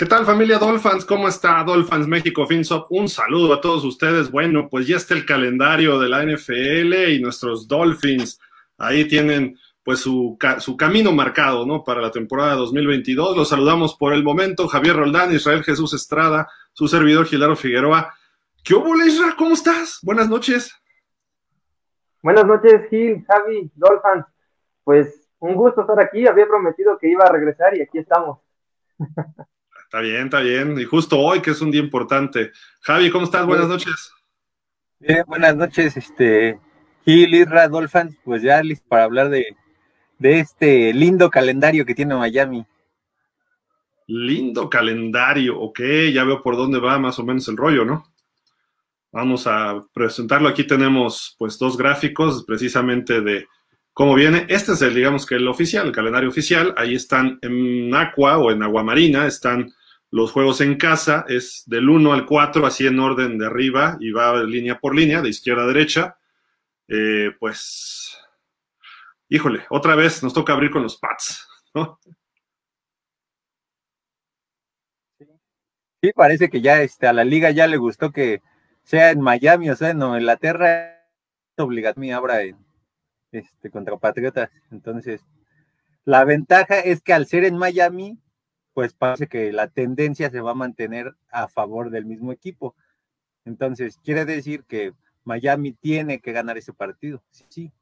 ¿Qué tal familia Dolphins? ¿Cómo está Dolphins México FinSop? Un saludo a todos ustedes. Bueno, pues ya está el calendario de la NFL y nuestros Dolphins. Ahí tienen pues su, su camino marcado, ¿no? Para la temporada 2022. Los saludamos por el momento. Javier Roldán, Israel Jesús Estrada, su servidor Gilaro Figueroa. ¿Qué hubo, Isra? ¿Cómo estás? Buenas noches. Buenas noches, Gil, Javi, Dolphins. Pues un gusto estar aquí. Había prometido que iba a regresar y aquí estamos. Está bien, está bien. Y justo hoy, que es un día importante. Javi, ¿cómo estás? Buenas noches. Bien, buenas noches, este, Gil, Dolphins, pues ya listo para hablar de, de este lindo calendario que tiene Miami. Lindo calendario, ok, ya veo por dónde va más o menos el rollo, ¿no? Vamos a presentarlo. Aquí tenemos pues dos gráficos precisamente de cómo viene. Este es el, digamos que el oficial, el calendario oficial. Ahí están en Aqua o en Agua Marina, están los juegos en casa es del 1 al 4, así en orden de arriba y va línea por línea, de izquierda a derecha. Eh, pues, híjole, otra vez nos toca abrir con los Pats, ¿no? Sí, parece que ya este, a la liga ya le gustó que sea en Miami, o sea, en Inglaterra, obligatorio abra en, este, contra Patriotas. Entonces, la ventaja es que al ser en Miami, pues parece que la tendencia se va a mantener a favor del mismo equipo. Entonces, quiere decir que Miami tiene que ganar ese partido. Sí.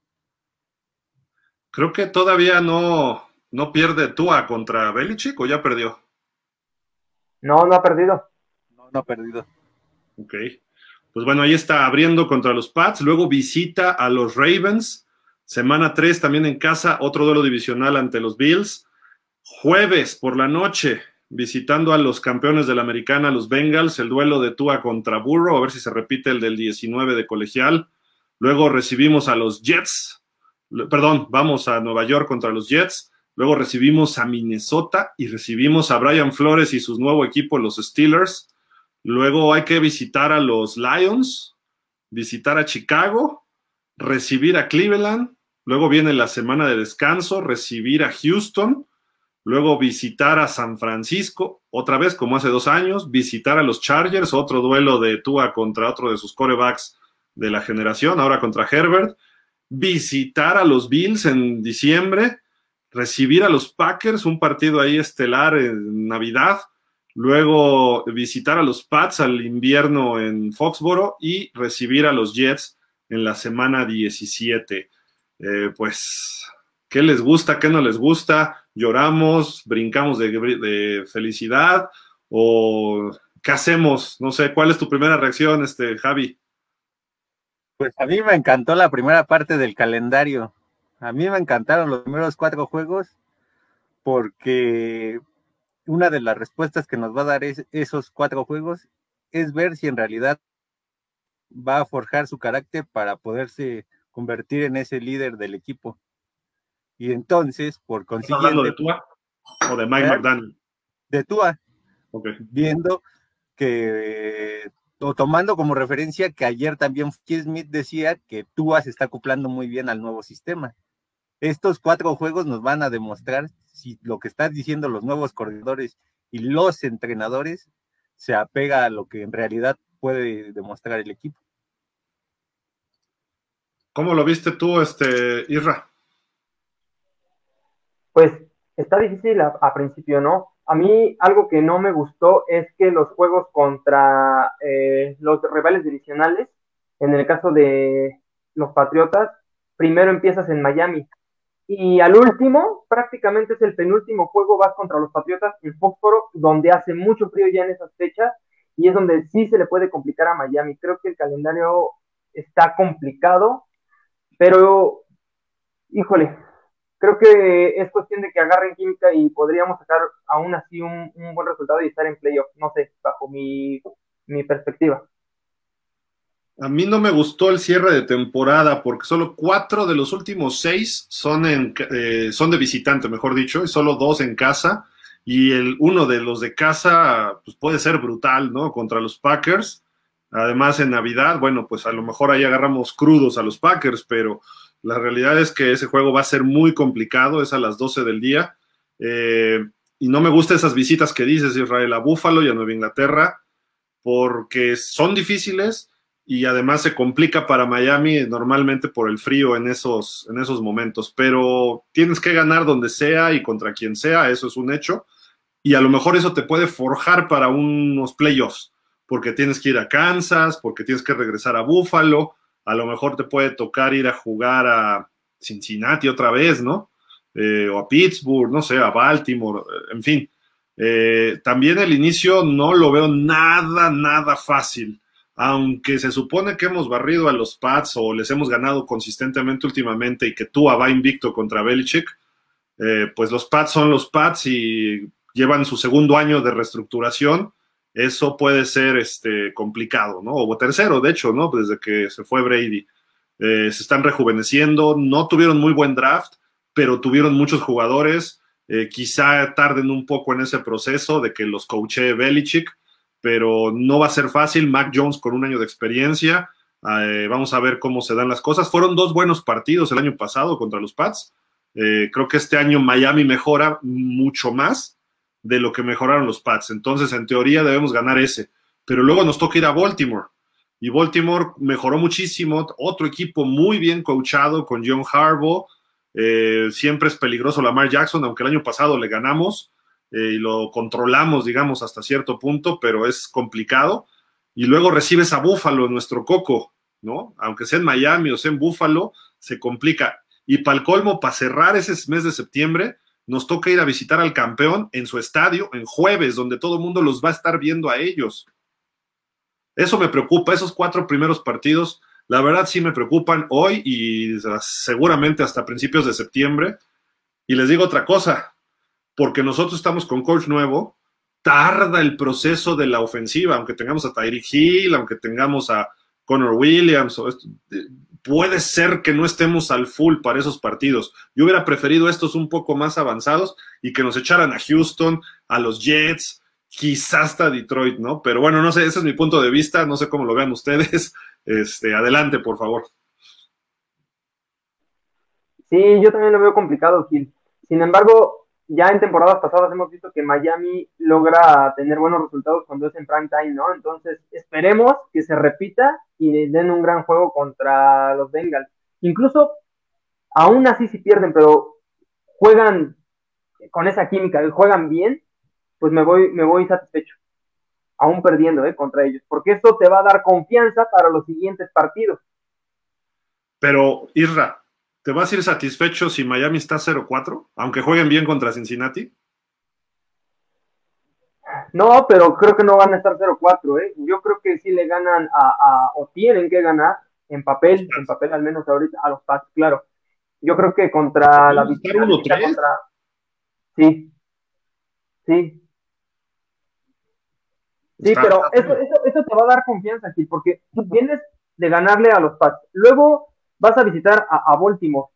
Creo que todavía no, no pierde Tua contra Belichick o ya perdió. No, no ha perdido. No, no ha perdido. Ok. Pues bueno, ahí está abriendo contra los Pats. Luego visita a los Ravens. Semana 3 también en casa, otro duelo divisional ante los Bills. Jueves por la noche, visitando a los campeones de la americana, los Bengals, el duelo de Tua contra Burro, a ver si se repite el del 19 de colegial. Luego recibimos a los Jets, perdón, vamos a Nueva York contra los Jets. Luego recibimos a Minnesota y recibimos a Brian Flores y su nuevo equipo, los Steelers. Luego hay que visitar a los Lions, visitar a Chicago, recibir a Cleveland. Luego viene la semana de descanso, recibir a Houston luego visitar a San Francisco, otra vez como hace dos años, visitar a los Chargers, otro duelo de Tua contra otro de sus corebacks de la generación, ahora contra Herbert, visitar a los Bills en diciembre, recibir a los Packers, un partido ahí estelar en Navidad, luego visitar a los Pats al invierno en Foxboro y recibir a los Jets en la semana 17. Eh, pues, ¿qué les gusta? ¿Qué no les gusta? Lloramos, brincamos de, felicidad o qué hacemos? No sé, ¿cuál es tu primera reacción, este, Javi? Pues a mí me encantó la primera parte del calendario. A mí me encantaron los primeros cuatro juegos porque una de las respuestas que nos va a dar esos cuatro juegos es ver si en realidad va a forjar su carácter para poderse convertir en ese líder del equipo. Y entonces, por consiguiente. de Tua o de Mike ¿Eh? McDaniel? De Tua. Viendo que, o tomando como referencia que ayer también Smith decía que Tua se está acoplando muy bien al nuevo sistema. Estos cuatro juegos nos van a demostrar si lo que están diciendo los nuevos corredores y los entrenadores se apega a lo que en realidad puede demostrar el equipo. ¿Cómo lo viste tú, este, Irra? Pues está difícil a, principio, ¿no? A mí algo que no me gustó es que los juegos contra eh, los rivales divisionales, en el caso de los Patriotas, primero empiezas en Miami y al último, prácticamente es el penúltimo juego, vas contra los Patriotas en Foxboro, donde hace mucho frío ya en esas fechas y es donde sí se le puede complicar a Miami. Creo que el calendario está complicado, pero híjole, creo que es cuestión de que agarren química y podríamos sacar aún así un, buen resultado y estar en playoff, no sé, bajo mi, perspectiva. A mí no me gustó el cierre de temporada porque solo cuatro de los últimos seis son, en, eh, son de visitante, mejor dicho, y solo dos en casa. Y el uno de los de casa pues puede ser brutal, ¿no? Contra los Packers. Además, en Navidad, bueno, pues a lo mejor ahí agarramos crudos a los Packers, pero la realidad es que ese juego va a ser muy complicado, es a las 12 del día. Eh, y no me gustan esas visitas que dices, Israel, a Búfalo y a Nueva Inglaterra, porque son difíciles y además se complica para Miami normalmente por el frío en esos, en esos momentos, pero tienes que ganar donde sea y contra quien sea, eso es un hecho, y a lo mejor eso te puede forjar para unos playoffs, porque tienes que ir a Kansas, porque tienes que regresar a Buffalo, a lo mejor te puede tocar ir a jugar a Cincinnati otra vez, ¿no? Eh, o a Pittsburgh, no sé, a Baltimore, eh, en fin. Eh, también el inicio no lo veo nada, nada fácil aunque se supone que hemos barrido a los Pats o les hemos ganado consistentemente últimamente y que Tua va invicto contra Belichick, pues los Pats son los Pats y llevan su segundo año de reestructuración. Eso puede ser este, complicado, ¿no? O tercero, de hecho, ¿no? Desde que se fue Brady. Eh, se están rejuveneciendo, no tuvieron muy buen draft, pero tuvieron muchos jugadores. Eh, quizá tarden un poco en ese proceso de que los coache Belichick pero no va a ser fácil. Mac Jones con un año de experiencia. Eh, vamos a ver cómo se dan las cosas. Fueron dos buenos partidos el año pasado contra los Pats. Creo que este año Miami mejora mucho más de lo que mejoraron los Pats. Entonces, en teoría, debemos ganar ese. Pero luego nos toca ir a Baltimore. Y Baltimore mejoró muchísimo. Otro equipo muy bien coachado con John Harbaugh. Eh, siempre es peligroso Lamar Jackson, aunque el año pasado le ganamos. Eh, y lo controlamos, digamos, hasta cierto punto, pero es complicado. Y luego recibes a Búfalo, nuestro coco, ¿no? Aunque sea en Miami o sea en Búfalo, se complica. Y para el colmo, para cerrar ese mes de septiembre, nos toca ir a visitar al campeón en su estadio en jueves, donde todo el mundo los va a estar viendo a ellos. Eso me preocupa, esos cuatro primeros partidos, la verdad sí me preocupan hoy y seguramente hasta principios de septiembre. Y les digo otra cosa, porque nosotros estamos con coach nuevo, tarda el proceso de la ofensiva, aunque tengamos a Tyreek Hill, aunque tengamos a Connor Williams, puede ser que no estemos al full para esos partidos. Yo hubiera preferido estos un poco más avanzados y que nos echaran a Houston, a los Jets, quizás hasta Detroit, ¿no? Pero bueno, no sé, ese es mi punto de vista, no sé cómo lo vean ustedes. Este, adelante, por favor. Sí, yo también lo veo complicado, Gil. Sin embargo, ya en temporadas pasadas hemos visto que Miami logra tener buenos resultados cuando es en prime time, ¿no? Entonces, esperemos que se repita y den un gran juego contra los Bengals. Incluso, aún así si pierden, pero juegan con esa química, juegan bien, pues me voy, me voy satisfecho. Aún perdiendo, ¿eh? Contra ellos. Porque eso te va a dar confianza para los siguientes partidos. Pero, Isra, ¿Te vas a ir satisfecho si Miami está 0-4, aunque jueguen bien contra Cincinnati? No, pero creo que no van a estar 0-4, ¿eh? Yo creo que sí le ganan a, o tienen que ganar en papel, en papel al menos ahorita, a los Pats, claro. Yo creo que contra la victoria contra... Sí, sí. Sí, pero eso, eso, eso, te va a dar confianza aquí, porque vienes de ganarle a los Pats. Luego vas a visitar a, Baltimore.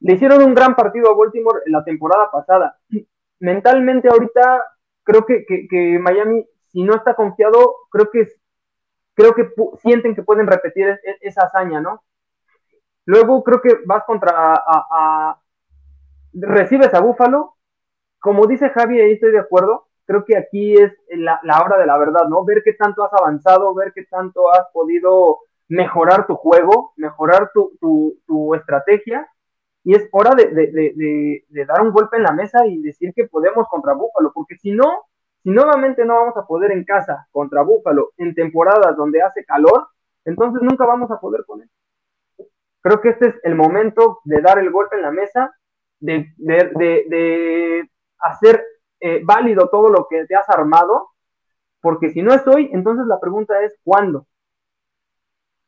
Le hicieron un gran partido a Baltimore en la temporada pasada. Mentalmente ahorita creo que, Miami, si no está confiado, creo que, creo que sienten que pueden repetir e, e, esa hazaña, ¿no? Luego creo que vas contra a, recibes a Búfalo. Como dice Javi, ahí estoy de acuerdo. Creo que aquí es la, la hora de la verdad, ¿no? Ver qué tanto has avanzado, ver qué tanto has podido mejorar tu juego, mejorar tu, tu, estrategia, y es hora de, de, de, dar un golpe en la mesa y decir que podemos contra Búfalo, porque si no, si nuevamente no vamos a poder en casa contra Búfalo en temporadas donde hace calor, entonces nunca vamos a poder con él. Creo que este es el momento de dar el golpe en la mesa, de, de hacer eh, válido todo lo que te has armado, porque si no es hoy, entonces la pregunta es ¿cuándo?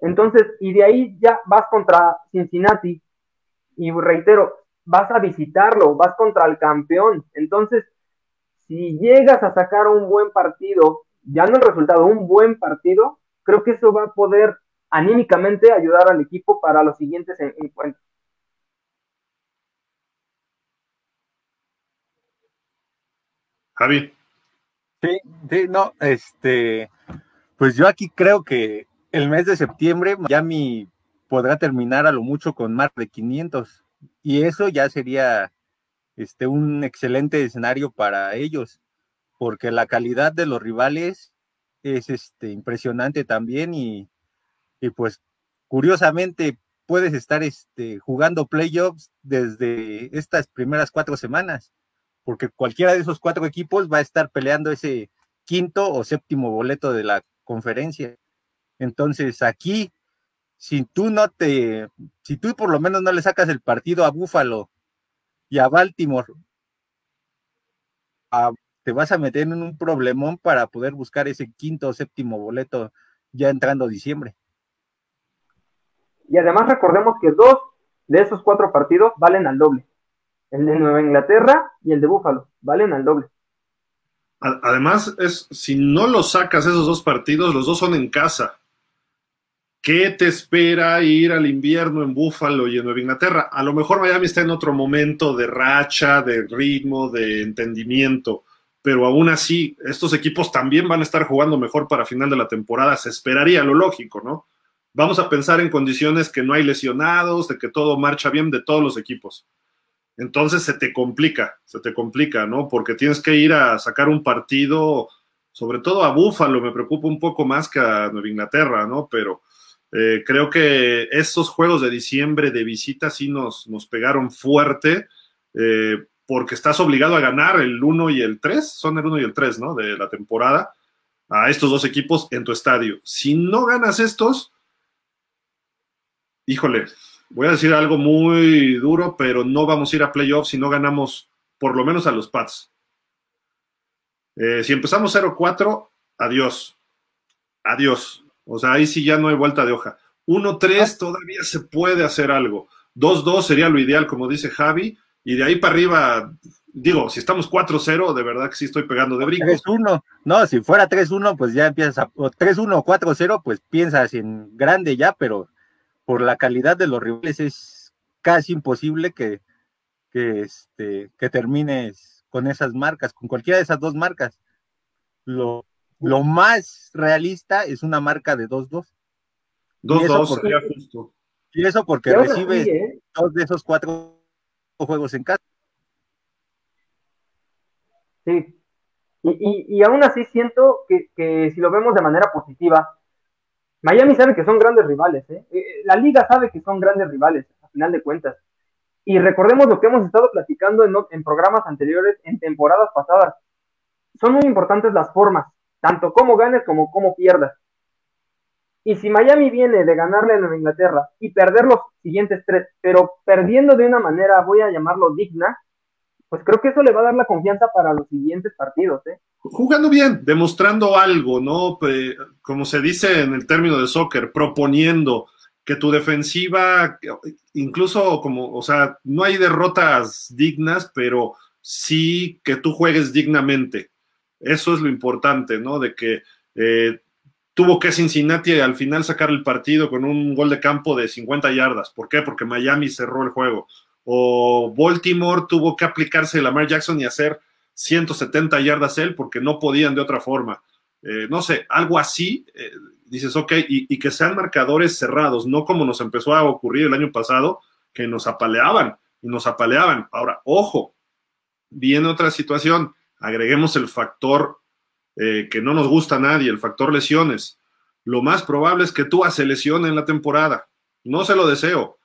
Entonces, y de ahí ya vas contra Cincinnati y reitero, vas a visitarlo, vas contra el campeón. Entonces, si llegas a sacar un buen partido, ya no el resultado, un buen partido, creo que eso va a poder anímicamente ayudar al equipo para los siguientes encuentros. Javi. Sí, sí, no, este, pues yo aquí creo que el mes de septiembre Miami podrá terminar a lo mucho con más de 500 y eso ya sería este, un excelente escenario para ellos, porque la calidad de los rivales es este, impresionante también y, y pues curiosamente puedes estar este, jugando playoffs desde estas primeras cuatro semanas, porque cualquiera de esos cuatro equipos va a estar peleando ese quinto o séptimo boleto de la conferencia. Entonces aquí, si tú no te, si tú por lo menos no le sacas el partido a Buffalo y a Baltimore, te vas a meter en un problemón para poder buscar ese quinto o séptimo boleto ya entrando diciembre. Y además recordemos que dos de esos cuatro partidos valen al doble. El de Nueva Inglaterra y el de Búfalo valen al doble. Además, es, si no los sacas esos dos partidos, los dos son en casa. ¿Qué te espera ir al invierno en Búfalo y en Nueva Inglaterra? A lo mejor Miami está en otro momento de racha, de ritmo, de entendimiento, pero aún así, estos equipos también van a estar jugando mejor para final de la temporada. Se esperaría lo lógico, ¿no? Vamos a pensar en condiciones que no hay lesionados, de que todo marcha bien de todos los equipos. Entonces se te complica, se te complica, ¿no? Porque tienes que ir a sacar un partido, sobre todo a Búfalo, me preocupa un poco más que a Nueva Inglaterra, ¿no? Pero eh, creo que estos juegos de diciembre de visita sí nos, nos pegaron fuerte, eh, porque estás obligado a ganar el 1 y el 3, son el 1 y el 3, ¿no? De la temporada, a estos dos equipos en tu estadio. Si no ganas estos, híjole, voy a decir algo muy duro, pero no vamos a ir a playoffs si no ganamos por lo menos a los Pats. Eh, si empezamos 0-4, adiós. Adiós. O sea, ahí sí ya no hay vuelta de hoja. 1-3 ah. todavía se puede hacer algo. 2-2 sería lo ideal, como dice Javi. Y de ahí para arriba, digo, si estamos 4-0, de verdad que sí estoy pegando de brinco. 3-1. No, si fuera 3-1, pues ya empiezas a. 3-1 o 4-0, pues piensas en grande ya, pero por la calidad de los rivales es casi imposible que, que, este, que termines con esas marcas, con cualquiera de esas dos marcas. Lo, lo más realista es una marca de 2-2. 2-2 sería justo. Y eso porque recibe ¿eh? dos de esos cuatro juegos en casa. Sí. Y, y, y aún así siento que, que, si lo vemos de manera positiva, Miami sabe que son grandes rivales, ¿eh? ¿eh? La liga sabe que son grandes rivales, a final de cuentas. Y recordemos lo que hemos estado platicando en, en programas anteriores, en temporadas pasadas. Son muy importantes las formas, tanto cómo ganes como cómo pierdas. Y si Miami viene de ganarle a Inglaterra y perder los siguientes tres, pero perdiendo de una manera, voy a llamarlo digna, pues creo que eso le va a dar la confianza para los siguientes partidos. ¿eh? Jugando bien, demostrando algo, ¿no? Como se dice en el término de soccer, proponiendo que tu defensiva, incluso como, o sea, no hay derrotas dignas, pero sí que tú juegues dignamente. Eso es lo importante, ¿no? De que eh, tuvo que Cincinnati al final sacar el partido con un gol de campo de 50 yardas. ¿Por qué? Porque Miami cerró el juego o Baltimore tuvo que aplicarse Lamar Jackson y hacer 170 yardas él porque no podían de otra forma. Eh, no sé, algo así, eh, dices, ok, y, que sean marcadores cerrados, no como nos empezó a ocurrir el año pasado, que nos apaleaban y nos apaleaban. Ahora, ojo, viene otra situación, agreguemos el factor eh, que no nos gusta a nadie, el factor lesiones. Lo más probable es que tú se lesione en la temporada. No se lo deseo,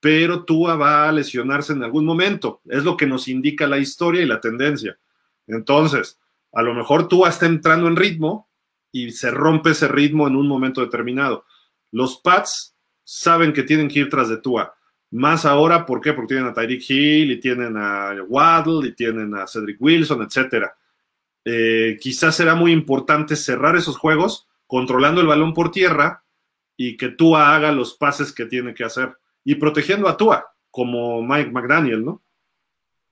pero Tua va a lesionarse en algún momento. Es lo que nos indica la historia y la tendencia. Entonces, a lo mejor Tua está entrando en ritmo y se rompe ese ritmo en un momento determinado. Los Pats saben que tienen que ir tras de Tua. Más ahora, ¿por qué? Porque tienen a Tyreek Hill y tienen a Waddle y tienen a Cedric Wilson, etc. Eh, quizás será muy importante cerrar esos juegos controlando el balón por tierra y que Tua haga los pases que tiene que hacer y protegiendo a Tua, como Mike McDaniel, ¿no?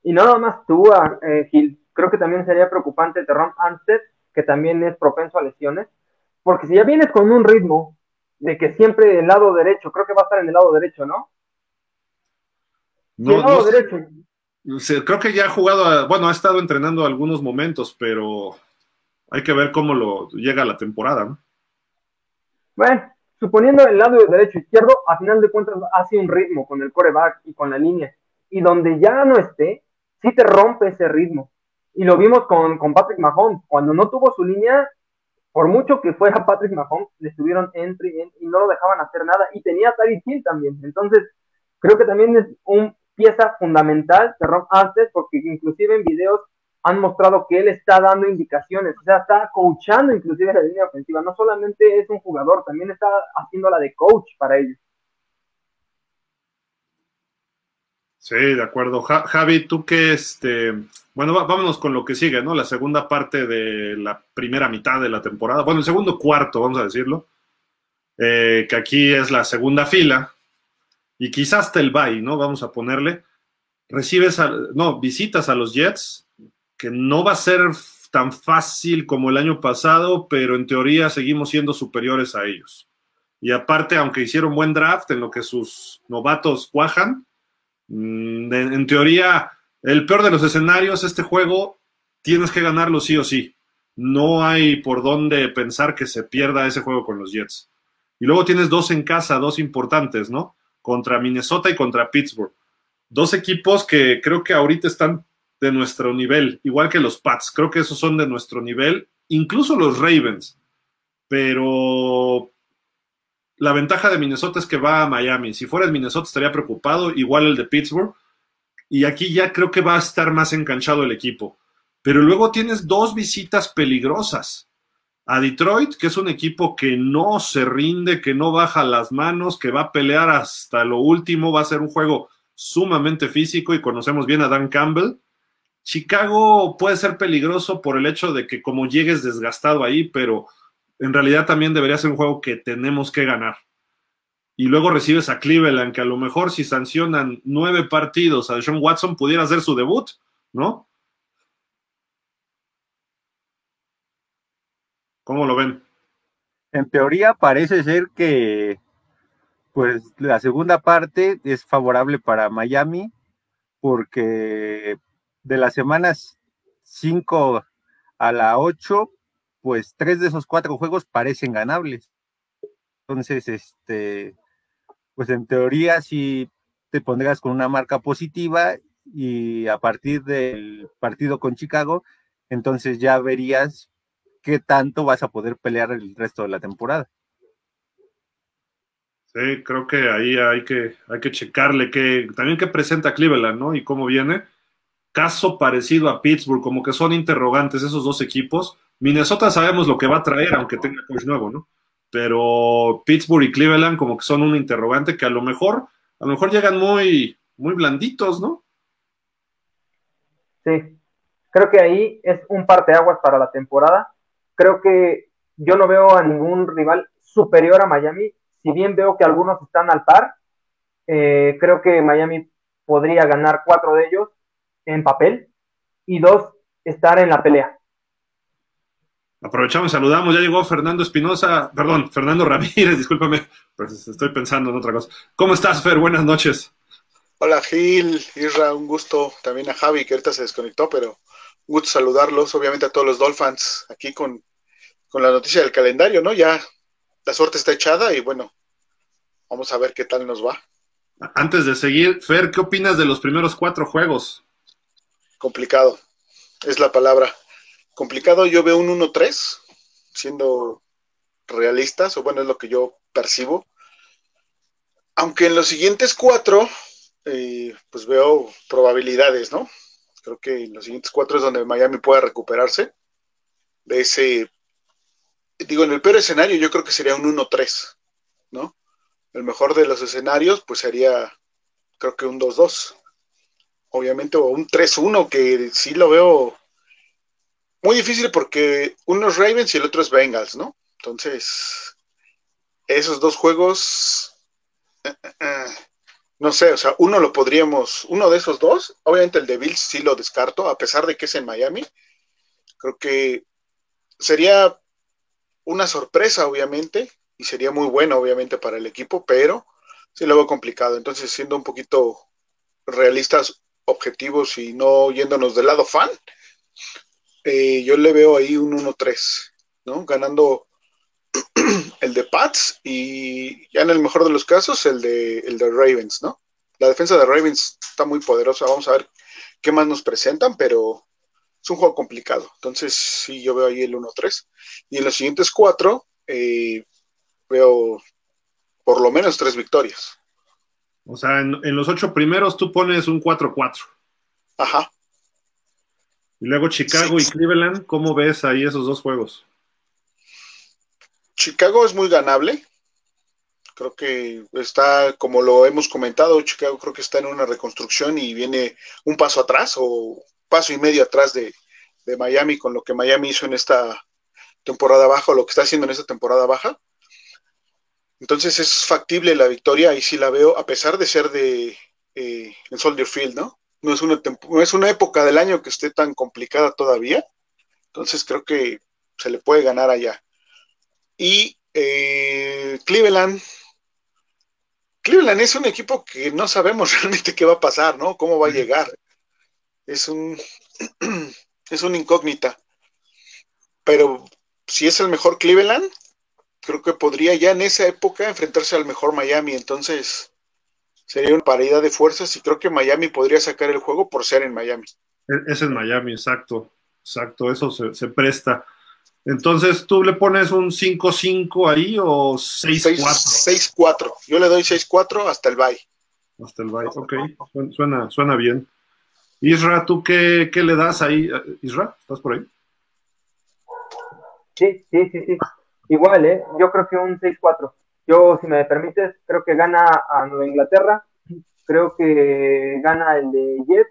Y nada más Tua, eh, Gil. Creo que también sería preocupante Terron Antes, que también es propenso a lesiones, porque si ya vienes con un ritmo de que siempre el lado derecho, creo que va a estar en el lado derecho, ¿no? No, lado derecho. creo que ya ha jugado, bueno, ha estado entrenando algunos momentos, pero hay que ver cómo lo llega la temporada, ¿no? Bueno, suponiendo el lado derecho izquierdo, a final de cuentas hace un ritmo con el coreback y con la línea. Y donde ya no esté, sí te rompe ese ritmo. Y lo vimos con, con Patrick Mahomes, cuando no tuvo su línea, por mucho que fuera Patrick Mahomes, le estuvieron entre y, no lo dejaban hacer nada. Y tenía a Tyreek Hill también. Entonces, creo que también es una pieza fundamental de Ron porque inclusive en videos han mostrado que él está dando indicaciones, o sea, está coachando inclusive la línea ofensiva. No solamente es un jugador, también está haciendo la de coach para ellos. Sí, de acuerdo. Javi, tú que este, bueno, vámonos con lo que sigue, ¿no? La segunda parte de la primera mitad de la temporada, bueno, el segundo cuarto, vamos a decirlo, eh, que aquí es la segunda fila, y quizás hasta el bye, ¿no? Vamos a ponerle. Recibes, no, visitas a los Jets, que no va a ser tan fácil como el año pasado, pero en teoría seguimos siendo superiores a ellos. Y aparte, aunque hicieron buen draft en lo que sus novatos cuajan, Mm, en teoría, el peor de los escenarios, este juego tienes que ganarlo sí o sí. No hay por dónde pensar que se pierda ese juego con los Jets. Y luego tienes dos en casa, dos importantes, ¿no? Contra Minnesota y contra Pittsburgh. Dos equipos que creo que ahorita están de nuestro nivel, igual que los Pats. Creo que esos son de nuestro nivel, incluso los Ravens. Pero la ventaja de Minnesota es que va a Miami. Si fuera el Minnesota estaría preocupado, igual el de Pittsburgh. Y aquí ya creo que va a estar más enganchado el equipo. Pero luego tienes dos visitas peligrosas. A Detroit, que es un equipo que no se rinde, que no baja las manos, que va a pelear hasta lo último, va a ser un juego sumamente físico y conocemos bien a Dan Campbell. Chicago puede ser peligroso por el hecho de que como llegues desgastado ahí, pero en realidad también debería ser un juego que tenemos que ganar. Y luego recibes a Cleveland, que a lo mejor si sancionan nueve partidos a Sean Watson pudiera hacer su debut, ¿no? ¿Cómo lo ven? En teoría parece ser que pues la segunda parte es favorable para Miami porque de las semanas 5 a la 8 pues tres de esos cuatro juegos parecen ganables. Entonces, este, pues en teoría sí te pondrás con una marca positiva y a partir del partido con Chicago, entonces ya verías qué tanto vas a poder pelear el resto de la temporada. Sí, creo que ahí hay que, hay que checarle que también que presenta Cleveland, ¿no? Y cómo viene. Caso parecido a Pittsburgh, como que son interrogantes esos dos equipos Minnesota sabemos lo que va a traer, aunque tenga coach nuevo, ¿no? Pero Pittsburgh y Cleveland como que son un interrogante que a lo mejor, a lo mejor llegan muy, muy blanditos, ¿no? Sí, creo que ahí es un parteaguas para la temporada. Creo que yo no veo a ningún rival superior a Miami, si bien veo que algunos están al par, eh, creo que Miami podría ganar cuatro de ellos en papel y dos estar en la pelea. Aprovechamos, saludamos, ya llegó Fernando Espinosa, perdón, Fernando Ramírez, discúlpame, pues estoy pensando en otra cosa. ¿Cómo estás, Fer? Buenas noches. Hola Gil, Isra, un gusto, también a Javi, que ahorita se desconectó, pero gusto saludarlos, obviamente a todos los Dolphins, aquí con, con la noticia del calendario, ¿no? Ya la suerte está echada y bueno, vamos a ver qué tal nos va. Antes de seguir, Fer, ¿qué opinas de los primeros cuatro juegos? Complicado, es la palabra complicado. Yo veo un 1-3, siendo realistas, o bueno, es lo que yo percibo. Aunque en los siguientes cuatro, eh, pues veo probabilidades, ¿no? Creo que en los siguientes cuatro es donde Miami puede recuperarse de ese, digo, en el peor escenario yo creo que sería un 1-3, ¿no? El mejor de los escenarios, pues sería, creo que un 2-2, obviamente, o un 3-1, que sí lo veo muy difícil porque uno es Ravens y el otro es Bengals, ¿no? Entonces, esos dos juegos, eh, eh, eh, no sé, o sea, uno lo podríamos, uno de esos dos, obviamente el de Bills sí lo descarto, a pesar de que es en Miami, creo que sería una sorpresa, obviamente, y sería muy bueno, obviamente, para el equipo, pero sí lo veo complicado. Entonces, siendo un poquito realistas, objetivos y no yéndonos del lado fan, eh, yo le veo ahí un 1-3, ¿no? Ganando el de Pats y ya en el mejor de los casos el de, el de Ravens, ¿no? La defensa de Ravens está muy poderosa, vamos a ver qué más nos presentan, pero es un juego complicado. Entonces, sí, yo veo ahí el 1-3. Y en los siguientes cuatro, eh, veo por lo menos tres victorias. O sea, en, en los ocho primeros tú pones un 4-4. Ajá. Y luego Chicago Sí. y Cleveland, ¿cómo ves ahí esos dos juegos? Chicago es muy ganable. Creo que está, como lo hemos comentado, Chicago creo que está en una reconstrucción y viene un paso atrás o paso y medio atrás de, Miami con lo que Miami hizo en esta temporada baja o lo que está haciendo en esta temporada baja. Entonces es factible la victoria, ahí sí la veo, a pesar de ser de eh, en Soldier Field, ¿no? No es, una no es una época del año que esté tan complicada todavía. Entonces creo que se le puede ganar allá. Y eh, Cleveland. Cleveland es un equipo que no sabemos realmente qué va a pasar, ¿no? Cómo va a llegar. Es un es una incógnita. Pero si es el mejor Cleveland, creo que podría ya en esa época enfrentarse al mejor Miami. Entonces sería una paridad de fuerzas y creo que Miami podría sacar el juego por ser en Miami. E- Es en Miami, exacto. Exacto, eso se, se presta. Entonces, ¿tú le pones un 5-5 ahí o 6-4? 6-4. Yo le doy 6-4 hasta el bye. Hasta el bye. Ok, Suen- suena, suena bien. Isra, ¿tú qué, qué le das ahí? Isra, ¿estás por ahí? Sí, sí, sí, sí. Igual, ¿eh? Yo creo que un 6-4. Yo, si me permites, creo que gana a Nueva Inglaterra. Creo que gana el de Jets.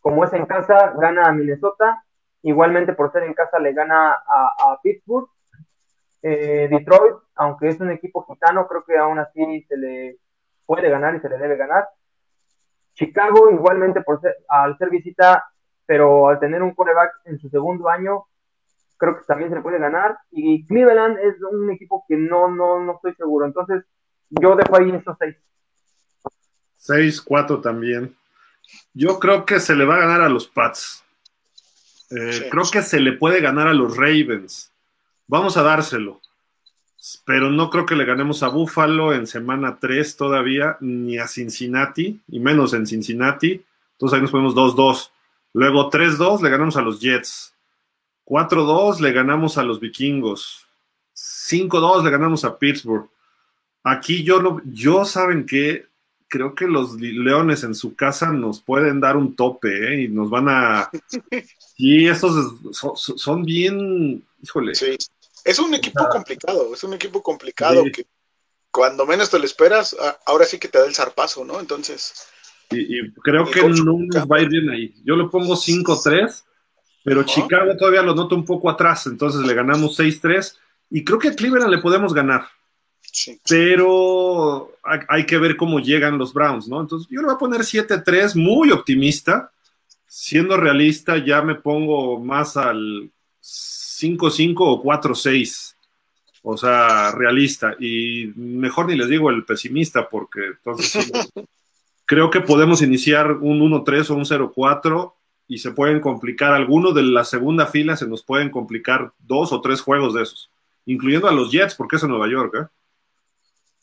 Como es en casa, gana a Minnesota. Igualmente, por ser en casa, le gana a, a Pittsburgh. Eh, Detroit, aunque es un equipo gitano, creo que aún así se le puede ganar y se le debe ganar. Chicago, igualmente, por ser, al ser visita, pero al tener un quarterback en su segundo año, creo que también se le puede ganar. Y Cleveland es un equipo que no, no, no estoy seguro. Entonces, yo dejo ahí esos seis. 6-4 también. Yo creo que se le va a ganar a los Pats. Eh, Sí. Creo que se le puede ganar a los Ravens. Vamos a dárselo. Pero no creo que le ganemos a Buffalo en semana 3 todavía, ni a Cincinnati, y menos en Cincinnati. Entonces ahí nos ponemos 2-2. Luego 3-2 le ganamos a los Jets. 4-2 le ganamos a los Vikingos. 5-2 le ganamos a Pittsburgh. Aquí yo, lo, yo saben que creo que los Leones en su casa nos pueden dar un tope ¿eh? y nos van a... Sí, estos son, son bien... Híjole. Sí. Es un equipo Ah. complicado, es un equipo complicado Sí. que cuando menos te lo esperas, a- ahora sí que te da el zarpazo, ¿no? Entonces, Y, y creo Y que no nos va a ir bien ahí. Yo le pongo 5-3, pero Ajá. Chicago todavía lo noto un poco atrás, entonces le ganamos 6-3 y creo que a Cleveland le podemos ganar, sí. pero hay, que ver cómo llegan los Browns, ¿no? Entonces yo le voy a poner 7-3, muy optimista. Siendo realista, ya me pongo más al 5-5 o 4-6. O sea, realista. Y mejor ni les digo el pesimista, porque entonces creo que podemos iniciar un 1-3 o un 0-4 y se pueden complicar. Algunos de la segunda fila se nos pueden complicar dos o tres juegos de esos, incluyendo a los Jets, porque es en Nueva York. ¿eh?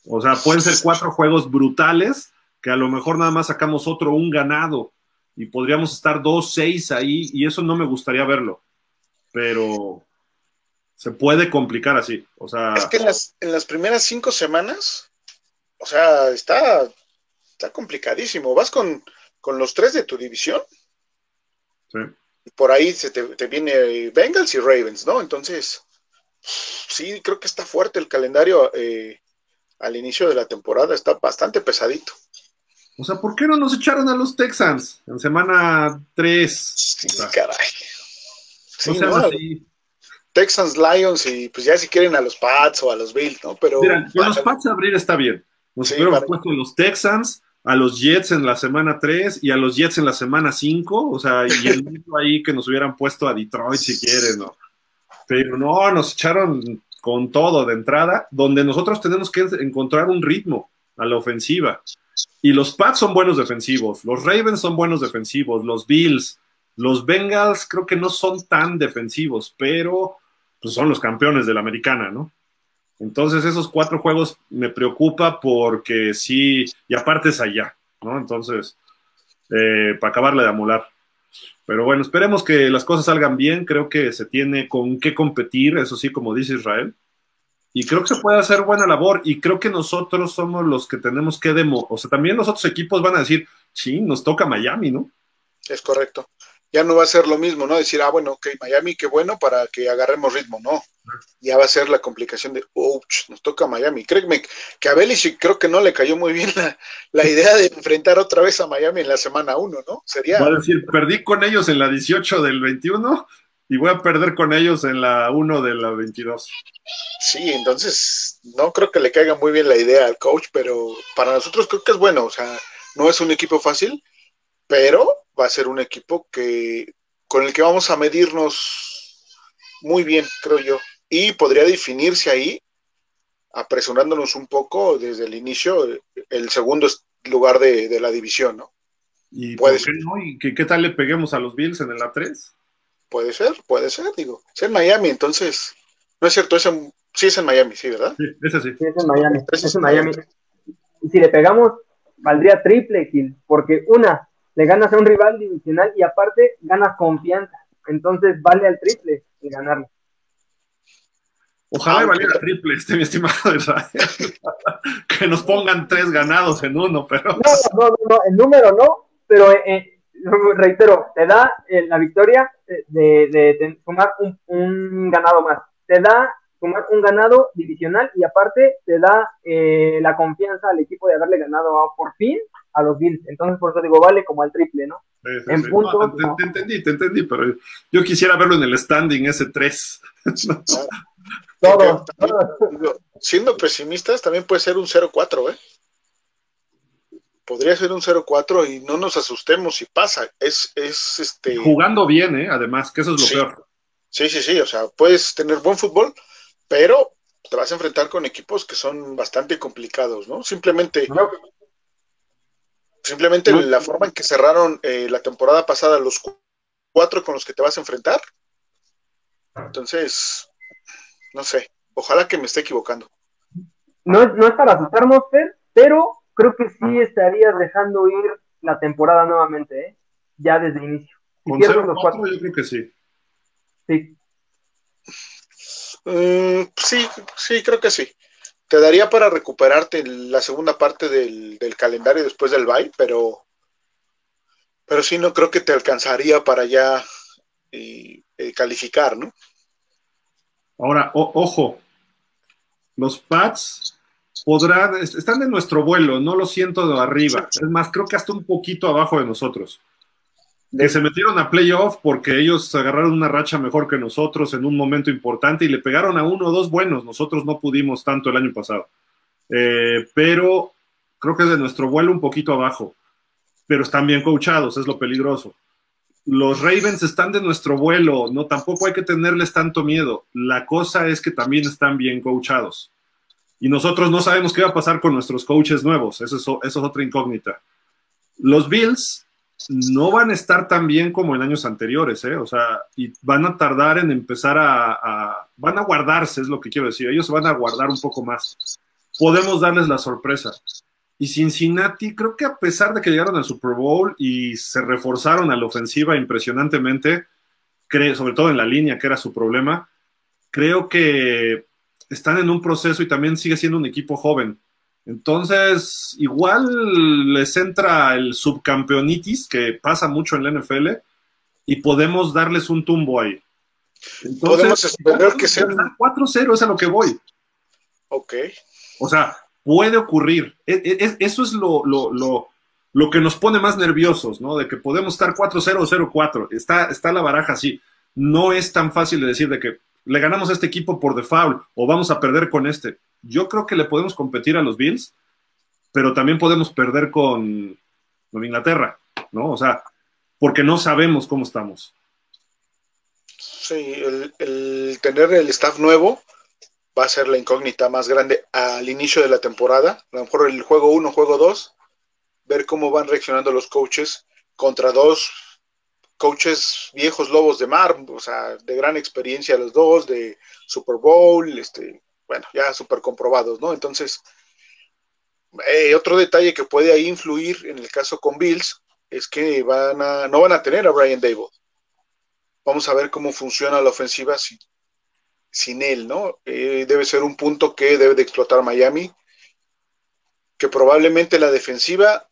O sea, pueden ser cuatro juegos brutales que a lo mejor nada más sacamos otro, un ganado, y podríamos estar 2-6 ahí, y eso no me gustaría verlo. Pero se puede complicar así. O sea, Es que en las, en las primeras cinco semanas, o sea, está, está complicadísimo. Vas con, con los tres de tu división sí. y por ahí se te, te viene Bengals y Ravens, ¿no? Entonces, sí, creo que está fuerte el calendario eh, al inicio de la temporada, está bastante pesadito. O sea, ¿por qué no nos echaron a los Texans en semana 3? Sí, O sea, caray. Sí, no sean ¿no? así. Texans, Lions y pues ya si quieren a los Pats o a los Bills, ¿no? Pero Mira, con los Pats abrir está bien. Nos Sí, para- puesto a los Texans, a los Jets en la semana 3 y a los Jets en la semana 5. O sea, y el mismo ahí que nos hubieran puesto a Detroit si quieren, ¿no? Pero no, nos echaron con todo de entrada, donde nosotros tenemos que encontrar un ritmo a la ofensiva. Y los Pats son buenos defensivos, los Ravens son buenos defensivos, los Bills, los Bengals creo que no son tan defensivos, pero pues, son los campeones de la americana, ¿no? Entonces esos cuatro juegos me preocupa porque sí, y aparte es allá, ¿no? Entonces, eh, para acabarle de amular. Pero bueno, esperemos que las cosas salgan bien. Creo que se tiene con qué competir, eso sí, como dice Israel. Y creo que se puede hacer buena labor. Y creo que nosotros somos los que tenemos que demo. O sea, también los otros equipos van a decir, sí, nos toca Miami, ¿no? Es correcto. Ya no va a ser lo mismo, ¿no? Decir, ah, bueno, ok, Miami, qué bueno para que agarremos ritmo, no. Ya va a ser la complicación de, ouch, nos toca Miami. Créeme que a Belichick creo que no le cayó muy bien la, la idea de enfrentar otra vez a Miami en la semana 1, ¿no? Sería. Va a decir, perdí con ellos en la 18 del 21 y voy a perder con ellos en la 1 de la 22. Sí, entonces no creo que le caiga muy bien la idea al coach, pero para nosotros creo que es bueno, o sea, no es un equipo fácil, pero va a ser un equipo que con el que vamos a medirnos muy bien, creo yo, y podría definirse ahí, apresurándonos un poco desde el inicio, el segundo lugar de, la división, ¿no? ¿Y puede ser. No? ¿Y qué, qué, tal le peguemos a los Bills en el A3? Puede ser, puede ser, digo. Es en Miami, entonces. No es cierto, es en, sí es en Miami, sí, ¿verdad? Sí, es en Miami. Es, en Miami. Y si le pegamos, valdría triple kill, porque una, le ganas a un rival divisional y aparte ganas confianza. Entonces vale al triple el ganarlo. Ojalá valiera triple, este mi estimado Israel. que nos pongan tres ganados en uno, pero. No, no, no, no el número no, pero eh, reitero, te da eh, la victoria de, de, sumar un, ganado más. Te da sumar un ganado divisional y aparte te da eh, la confianza al equipo de haberle ganado por fin a los Bills. Entonces, por eso digo, vale como al triple, ¿no? en punto, te, entendí, te entendí, pero yo quisiera verlo en el standing ese 3. todo, Siendo pesimistas, también puede ser un 0-4, ¿eh? podría ser un 0-4 y no nos asustemos si pasa. Es, es este. Jugando bien, ¿eh? Además, que eso es lo peor. Sí, sí, sí. O sea, puedes tener buen fútbol, pero te vas a enfrentar con equipos que son bastante complicados, ¿no? Simplemente. Simplemente la forma en que cerraron eh, la temporada pasada los cuatro con los que te vas a enfrentar. Entonces, no sé. Ojalá que me esté equivocando. No, no es para asustarnos, pero creo que sí estarías dejando ir la temporada nuevamente, ¿eh? ya desde el inicio. Con 0 los cuatro, yo creo que sí. Sí. Mm, sí, sí, creo que sí. Te daría para recuperarte la segunda parte del, calendario después del bye, pero, pero sí no creo que te alcanzaría para ya y, calificar, ¿no? Ahora, ojo, los Pats podrán, están en nuestro vuelo, no lo siento de arriba. Es más, creo que hasta un poquito abajo de nosotros. Que se metieron a playoff porque ellos agarraron una racha mejor que nosotros en un momento importante y le pegaron a uno o dos buenos. Nosotros no pudimos tanto el año pasado. Eh, pero creo que es de nuestro vuelo un poquito abajo. Pero están bien coachados, es lo peligroso. Los Ravens están de nuestro vuelo, no tampoco hay que tenerles tanto miedo. La cosa es que también están bien coachados y nosotros no sabemos qué va a pasar con nuestros coaches nuevos. Eso es, eso es otra incógnita. Los Bills no van a estar tan bien como en años anteriores, ¿eh? O sea, y van a tardar en empezar a, Van a guardarse, es lo que quiero decir. Ellos van a guardar un poco más. Podemos darles la sorpresa. Y Cincinnati, creo que a pesar de que llegaron al Super Bowl y se reforzaron a la ofensiva impresionantemente, sobre todo en la línea, que era su problema, creo que están en un proceso y también sigue siendo un equipo joven. Entonces, igual les entra el subcampeonitis, que pasa mucho en la NFL, y podemos darles un tumbo ahí. podemos esperar que sean 4-0, es a lo que voy. Ok. O sea, puede ocurrir. E, e, eso es lo, lo, lo, lo, que nos pone más nerviosos, ¿no? De que podemos estar 4-0 o 0-4. Está, está la baraja así. No es tan fácil de decir de que le ganamos a este equipo por default o vamos a perder con este. Yo creo que le podemos competir a los Bills, pero también podemos perder con, Inglaterra, ¿no? O sea, porque no sabemos cómo estamos. Sí, el, tener el staff nuevo va a ser la incógnita más grande al inicio de la temporada. A lo mejor el juego 1, juego 2, ver cómo van reaccionando los coaches contra dos coaches viejos lobos de mar, o sea, de gran experiencia los dos, de Super Bowl, este, bueno, ya súper comprobados, ¿no? Entonces, eh, otro detalle que puede ahí influir en el caso con Bills es que van a, no van a tener a Brian Dable. Vamos a ver cómo funciona la ofensiva sin, sin él, ¿no? Eh, debe ser un punto que debe de explotar Miami, que probablemente la defensiva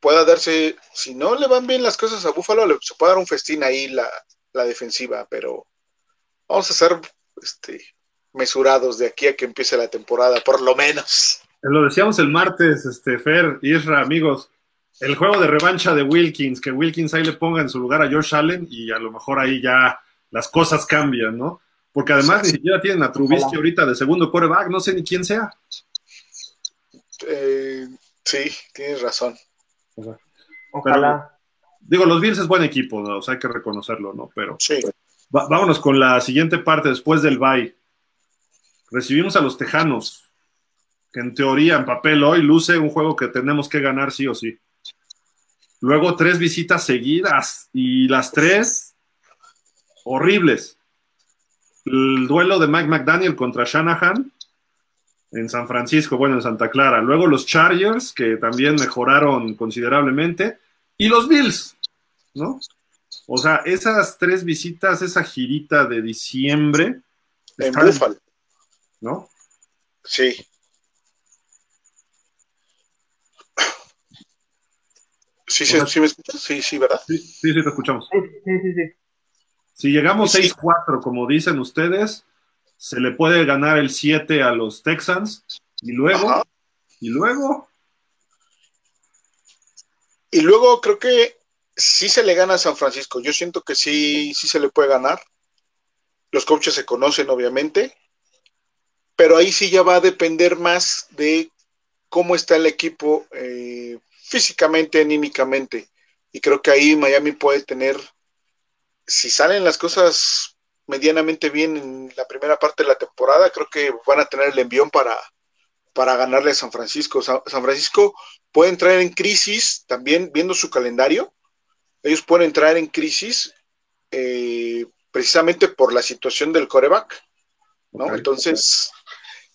pueda darse, si no le van bien las cosas a Buffalo, se puede dar un festín ahí la, la defensiva, pero vamos a ser este, mesurados de aquí a que empiece la temporada, por lo menos. Lo decíamos el martes, este, Fer, Isra, amigos, el juego de revancha de Wilkins, que Wilkins ahí le ponga en su lugar a Josh Allen y a lo mejor ahí ya las cosas cambian, ¿no? Porque además ni siquiera tienen a Trubisky ahorita de segundo quarterback, no sé ni quién sea. Eh, sí, tienes razón. Ojalá. digo, los Bills es buen equipo, ¿no? o sea, hay que reconocerlo, ¿no? Pero Sí. va- vámonos con la siguiente parte después del bye. Recibimos a los Tejanos, que en teoría, en papel hoy, luce un juego que tenemos que ganar sí o sí. Luego tres visitas seguidas y las tres horribles. El duelo de Mike McDaniel contra Shanahan en San Francisco, bueno, en Santa Clara. Luego los Chargers, que también mejoraron considerablemente. Y los Bills, ¿no? O sea, esas tres visitas, esa girita de diciembre, En están- ¿no? sí. Sí, sí, sí me escuchas? Sí, sí, ¿verdad? Sí, sí, sí, te escuchamos. Sí, sí, sí, sí. Si llegamos Sí. 6-4, como dicen ustedes, se le puede ganar el 7 a los Texans. Y luego, Ajá. y luego, Y luego creo que sí se le gana a San Francisco. Yo siento que sí, sí se le puede ganar. Los coaches se conocen, obviamente. Pero ahí sí ya va a depender más de cómo está el equipo eh, físicamente, anímicamente. Y creo que ahí Miami puede tener, si salen las cosas medianamente bien en la primera parte de la temporada, creo que van a tener el envión para, para ganarle a San Francisco. Sa- San Francisco puede entrar en crisis también viendo su calendario. Ellos pueden entrar en crisis eh, precisamente por la situación del coreback, ¿no? Entonces,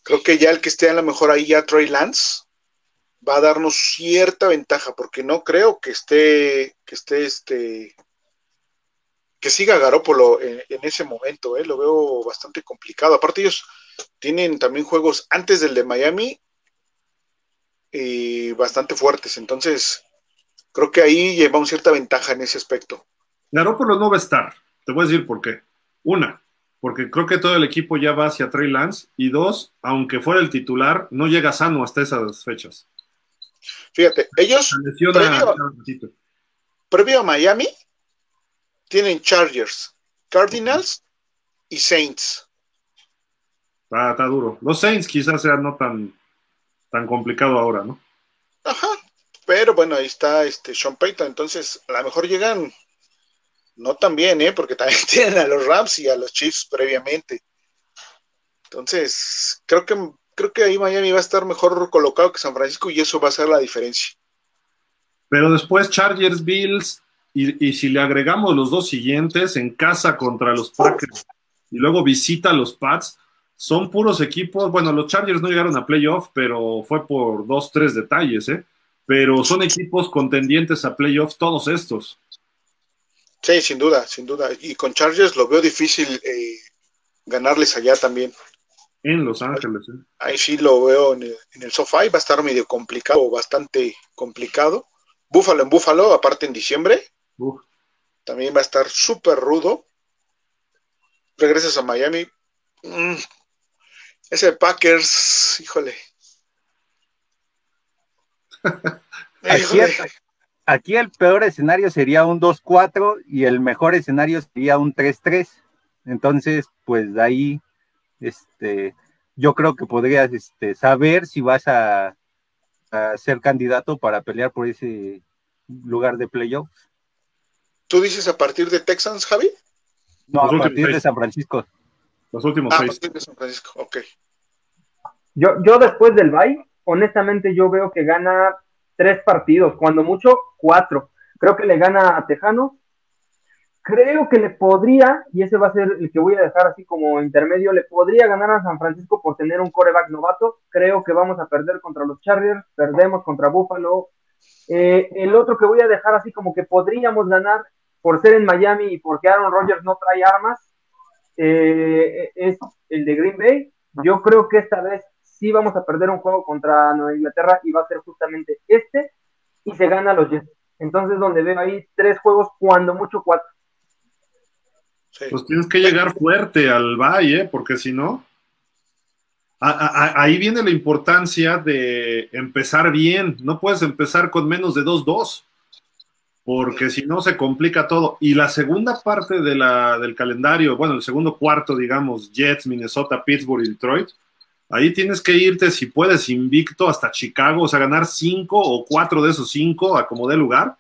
creo que ya el que esté a lo mejor ahí ya Trey Lance va a darnos cierta ventaja, porque no creo que esté, que esté este, que siga Garópolo en, ese momento, ¿eh? lo veo bastante complicado. Aparte ellos tienen también juegos antes del de Miami eh, bastante fuertes, entonces creo que ahí llevamos cierta ventaja en ese aspecto. Garoppolo no va a estar. Te voy a decir por qué. Una, porque creo que todo el equipo ya va hacia Trey Lance. Y dos, aunque fuera el titular, no llega sano hasta esas fechas. Fíjate, ellos Previo- a Miami tienen Chargers, Cardinals y Saints. Está, está duro. Los Saints quizás sea no tan, tan complicado ahora, ¿no? Ajá, pero bueno, ahí está este Sean Payton, entonces a lo mejor llegan no tan bien, ¿eh? porque también tienen a los Rams y a los Chiefs previamente. Entonces, creo que creo que ahí Miami va a estar mejor colocado que San Francisco y eso va a ser la diferencia. Pero después Chargers, Bills, y, y si le agregamos los dos siguientes, en casa contra los Packers y luego visita a los Pats, son puros equipos. Bueno, los Chargers no llegaron a playoff, pero fue por dos, tres detalles, ¿eh? Pero son equipos contendientes a playoff todos estos. Sí, sin duda, sin duda. Y con Chargers lo veo difícil eh, ganarles allá también. En Los Ángeles, ¿eh? Ahí sí lo veo en el, en el sofá y va a estar medio complicado, bastante complicado. Búfalo en Búfalo, aparte en diciembre, Uf. también va a estar súper rudo. Regresas a Miami. Mm, ese Packers, híjole. Híjole. Aquí el peor escenario sería un 2-4 y el mejor escenario sería un 3-3. Entonces, pues de ahí, este, yo creo que podrías este, saber si vas a, a ser candidato para pelear por ese lugar de playoffs. ¿Tú dices a partir de Texans, Javi? No, Los a partir de. San Francisco. Los últimos Ah, a partir de San Francisco, ok. Yo, yo después del bye, honestamente yo veo que gana tres partidos, cuando mucho cuatro. Creo que le gana a Tejanos. Creo que le podría, y ese va a ser el que voy a dejar así como intermedio, le podría ganar a San Francisco por tener un coreback novato. Creo que vamos a perder contra los Chargers, perdemos contra Buffalo, Eh, el otro que voy a dejar así como que podríamos ganar por ser en Miami y porque Aaron Rodgers no trae armas, eh, es el de Green Bay. Yo creo que esta vez sí vamos a perder un juego contra Nueva Inglaterra y va a ser justamente este y se gana los Jets. Entonces, donde veo ahí tres juegos, cuando mucho cuatro. Pues tienes que llegar fuerte al Valle, porque si no, ahí viene la importancia de empezar bien. No puedes empezar con menos de 2-2, porque si no se complica todo. Y la segunda parte de la, del calendario, bueno, el segundo cuarto, digamos, Jets, Minnesota, Pittsburgh y Detroit, ahí tienes que irte, si puedes, invicto hasta Chicago, o sea, ganar cinco o cuatro de esos cinco a como dé lugar.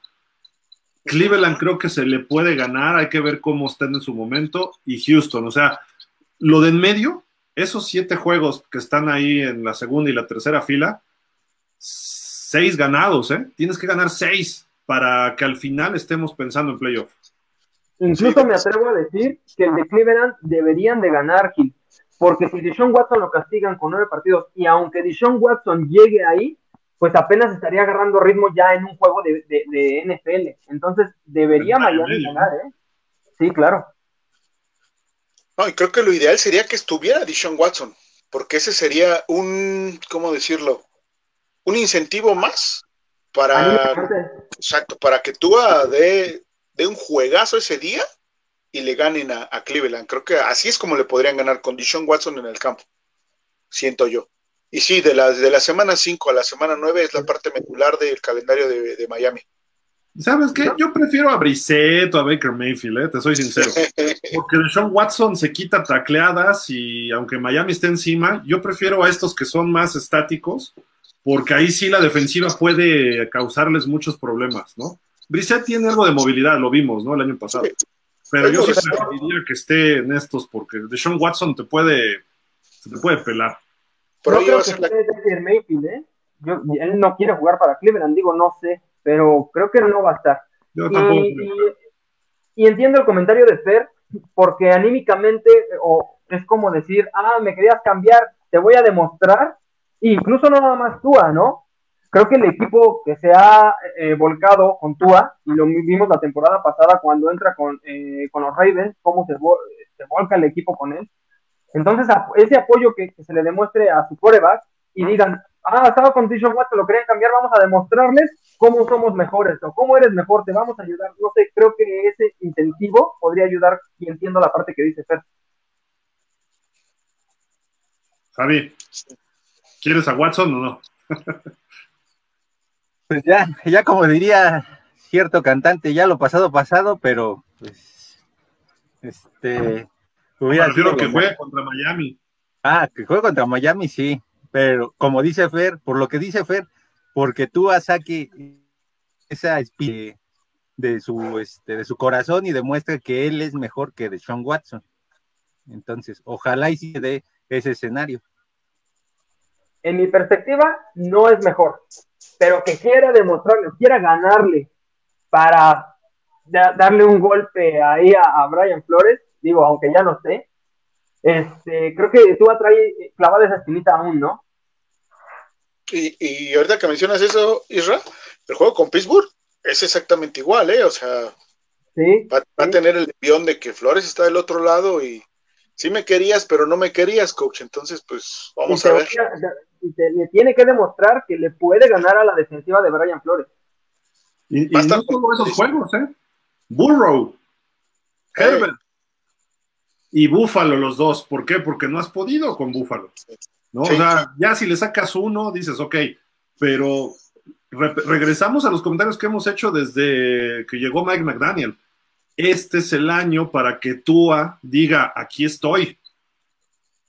Cleveland creo que se le puede ganar, hay que ver cómo están en su momento, y Houston, o sea, lo de en medio, esos siete juegos que están ahí en la segunda y la tercera fila, seis ganados, ¿eh? Tienes que ganar seis para que al final estemos pensando en playoff. Incluso me atrevo a decir que el de Cleveland deberían de ganar, Gil, porque si Deshaun Watson lo castigan con nueve partidos y aunque Deshaun Watson llegue ahí, pues apenas estaría agarrando ritmo ya en un juego de, NFL. Entonces, debería Miami ganar, ¿eh? Sí, claro. No, y creo que lo ideal sería que estuviera Dishon Watson, porque ese sería un, ¿cómo decirlo? Un incentivo más para, exacto, para que tú dé de un juegazo ese día y le ganen a, Cleveland. Creo que así es como le podrían ganar con Dishon Watson en el campo, siento yo. Y sí, de la, de la semana 5 a la semana 9 es la parte medular del calendario de, Miami. ¿Sabes qué? Yo prefiero a Brissett o a Baker Mayfield, ¿eh? te soy sincero. Porque Sean Watson se quita tacleadas y aunque Miami esté encima, yo prefiero a estos que son más estáticos, porque ahí sí la defensiva puede causarles muchos problemas, ¿no? Brissett tiene algo de movilidad, lo vimos, ¿no? El año pasado. Pero yo sí preferiría que esté en estos, porque Sean Watson te puede, se te puede pelar. Pero no creo que la... Mayfield, ¿eh? él no quiere jugar para Cleveland, digo, no sé, pero creo que no va a estar. y, entiendo el comentario de Fer, porque anímicamente, o es como decir, ah, me querías cambiar, te voy a demostrar, incluso no nada más Tua, ¿no? Creo que el equipo que se ha eh, volcado con Tua, y lo vimos la temporada pasada cuando entra con, eh, con los Ravens, cómo se, se volca el equipo con él, entonces, ese apoyo que, se le demuestre a su coreback y digan, ah, estaba con Tishon Watson, lo querían cambiar, vamos a demostrarles cómo somos mejores o cómo eres mejor, te vamos a ayudar. No sé, creo que ese incentivo podría ayudar y entiendo la parte que dice Fer. Javi, ¿quieres a Watson o no? pues ya, ya como diría cierto cantante, ya lo pasado pasado, pero pues este Prefiero que juegue contra Miami. Ah, que juegue contra Miami, sí. Pero como dice Fer, por lo que dice Fer, porque tú saque esa especie de su, este, de su corazón y demuestra que él es mejor que de Sean Watson. Entonces, ojalá y se dé ese escenario. En mi perspectiva, no es mejor, pero que quiera demostrarle, quiera ganarle para darle un golpe ahí a Brian Flores, digo, aunque ya no sé, este, creo que tú atrae clavada esa espinita aún, ¿no? Y, y ahorita que mencionas eso, Isra, el juego con Pittsburgh es exactamente igual, ¿eh? O sea, va, a tener el envión de que Flores está del otro lado y sí me querías, pero no me querías, coach. Entonces, pues vamos a ver. Y le tiene que demostrar que le puede ganar a la defensiva de Brian Flores. Y, y no solo esos juegos, ¿eh? Burrow, Herbert, y Búfalo los dos. ¿Por qué? Porque no has podido con Búfalo. ¿no? O sea, ya si le sacas uno, dices, ok, pero regresamos a los comentarios que hemos hecho desde que llegó Mike McDaniel. Este es el año para que Tua diga, aquí estoy.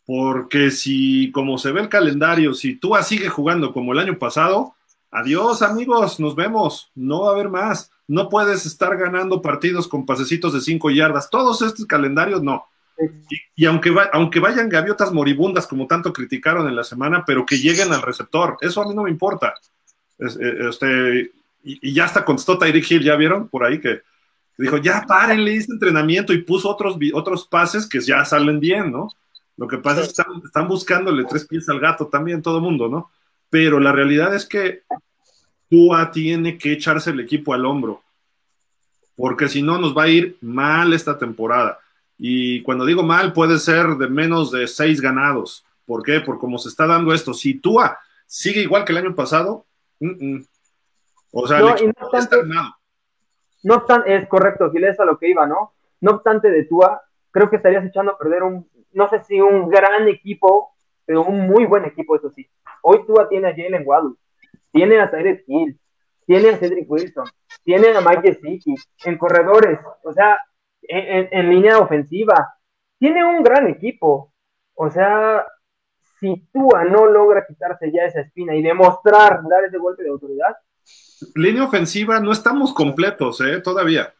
Porque si, como se ve el calendario, si Tua sigue jugando como el año pasado, adiós amigos, nos vemos, no va a haber más. No puedes estar ganando partidos con pasecitos de cinco yardas. Todos estos calendarios, no. Y, aunque, aunque vayan gaviotas moribundas, como tanto criticaron en la semana, pero que lleguen al receptor, eso a mí no me importa. Eh, este, y, ya hasta contestó Tyreek Hill, ¿ya vieron por ahí que, dijo, ya párenle este entrenamiento y puso otros, otros pases que ya salen bien, ¿no? Lo que pasa es que están, están buscándole tres pies al gato también todo el mundo, ¿no? Pero la realidad es que Tua tiene que echarse el equipo al hombro, porque si no nos va a ir mal esta temporada. Y cuando digo mal, puede ser de menos de seis ganados. ¿Por qué? Por cómo se está dando esto. Si Tua sigue igual que el año pasado, o sea, no, obstante, no obstante, es correcto, si es a lo que iba, ¿no? No obstante de Tua, creo que estarías echando a perder un, no sé si un gran equipo, pero un muy buen equipo, eso sí. Hoy Tua tiene a Jalen Waddle, tiene a Tyrese Hill, tiene a Cedric Wilson, tiene a Mike Gesicki, en corredores, o sea, en, línea ofensiva. Tiene un gran equipo. O sea, si Tua no logra quitarse ya esa espina y demostrar, dar ese golpe de autoridad. Línea ofensiva, no estamos completos, ¿eh? Todavía.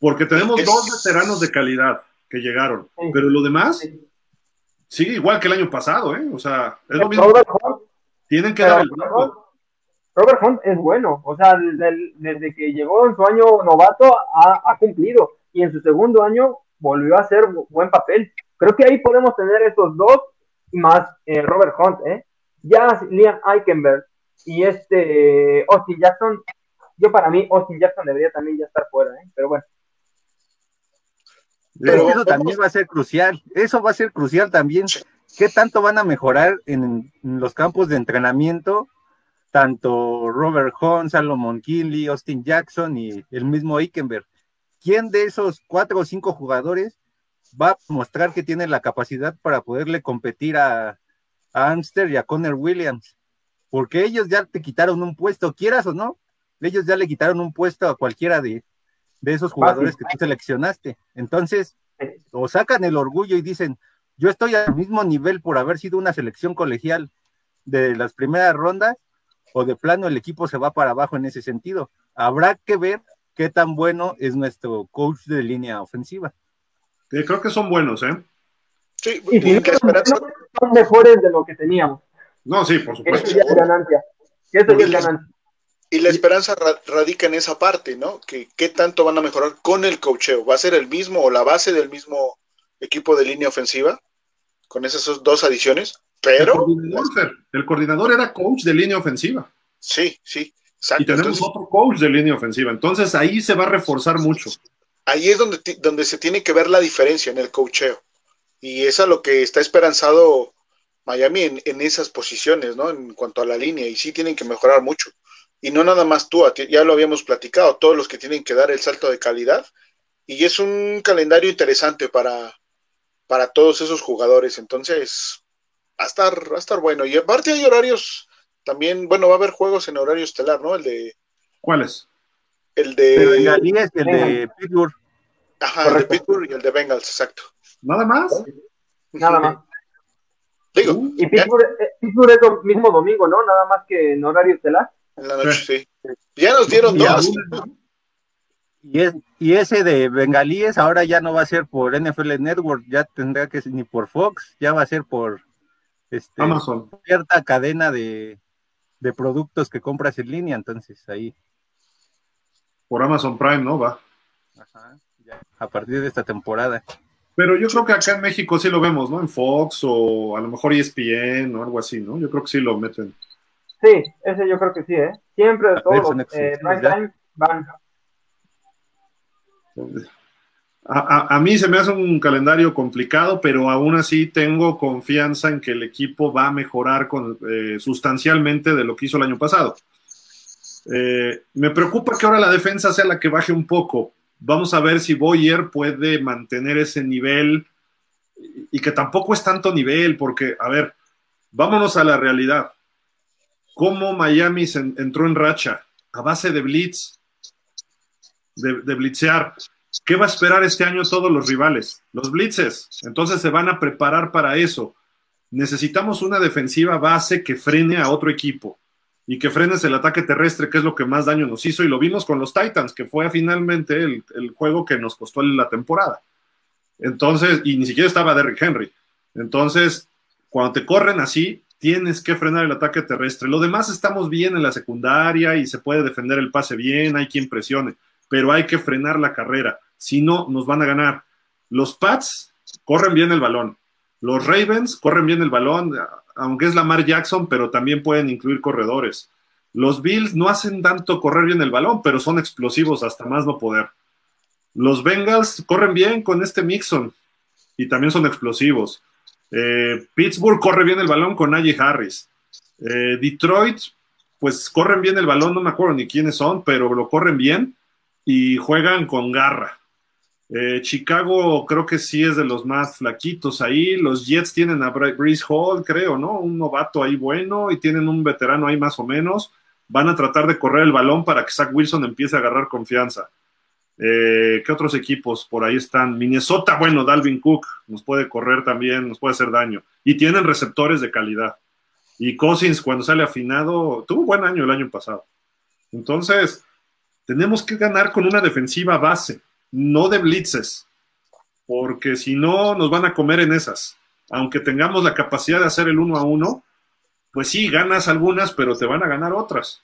Porque tenemos dos veteranos de calidad que llegaron. Pero lo demás sigue igual que el año pasado, ¿eh? O sea, es lo mismo. Tienen que dar el Robert Hunt es bueno, o sea, desde, que llegó en su año novato ha, cumplido y en su segundo año volvió a hacer buen papel. Creo que ahí podemos tener estos dos más eh, Robert Hunt, ¿eh? Ya Liam Eichenberg y este Austin Jackson, yo para mí Austin Jackson debería también ya estar fuera, ¿eh? Pero bueno. Pero eso también va a ser crucial, eso va a ser crucial también. ¿Qué tanto van a mejorar en los campos de entrenamiento tanto Robert Hunt, Salomon Kinley, Austin Jackson y el mismo Eikenberg. ¿Quién de esos cuatro o cinco jugadores va a mostrar que tiene la capacidad para poderle competir a, a Amster y a Connor Williams? Porque ellos ya te quitaron un puesto, quieras o no, ellos ya le quitaron un puesto a cualquiera de, de esos jugadores que tú seleccionaste. Entonces, o sacan el orgullo y dicen, yo estoy al mismo nivel por haber sido una selección colegial de las primeras rondas, o de plano el equipo se va para abajo en ese sentido. Habrá que ver qué tan bueno es nuestro coach de línea ofensiva. creo que son buenos, ¿eh? Sí, y si son mejores de lo que teníamos. No, sí, por supuesto. Eso ya es ganancia. Eso ya es ganancia. Y la esperanza radica en esa parte, ¿no? Que qué tanto van a mejorar con el coacheo. ¿Va a ser el mismo o la base del mismo equipo de línea ofensiva? Con esas dos adiciones. Pero. El coordinador, era coach de línea ofensiva. Sí, sí. Y tenemos otro coach de línea ofensiva. Entonces ahí se va a reforzar mucho. Ahí es donde, donde se tiene que ver la diferencia en el coacheo. Y es a lo que está esperanzado Miami en, en, esas posiciones, ¿no? En cuanto a la línea. Y sí tienen que mejorar mucho. Y no nada más tú, ya lo habíamos platicado, todos los que tienen que dar el salto de calidad. Y es un calendario interesante para, para todos esos jugadores. Entonces, va a estar, va a estar bueno. Y aparte hay horarios también, bueno, va a haber juegos en horario estelar, ¿no? El de. ¿Cuáles? El de. el de Pittsburgh. Ajá, el de Pittsburgh y el de Bengals, exacto. ¿Nada más? Nada más. Digo. Uh, y Pittsburgh, eh, Pittsburgh, es el mismo domingo, ¿no? Nada más que en horario estelar. En la noche, sí. Ya nos dieron dos. Y, es, y ese de Bengalíes ahora ya no va a ser por NFL Network, ya tendrá que ser ni por Fox, ya va a ser por este, Amazon. cierta cadena de, productos que compras en línea, entonces ahí. Por Amazon Prime, ¿no? Va. Ajá, a partir de esta temporada. Pero yo creo que acá en México sí lo vemos, ¿no? En Fox o a lo mejor ESPN o algo así, ¿no? Yo creo que sí lo meten. Sí, ese yo creo que sí, ¿eh? Siempre todos los eh, time van. A, mí se me hace un calendario complicado, pero aún así tengo confianza en que el equipo va a mejorar con, eh, sustancialmente de lo que hizo el año pasado. Eh, me preocupa que ahora la defensa sea la que baje un poco. Vamos a ver si Boyer puede mantener ese nivel y que tampoco es tanto nivel, porque, a ver, vámonos a la realidad. ¿Cómo Miami se entró en racha? A base de blitz, de, de blitzear ¿Qué va a esperar este año todos los rivales? Los blitzes. Entonces se van a preparar para eso. Necesitamos una defensiva base que frene a otro equipo y que frenes el ataque terrestre, que es lo que más daño nos hizo. Y lo vimos con los Titans, que fue finalmente el, juego que nos costó la temporada. Entonces, y ni siquiera estaba Derrick Henry. Entonces, cuando te corren así, tienes que frenar el ataque terrestre. Lo demás estamos bien en la secundaria y se puede defender el pase bien, hay quien presione, pero hay que frenar la carrera. Si no, nos van a ganar. Los Pats corren bien el balón. Los Ravens corren bien el balón, aunque es Lamar Jackson, pero también pueden incluir corredores. Los Bills no hacen tanto correr bien el balón, pero son explosivos hasta más no poder. Los Bengals corren bien con este Mixon y también son explosivos. Eh, Pittsburgh corre bien el balón con Najee Harris. Eh, Detroit, pues corren bien el balón, no me acuerdo ni quiénes son, pero lo corren bien y juegan con garra. Eh, Chicago creo que sí es de los más flaquitos ahí. Los Jets tienen a Breeze Hall, creo, ¿no? Un novato ahí bueno y tienen un veterano ahí más o menos. Van a tratar de correr el balón para que Zach Wilson empiece a agarrar confianza. Eh, ¿Qué otros equipos por ahí están? Minnesota, bueno, Dalvin Cook nos puede correr también, nos puede hacer daño. Y tienen receptores de calidad. Y Cousins, cuando sale afinado, tuvo un buen año el año pasado. Entonces, tenemos que ganar con una defensiva base, no de blitzes, porque si no, nos van a comer en esas. Aunque tengamos la capacidad de hacer el uno a uno, pues sí, ganas algunas, pero te van a ganar otras.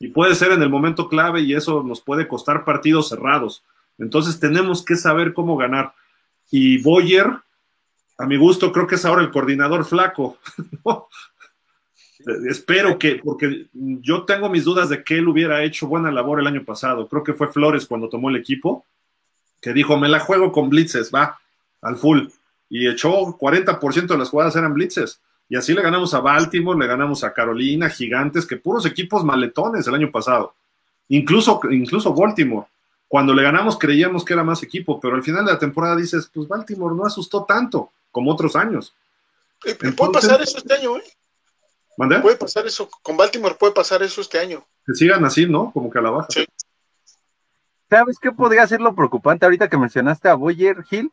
Y puede ser en el momento clave y eso nos puede costar partidos cerrados. Entonces tenemos que saber cómo ganar. Y Boyer, a mi gusto, creo que es ahora el coordinador flaco. Espero que, porque yo tengo mis dudas de que él hubiera hecho buena labor el año pasado. Creo que fue Flores cuando tomó el equipo, que dijo, me la juego con blitzes, va, al full. Y echó 40% de las jugadas eran blitzes. Y así le ganamos a Baltimore, le ganamos a Carolina, Gigantes, que puros equipos maletones el año pasado. Incluso, incluso Baltimore. Cuando le ganamos creíamos que era más equipo, pero al final de la temporada dices, pues Baltimore no asustó tanto como otros años. Eh, puede pasar eso este año, ¿eh? ¿Mandé? Puede pasar eso, con Baltimore puede pasar eso este año. Que sigan así, ¿no? Como que a la baja. Sí. ¿Sabes qué podría ser lo preocupante ahorita que mencionaste a Boyer Hill?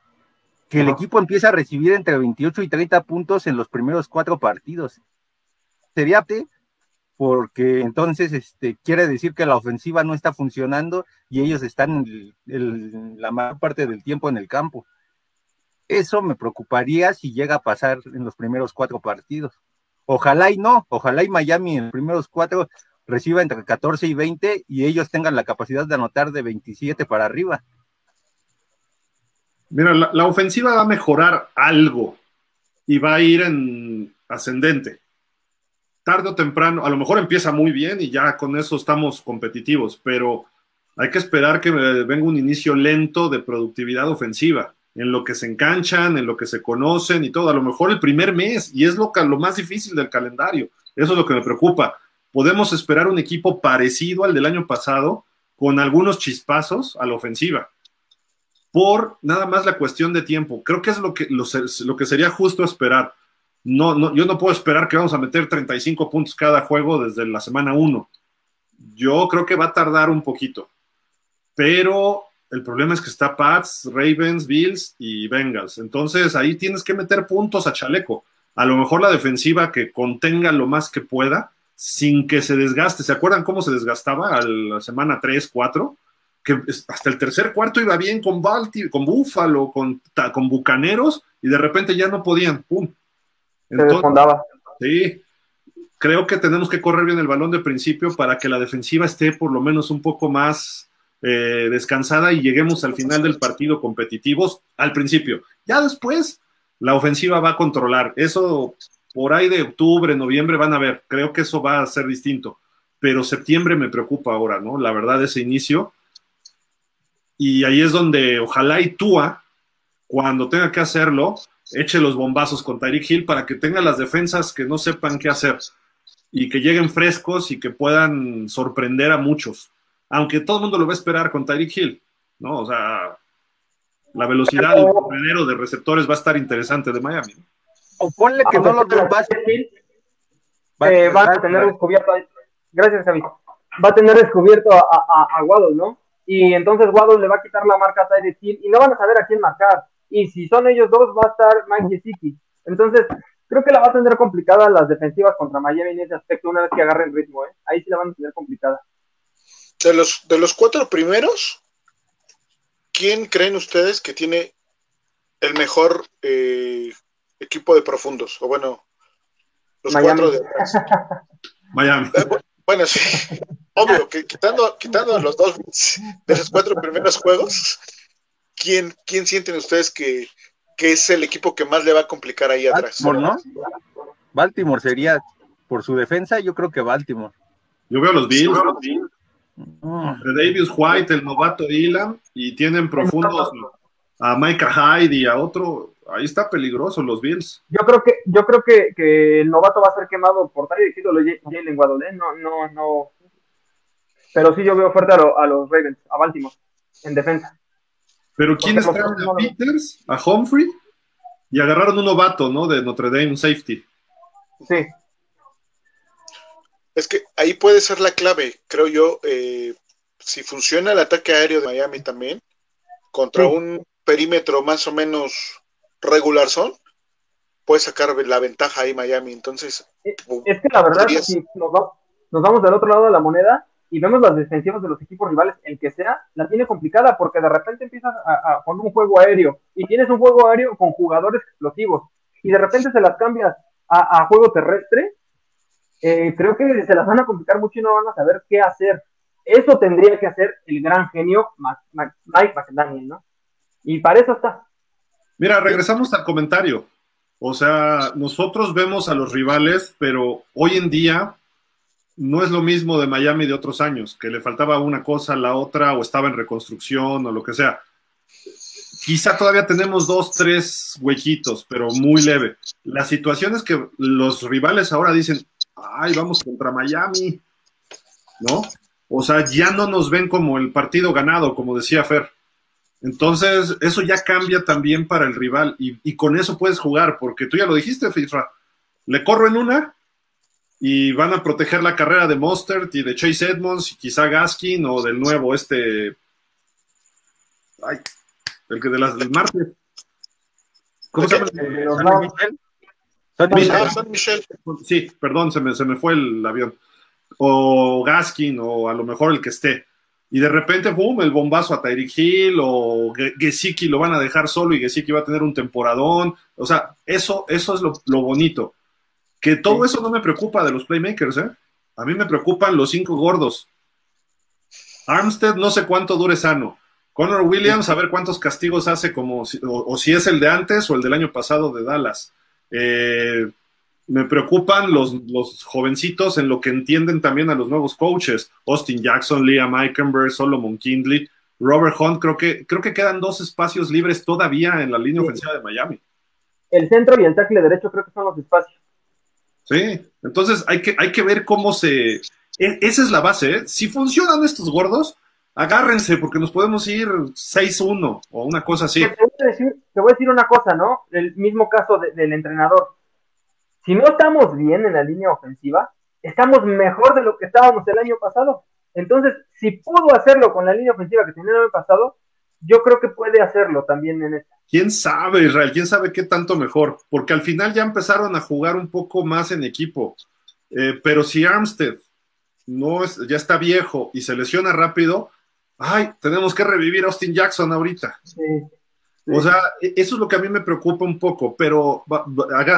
Que el equipo empieza a recibir entre 28 y 30 puntos en los primeros cuatro partidos. Sería porque entonces este, quiere decir que la ofensiva no está funcionando y ellos están la mayor parte del tiempo en el campo. Eso me preocuparía si llega a pasar en los primeros cuatro partidos. Ojalá y no, ojalá y Miami en los primeros cuatro reciba entre 14 y 20 y ellos tengan la capacidad de anotar de 27 para arriba. Mira, la, ofensiva va a mejorar algo y va a ir en ascendente. Tarde o temprano, a lo mejor empieza muy bien y ya con eso estamos competitivos, pero hay que esperar que venga un inicio lento de productividad ofensiva, en lo que se enganchan, en lo que se conocen y todo. A lo mejor el primer mes, y es lo, lo más difícil del calendario. Eso es lo que me preocupa. Podemos esperar un equipo parecido al del año pasado, con algunos chispazos a la ofensiva por nada más la cuestión de tiempo. Creo que es lo que, lo, que sería justo esperar. No, no, yo no puedo esperar que vamos a meter 35 puntos cada juego desde la semana 1. Yo creo que va a tardar un poquito. Pero el problema es que está Pats, Ravens, Bills y Bengals. Entonces ahí tienes que meter puntos a chaleco. A lo mejor la defensiva que contenga lo más que pueda sin que se desgaste. ¿Se acuerdan cómo se desgastaba a la semana 3, 4? Que hasta el tercer cuarto iba bien con Balti, con Búfalo, con, con Bucaneros, y de repente ya no podían. ¡Pum! Entonces, sí, creo que tenemos que correr bien el balón de principio para que la defensiva esté por lo menos un poco más eh, descansada y lleguemos al final del partido competitivos al principio. Ya después la ofensiva va a controlar. Eso por ahí de octubre, noviembre van a ver. Creo que eso va a ser distinto. Pero septiembre me preocupa ahora, ¿no? La verdad, ese inicio y ahí es donde ojalá y Tua, cuando tenga que hacerlo, eche los bombazos con Tyreek Hill para que tenga las defensas que no sepan qué hacer y que lleguen frescos y que puedan sorprender a muchos. Aunque todo el mundo lo va a esperar con Tyreek Hill, ¿no? O sea, la velocidad del corredero de receptores va a estar interesante de Miami. O ponle que no lo eh, va a tener descubierto, gracias Javi, va a tener descubierto a, a, a ¿no? Y entonces Waddle le va a quitar la marca a Tyreek Hill y no van a saber a quién marcar. Y si son ellos dos, va a estar Mike Gesicki. Entonces, creo que la va a tener complicada las defensivas contra Miami en ese aspecto una vez que agarre el ritmo. ¿eh? Ahí sí la van a tener complicada. De los, de los cuatro primeros, ¿quién creen ustedes que tiene el mejor eh, equipo de profundos? O bueno, los cuatro de Miami. Eh, bueno, sí. Obvio, que quitando, quitando los dos de los cuatro primeros juegos, ¿quién, quién sienten ustedes que, es el equipo que más le va a complicar ahí atrás? Baltimore, ¿no? Baltimore sería, por su defensa, yo creo que Baltimore. Yo veo los Bills. De Davis White, el novato Elam, y tienen profundos a Micah Hyde y a otro. Ahí está peligroso los Bills. Yo creo que, yo creo que, que el novato va a ser quemado por tal y lo Jalen Waddle, ¿eh? No, no, no. Pero sí yo veo fuerte a, lo- a los Ravens, a Baltimore, en defensa. Pero ¿quiénes Porque los- traen a Peters, a Humphrey? Y agarraron un novato, ¿no? De Notre Dame, un safety. Sí, Es que ahí puede ser la clave, creo yo. eh, si funciona el ataque aéreo de Miami también, contra Sí. un perímetro más o menos regular son, puede sacar la ventaja ahí Miami. Entonces, es que la verdad, Podrías- si nos, va- nos vamos del otro lado de la moneda y vemos las defensivas de los equipos rivales, el que sea, la tiene complicada porque de repente empiezas a, a un juego aéreo y tienes un juego aéreo con jugadores explosivos y de repente se las cambias a, a juego terrestre, eh, creo que se las van a complicar mucho y no van a saber qué hacer. Eso tendría que hacer el gran genio Mike McDaniel, ¿no? Y para eso está. Mira, regresamos al comentario. O sea, nosotros vemos a los rivales, pero hoy en día no es lo mismo de Miami de otros años, que le faltaba una cosa la otra o estaba en reconstrucción o lo que sea. Quizá todavía tenemos dos, tres huequitos, pero muy leve. La situación es que los rivales ahora dicen, ay, vamos contra Miami, ¿no? O sea, ya no nos ven como el partido ganado, como decía Fer. Entonces, eso ya cambia también para el rival y, y con eso puedes jugar, porque tú ya lo dijiste, Fisra. Le corro en una y van a proteger la carrera de Mostert y de Chase Edmonds y quizá Gaskin o del nuevo, este. Ay, el que de las del martes. ¿Cómo se llama? Browns. Michel. Michel. Michel. San Michel, Sí, perdón, se me, se me fue el avión. O Gaskin, o a lo mejor el que esté. Y de repente, boom, el bombazo a Tyreek Hill, o Ge- Gesicki lo van a dejar solo y Gesicki va a tener un temporadón. O sea, eso, eso es lo, lo bonito. Que todo eso no me preocupa de los playmakers, ¿eh? A mí me preocupan los cinco gordos. Armstead, no sé cuánto dure sano. Connor Williams, a ver cuántos castigos hace, como o, o si es el de antes o el del año pasado de Dallas. Eh, me preocupan los, los jovencitos en lo que entienden también a los nuevos coaches. Austin Jackson, Liam Eikenberg, Solomon Kindley, Robert Hunt. Creo que, creo que quedan dos espacios libres todavía en la línea Sí. ofensiva de Miami. El centro y el tackle derecho creo que son los espacios. Sí, entonces hay que, hay que ver cómo se... e- esa es la base, ¿eh? Si funcionan estos gordos, agárrense porque nos podemos ir 6-1 o una cosa así. Te, voy a decir, una cosa, ¿no? El mismo caso de- del entrenador. Si no estamos bien en la línea ofensiva, estamos mejor de lo que estábamos el año pasado. Entonces, si pudo hacerlo con la línea ofensiva que tenía el año pasado, yo creo que puede hacerlo también en esta. ¿Quién sabe, Israel? ¿Quién sabe qué tanto mejor? Porque al final ya empezaron a jugar un poco más en equipo. Eh, pero si Armstead no es, ya está viejo y se lesiona rápido, ay, tenemos que revivir a Austin Jackson ahorita. Sí. O sea, e- eso es lo que a mí me preocupa un poco, pero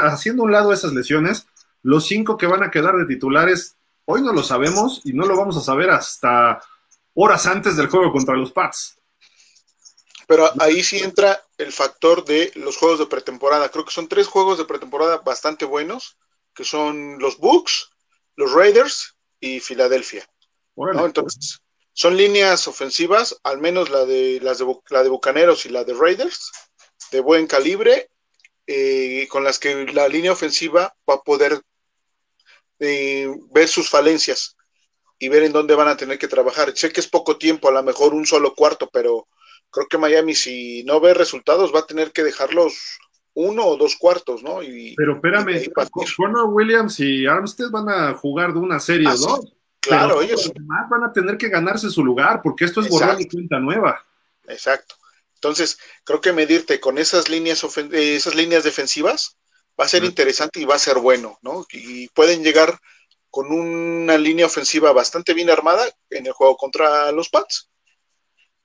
haciendo un lado esas lesiones, los cinco que van a quedar de titulares, hoy no lo sabemos y no lo vamos a saber hasta horas antes del juego contra los Pats. Pero ahí sí entra el factor de los juegos de pretemporada. Creo que son tres juegos de pretemporada bastante buenos, que son los Bucks, los Raiders y Filadelfia. Órale. ¿no? Entonces, son líneas ofensivas, al menos la de, las de, la de Bucaneros y la de Raiders, de buen calibre, eh, con las que la línea ofensiva va a poder eh, ver sus falencias y ver en dónde van a tener que trabajar. Sé que es poco tiempo, a lo mejor un solo cuarto, pero creo que Miami, si no ve resultados, va a tener que dejarlos uno o dos cuartos, ¿no? Y, Pero espérame. Connor Williams y Armstead van a jugar de una serie Ah, o sí. dos. Claro, pero ellos, van a tener que ganarse su lugar, porque esto es borrar y cuenta nueva. Exacto. Entonces, creo que medirte con esas líneas, ofen- eh, esas líneas defensivas va a ser interesante y va a ser bueno, ¿no? Y pueden llegar con una línea ofensiva bastante bien armada en el juego contra los Pats.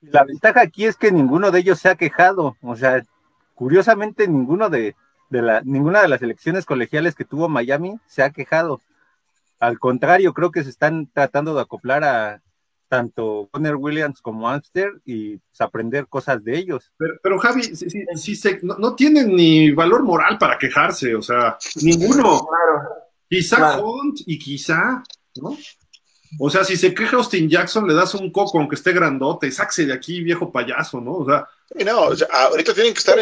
La ventaja aquí es que ninguno de ellos se ha quejado. O sea, curiosamente ninguno de, de la, ninguna de las elecciones colegiales que tuvo Miami se ha quejado. Al contrario, creo que se están tratando de acoplar a tanto Conner Williams como Amster y pues, aprender cosas de ellos. Pero, pero Javi, si, si- si se- no, no tienen ni valor moral para quejarse, o sea, ninguno. Claro. Quizá Claro. Hunt y quizá, ¿no? O sea, si se queja Austin Jackson, le das un coco aunque esté grandote, saxe de aquí, viejo payaso, ¿no? O sea, no, ahorita tienen que estar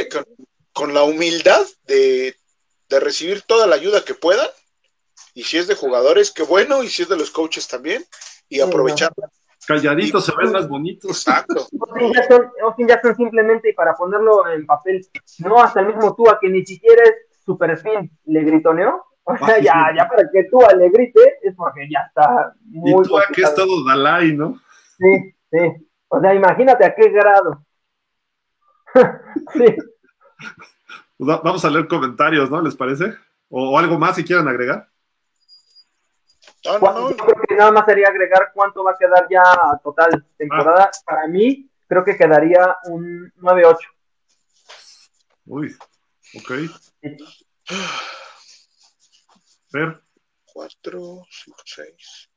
con, la humildad de, recibir toda la ayuda que puedan. Y si es de jugadores, qué bueno. Y si es de los coaches también. Y aprovechar. Calladitos se ven más bonitos. Exacto. Austin Jackson, simplemente, para ponerlo en papel, no hasta el mismo Tua, que ni siquiera es super fin, le gritoneó. O sea, ya, ya para que Tua le grite, es porque ya está muy. Y Tua que es todo Dalai, ¿no? Sí, sí. O sea, imagínate a qué grado. sí. Pues vamos a leer comentarios, ¿no? ¿Les parece? ¿O algo más si quieren agregar? No, no, Yo creo que nada más sería agregar cuánto va a quedar ya total temporada. Ah. Para mí, creo que quedaría un 9-8. Uy, ok. Ver. 4, 5, 6.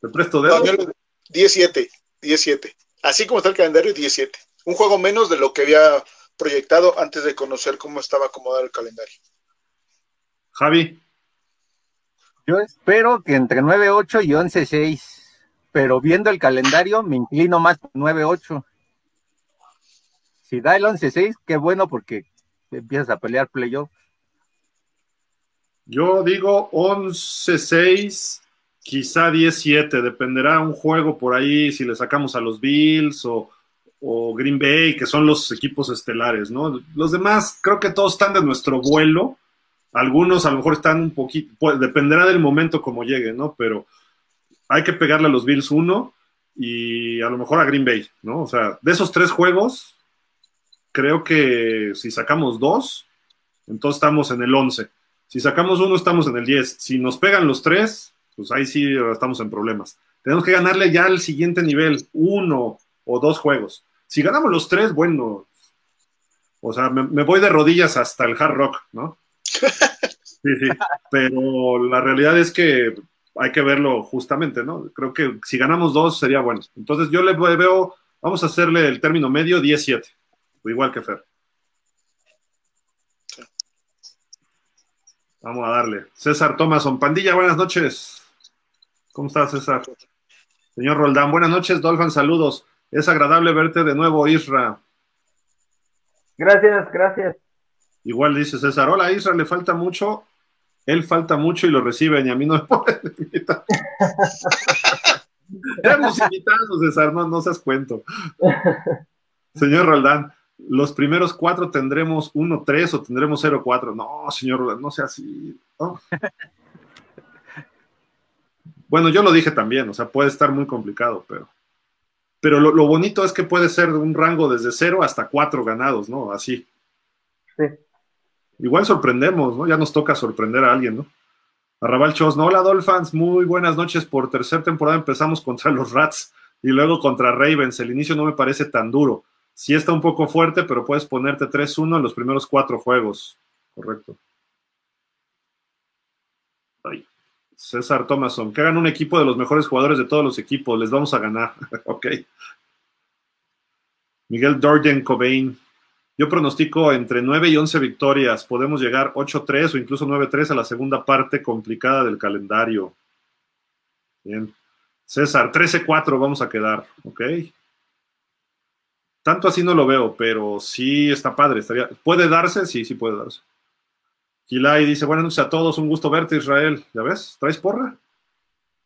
Te presto de 17, 17. Así como está el calendario, 17. Un juego menos de lo que había proyectado antes de conocer cómo estaba acomodado el calendario. Javi. Yo espero que entre 9-8 y 11-6, pero viendo el calendario me inclino más por 9-8. Si da el 11-6, qué bueno porque empiezas a pelear playoff. Yo digo 11-6, quizá 10-7, dependerá un juego por ahí si le sacamos a los Bills o, Green Bay, que son los equipos estelares, ¿no? Los demás creo que todos están de nuestro vuelo algunos a lo mejor están un poquito, dependerá del momento como llegue, ¿no? Pero hay que pegarle a los Bills uno y a lo mejor a Green Bay, ¿no? O sea, de esos tres juegos, creo que si sacamos dos, entonces estamos en el 11. Si sacamos uno, estamos en el 10. Si nos pegan los tres, pues ahí sí estamos en problemas. Tenemos que ganarle ya al siguiente nivel, uno o dos juegos. Si ganamos los tres, bueno, o sea, me voy de rodillas hasta el hard rock, ¿no? Sí, sí, pero la realidad es que hay que verlo justamente, ¿no? Creo que si ganamos dos sería bueno. Entonces yo le veo, vamos a hacerle el término medio 17, igual que Fer. Vamos a darle. César Thomason, pandilla, buenas noches. ¿Cómo estás, César? Señor Roldán, buenas noches, Dolphin, saludos. Es agradable verte de nuevo, Isra. Gracias, gracias. Igual dice César, hola Israel, le falta mucho, él falta mucho y lo reciben y a mí no me pueden invitar. Éramos invitados, César, no, no seas cuento. Señor Roldán, los primeros cuatro tendremos 1-3 o tendremos 0-4. No, señor no sea así. Bueno, yo lo dije también, o sea, puede estar muy complicado, pero, pero lo, lo bonito es que puede ser un rango desde 0 hasta 4 ganados, ¿no? Así. Sí igual sorprendemos, ¿no? Ya nos toca sorprender a alguien, ¿no? Arrabal Chos, no, hola Dolphins, muy buenas noches. Por tercera temporada empezamos contra los Rats y luego contra Ravens. El inicio no me parece tan duro. Sí está un poco fuerte, pero puedes ponerte 3-1 en los primeros cuatro juegos. Correcto. Ay. César Thomason, que hagan un equipo de los mejores jugadores de todos los equipos, les vamos a ganar. ok. Miguel Dorden Cobain, yo pronostico entre 9 y 11 victorias. Podemos llegar 8-3 o incluso 9-3 a la segunda parte complicada del calendario. Bien. César, 13-4 vamos a quedar, ¿ok? Tanto así no lo veo, pero sí está padre. Estaría... ¿Puede darse? Sí, sí puede darse. Kilay dice, buenas noches a todos, un gusto verte Israel. ¿Ya ves? ¿Traes porra?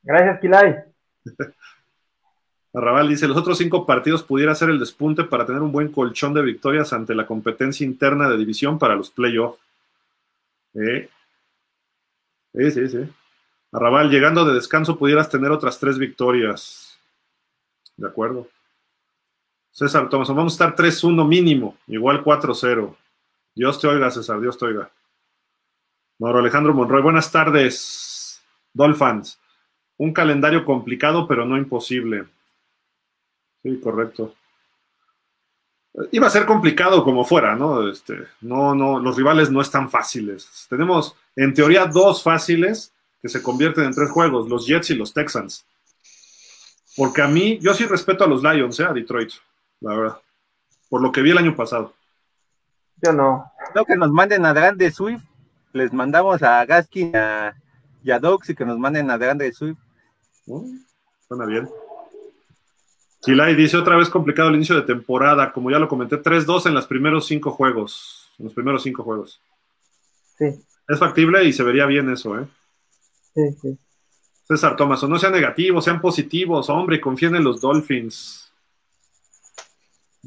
Gracias, Kilay. Arrabal dice, los otros cinco partidos pudiera ser el despunte para tener un buen colchón de victorias ante la competencia interna de división para los playoffs. ¿Eh? Sí, sí, sí. Arrabal, llegando de descanso pudieras tener otras tres victorias. De acuerdo. César Thomas, vamos a estar 3-1 mínimo, igual 4-0. Dios te oiga, César, Dios te oiga. Mauro Alejandro Monroy, buenas tardes. Dolphins, un calendario complicado, pero no imposible. Sí, correcto. Iba a ser complicado como fuera, ¿no? Este, no, no, los rivales no están fáciles. Tenemos, en teoría, dos fáciles que se convierten en tres juegos, los Jets y los Texans. Porque a mí, yo sí respeto a los Lions, ¿eh? A Detroit, la verdad. Por lo que vi el año pasado. Yo no. No, que nos manden a Grande Swift, les mandamos a Gaskin y a Dox y que nos manden a DeAndre Swift. Uh, suena bien. Kilay dice otra vez complicado el inicio de temporada, como ya lo comenté, 3-2 en los primeros cinco juegos. En los primeros cinco juegos. Sí, Es factible y se vería bien eso, ¿eh? sí, sí. César Thomas, no sean negativos, sean positivos, hombre, confíen en los Dolphins.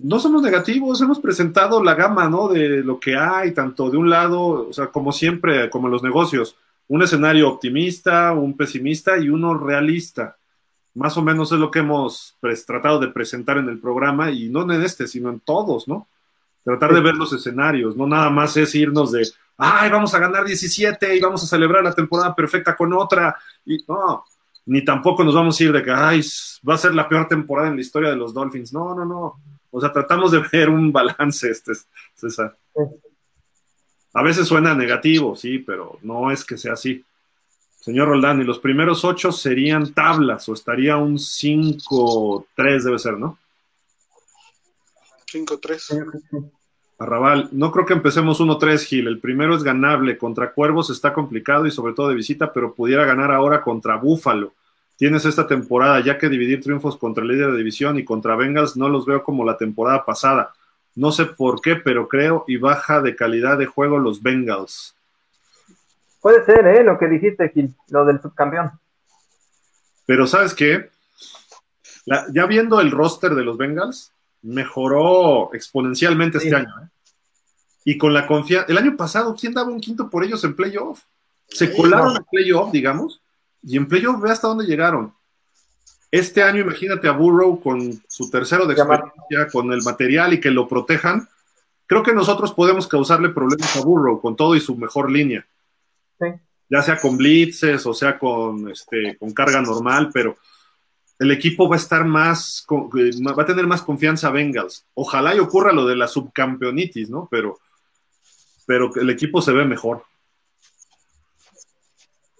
No somos negativos, hemos presentado la gama, ¿no? De lo que hay, tanto de un lado, o sea, como siempre, como en los negocios, un escenario optimista, un pesimista y uno realista. Más o menos es lo que hemos tratado de presentar en el programa y no en este, sino en todos, ¿no? Tratar de ver los escenarios, no nada más es irnos de, ay, vamos a ganar 17 y vamos a celebrar la temporada perfecta con otra. Y no, ni tampoco nos vamos a ir de que, ay, va a ser la peor temporada en la historia de los Dolphins. No, no, no. O sea, tratamos de ver un balance, este, César. A veces suena negativo, sí, pero no es que sea así. Señor Roldán, y los primeros ocho serían tablas, o estaría un 5-3, debe ser, ¿no? 5-3. Arrabal, no creo que empecemos 1-3, Gil. El primero es ganable. Contra Cuervos está complicado y sobre todo de visita, pero pudiera ganar ahora contra Búfalo. Tienes esta temporada, ya que dividir triunfos contra el líder de división y contra Bengals no los veo como la temporada pasada. No sé por qué, pero creo y baja de calidad de juego los Bengals. Puede ser, ¿eh? Lo que dijiste, Gil, lo del subcampeón. Pero ¿sabes qué? La- ya viendo el roster de los Bengals, mejoró exponencialmente este año. ¿eh? Y con la confianza. El año pasado, ¿quién daba un quinto por ellos en playoff? Se Sí, colaron no. en playoff, digamos, y en playoff ve hasta dónde llegaron. Este año, imagínate a Burrow con su tercero de experiencia, con el material y que lo protejan. Creo que nosotros podemos causarle problemas a Burrow con todo y su mejor línea. Sí. Ya sea con blitzes o sea con, este, con carga normal, pero el equipo va a estar más, eh, va a tener más confianza a Bengals. Ojalá y ocurra lo de la subcampeonitis, ¿no? Pero, pero el equipo se ve mejor.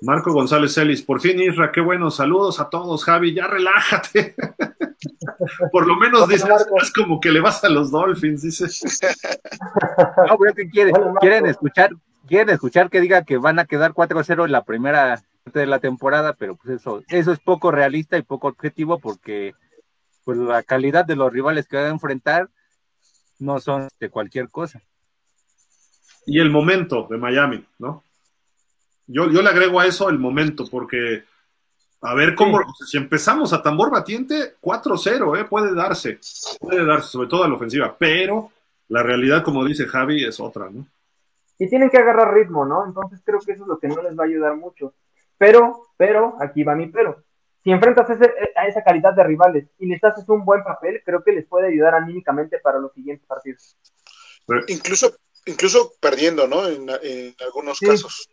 Marco González Celis, por fin Isra, qué bueno, saludos a todos, Javi, ya relájate. por lo menos dices, es como que le vas a los Dolphins, dices. No, pero que quieren, quieren escuchar, quieren escuchar que diga que van a quedar 4-0 en la primera parte de la temporada, pero pues eso, eso es poco realista y poco objetivo porque pues la calidad de los rivales que van a enfrentar no son de cualquier cosa. y el momento de Miami, ¿no? Yo, yo le agrego a eso el momento, porque a ver cómo, o sea, si empezamos a tambor batiente, 4-0, ¿eh? puede darse, puede darse, sobre todo a la ofensiva, pero la realidad, como dice Javi, es otra, ¿no? Y tienen que agarrar ritmo, ¿no? Entonces creo que eso es lo que no les va a ayudar mucho. Pero, pero, aquí va mi pero. Si enfrentas a, ese- a esa calidad de rivales y les haces un buen papel, creo que les puede ayudar anímicamente para los siguientes partidos. Pero Incluso, incluso perdiendo, ¿no? En, en algunos Sí. casos.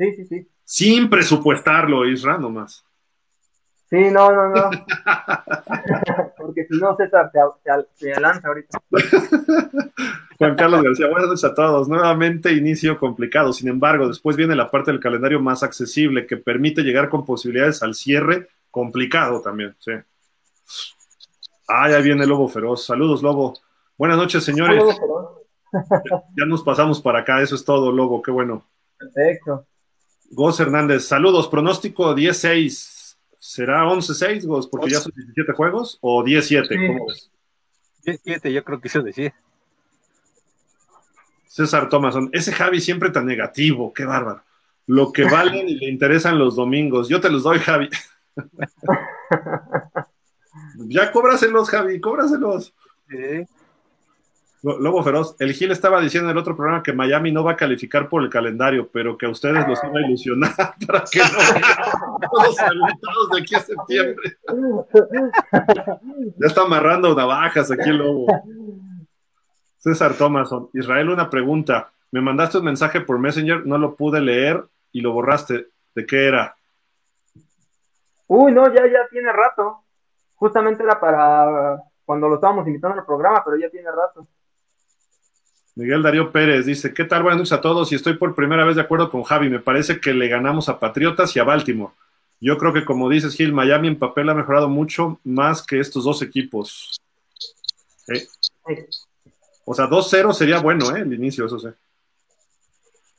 Sí, sí, sí. sin presupuestarlo, Isra, nomás. Sí, no, no, no. Porque si no, César se, se, se lanza ahorita. Juan Carlos García, buenas noches a todos. Nuevamente inicio complicado. Sin embargo, después viene la parte del calendario más accesible que permite llegar con posibilidades al cierre complicado también. Sí. Ah, ya viene Lobo Feroz. Saludos, Lobo. Buenas noches, señores. Saludos, Ferón. Ya nos pasamos para acá. Eso es todo, Lobo. Qué bueno. Perfecto. Goz Hernández, saludos. Pronóstico 10-6. ¿Será 11-6, Goz? Porque ya son 17 juegos. ¿O 10-7? Sí. ¿Cómo ves? 17, yo creo que eso decía. César Thomason, ese Javi siempre tan negativo, qué bárbaro. Lo que valen y le interesan los domingos. Yo te los doy, Javi. ya cóbraselos, Javi, cóbraselos. Sí. Lo- Lobo Feroz, el Gil estaba diciendo en el otro programa que Miami no va a calificar por el calendario, pero que a ustedes los iba a ilusionar para que no todos resultados de aquí a septiembre. Ya está amarrando navajas aquí el Lobo. César Thomason, Israel, una pregunta. Me mandaste un mensaje por Messenger, no lo pude leer y lo borraste. ¿De qué era? Uy, no, ya, ya tiene rato. Justamente era para cuando lo estábamos invitando al programa, pero ya tiene rato. Miguel Darío Pérez dice, ¿qué tal? Buenas noches a todos y estoy por primera vez de acuerdo con Javi. Me parece que le ganamos a Patriotas y a Baltimore. Yo creo que como dices, Gil, Miami en papel ha mejorado mucho más que estos dos equipos. Eh. O sea, 2-0 sería bueno, ¿eh? El inicio, eso sí.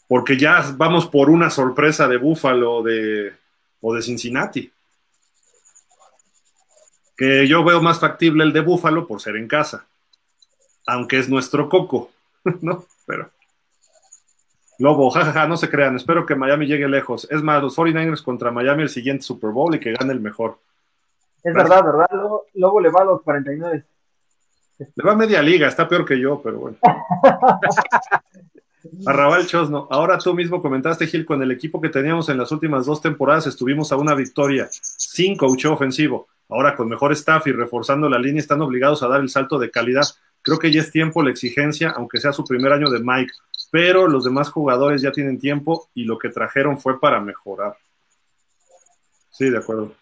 porque ya vamos por una sorpresa de Buffalo de, o de Cincinnati. Que yo veo más factible el de Buffalo por ser en casa, aunque es nuestro coco, ¿no? Pero. Lobo, jajaja, no se crean, espero que Miami llegue lejos. Es más, los 49ers contra Miami el siguiente Super Bowl y que gane el mejor. Es verdad, ¿verdad? Lobo, le va a los 49. Le va a media liga, está peor que yo, pero bueno. Arrabal Chosno, ahora tú mismo comentaste, Gil, con el equipo que teníamos en las últimas dos temporadas estuvimos a una victoria, sin coach ofensivo. Ahora con mejor staff y reforzando la línea están obligados a dar el salto de calidad. Creo que ya es tiempo la exigencia, aunque sea su primer año de Mike, pero los demás jugadores ya tienen tiempo y lo que trajeron fue para mejorar. Sí, de acuerdo.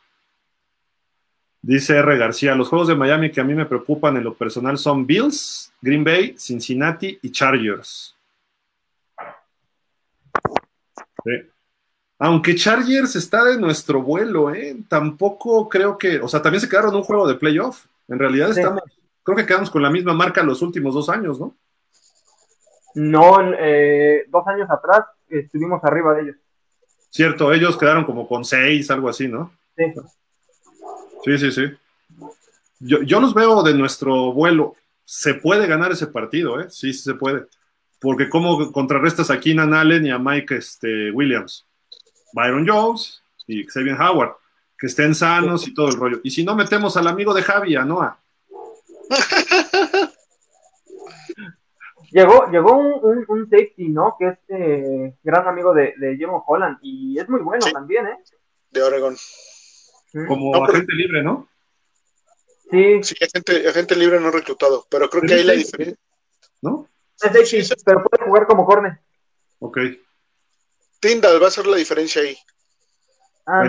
Dice R. García, los juegos de Miami que a mí me preocupan en lo personal son Bills, Green Bay, Cincinnati y Chargers. Aunque Chargers está de nuestro vuelo, ¿eh? tampoco creo que, o sea, también se quedaron en un juego de playoff. En realidad estamos, creo que quedamos con la misma marca los últimos dos años, ¿no? No, eh, dos años atrás estuvimos arriba de ellos. Cierto, ellos quedaron como con seis, algo así, ¿no? Sí. Sí, sí, sí. Yo, yo los veo de nuestro vuelo. Se puede ganar ese partido, ¿eh? Sí, sí se puede porque cómo contrarrestas a Keenan Allen y a Mike este, Williams, Byron Jones y Xavier Howard, que estén sanos y todo el rollo. Y si no metemos al amigo de Javi, a Noah. llegó llegó un, un, safety, ¿no? Que es eh, gran amigo de, de Holland y es muy bueno también, ¿eh? De Oregon. Como agente libre, ¿no? Sí. Sí, agente, agente libre no reclutado, pero creo que ahí la diferencia. ¿No? Es pero puede jugar como corner. Ok. Tyndall va a ser la diferencia ahí. Ah,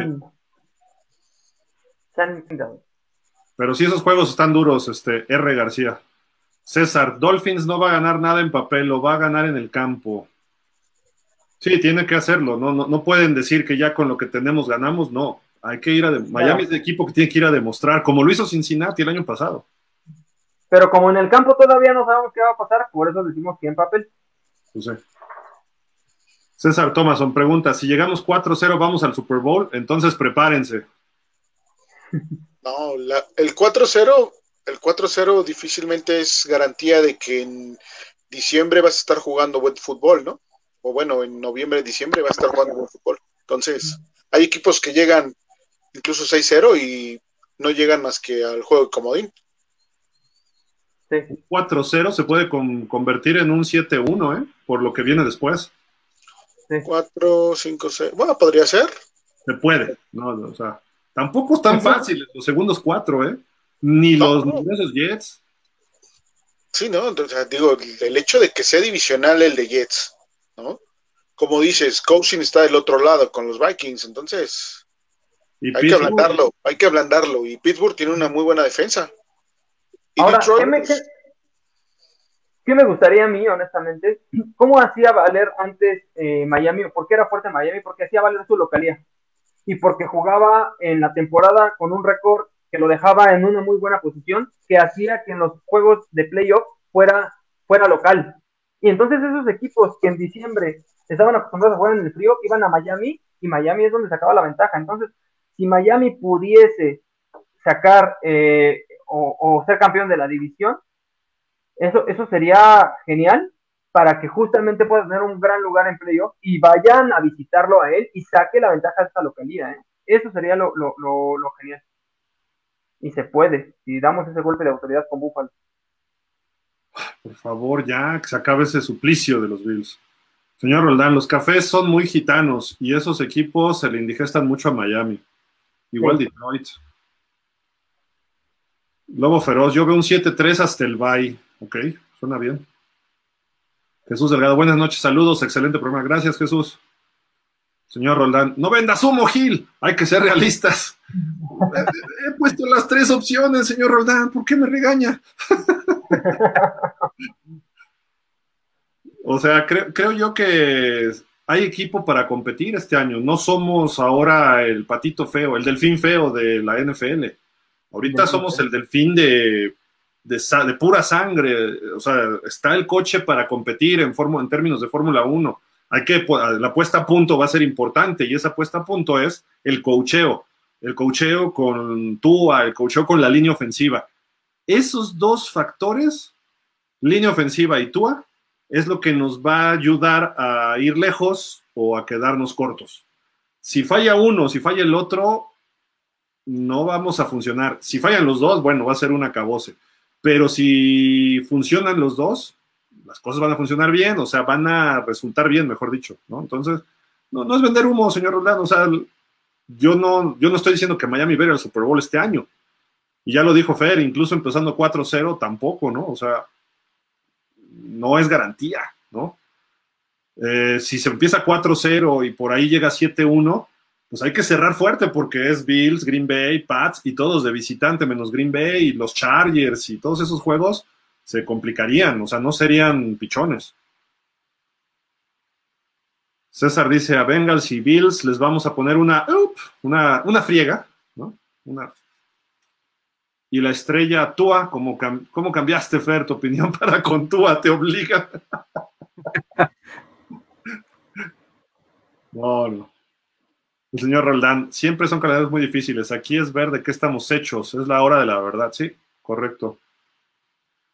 Pero si esos juegos están duros, este, R. García. César, Dolphins no va a ganar nada en papel, lo va a ganar en el campo. Sí, tiene que hacerlo. No, no, pueden decir que ya con lo que tenemos ganamos, no. Hay que ir a. Miami es de equipo que tiene que ir a demostrar, como lo hizo Cincinnati el año pasado. Pero como en el campo todavía no sabemos qué va a pasar, por eso decimos que en papel. Pues César Thomason pregunta, si llegamos 4-0 vamos al Super Bowl, entonces prepárense. No, el 4-0, el 4-0 difícilmente es garantía de que en diciembre vas a estar jugando buen fútbol, ¿no? O bueno, en noviembre, diciembre vas a estar jugando buen fútbol. Entonces, hay equipos que llegan incluso 6-0 y no llegan más que al juego de comodín. 4-0 se puede convertir en un 7-1, ¿eh? Por lo que viene después. 4, 5, 6. Bueno, podría ser. Se puede, no, o sea, tampoco es tan fácil los segundos cuatro, ¿eh? Ni los esos Jets. Sí, ¿no? O sea, digo, el hecho de que sea divisional el de Jets, ¿no? Como dices, Coaching está del otro lado con los Vikings, entonces hay que ablandarlo, hay que ablandarlo. Y Pittsburgh tiene una muy buena defensa. Ahora, ¿qué me, qué, me, gustaría a mí, honestamente? ¿Cómo hacía valer antes eh, Miami? ¿Por qué era fuerte Miami? Porque hacía valer su localidad. Y porque jugaba en la temporada con un récord que lo dejaba en una muy buena posición, que hacía que en los juegos de playoff fuera, fuera local. Y entonces esos equipos que en diciembre estaban acostumbrados a jugar en el frío, iban a Miami y Miami es donde sacaba la ventaja. Entonces, si Miami pudiese sacar eh, o, ser campeón de la división, eso, eso sería genial para que justamente pueda tener un gran lugar en playoff y vayan a visitarlo a él y saque la ventaja de esta localidad. ¿eh? Eso sería lo, genial. Y se puede, si damos ese golpe de autoridad con Buffalo. Por favor, ya que se acabe ese suplicio de los Bills. Señor Roldán, los cafés son muy gitanos y esos equipos se le indigestan mucho a Miami. Igual Detroit. Lobo Feroz, yo veo un 7-3 hasta el bye. Ok, suena bien. Jesús Delgado, buenas noches, saludos, excelente programa. Gracias, Jesús. Señor Roldán, no vendas humo, Gil, hay que ser realistas. He puesto las tres opciones, señor Roldán, ¿por qué me regaña? o sea, creo yo que hay equipo para competir este año. No somos ahora el patito feo, el delfín feo de la NFL. Ahorita somos el delfín de, de, pura sangre. O sea, está el coche para competir en, términos de Fórmula 1. hay que, la puesta a punto va a ser importante y esa puesta a punto es el cocheo, el cocheo con Tua, el cocheo con la línea ofensiva. Esos dos factores, línea ofensiva y Tua, es lo que nos va a ayudar a ir lejos o a quedarnos cortos. Si falla uno, si falla el otro, no vamos a funcionar. Si fallan los dos, bueno, va a ser un acabose. Pero si funcionan los dos, las cosas van a funcionar bien, o sea, van a resultar bien, mejor dicho, ¿no? Entonces, no, no es vender humo, señor Roland, o sea, yo no, yo no estoy diciendo que Miami vea el Super Bowl este año. Y ya lo dijo Fer, incluso empezando 4-0 tampoco, ¿no? O sea, no es garantía, ¿no? Eh, si se empieza 4-0 y por ahí llega 7-1, pues hay que cerrar fuerte porque es Bills, Green Bay, Pats y todos de visitante, menos Green Bay y los Chargers y todos esos juegos se complicarían, o sea, no serían pichones. César dice a Bengals y Bills les vamos a poner una, una, una friega, ¿no? Una y la estrella Tua, ¿cómo, cómo cambiaste, Fer, tu opinión para con Tua? ¿Te obliga? no, no. El señor Roldán, siempre son calidades muy difíciles. Aquí es ver de qué estamos hechos. Es la hora de la verdad. Sí, correcto.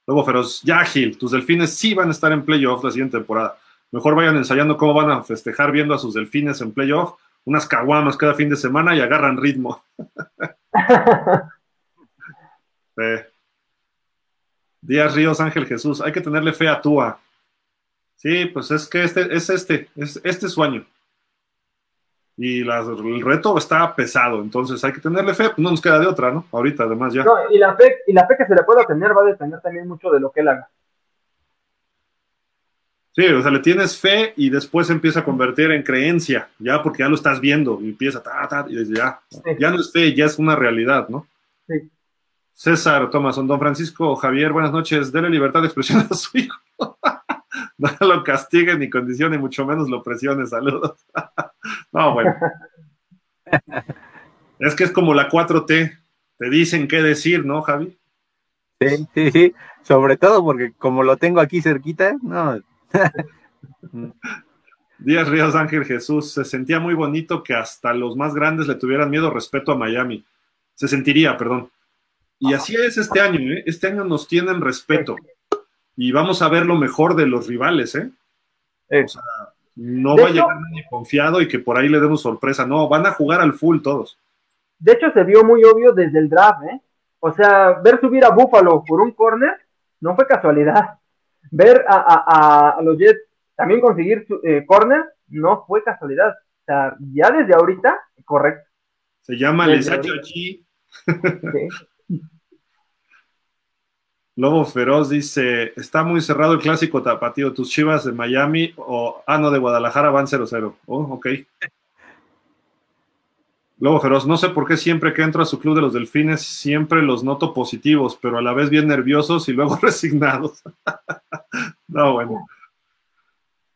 Luego, Feroz, ya Gil, tus delfines sí van a estar en playoff la siguiente temporada. Mejor vayan ensayando cómo van a festejar viendo a sus delfines en playoff, unas caguamas cada fin de semana y agarran ritmo. Díaz Ríos Ángel Jesús, hay que tenerle fe a Tua. Sí, pues es que este es este, es este sueño. Y el reto está pesado, entonces hay que tenerle fe, pues no nos queda de otra, ¿no? Ahorita además ya. y la fe, y la fe que se le pueda tener va a depender también mucho de lo que él haga. Sí, o sea, le tienes fe y después empieza a convertir en creencia, ya porque ya lo estás viendo y empieza, ta, y ya, ya no es fe, ya es una realidad, ¿no? Sí. César Tomás, don Francisco Javier, buenas noches. Dele libertad de expresión a su hijo. no lo castigue ni condicione, mucho menos lo presione. Saludos. no, bueno. es que es como la 4T. Te dicen qué decir, ¿no, Javi? Sí, sí, sí. Sobre todo porque como lo tengo aquí cerquita, no. Díaz Ríos Ángel Jesús, se sentía muy bonito que hasta los más grandes le tuvieran miedo respeto a Miami. Se sentiría, perdón. Y así es este año, ¿eh? Este año nos tienen respeto. Y vamos a ver lo mejor de los rivales, ¿eh? O sea, no va a llegar nadie confiado y que por ahí le demos sorpresa. No, van a jugar al full todos. De hecho, se vio muy obvio desde el draft, ¿eh? O sea, ver subir a Buffalo por un corner no fue casualidad. Ver a, los Jets también conseguir su, eh, corner no fue casualidad. O sea, ya desde ahorita, correcto. Se llama Lesacho Sí. Lobo Feroz dice, está muy cerrado el clásico tapatío, tus chivas de Miami o, ah, no, de Guadalajara van 0-0. Oh, ok. Lobo Feroz, no sé por qué siempre que entro a su club de los delfines siempre los noto positivos, pero a la vez bien nerviosos y luego resignados. no, bueno.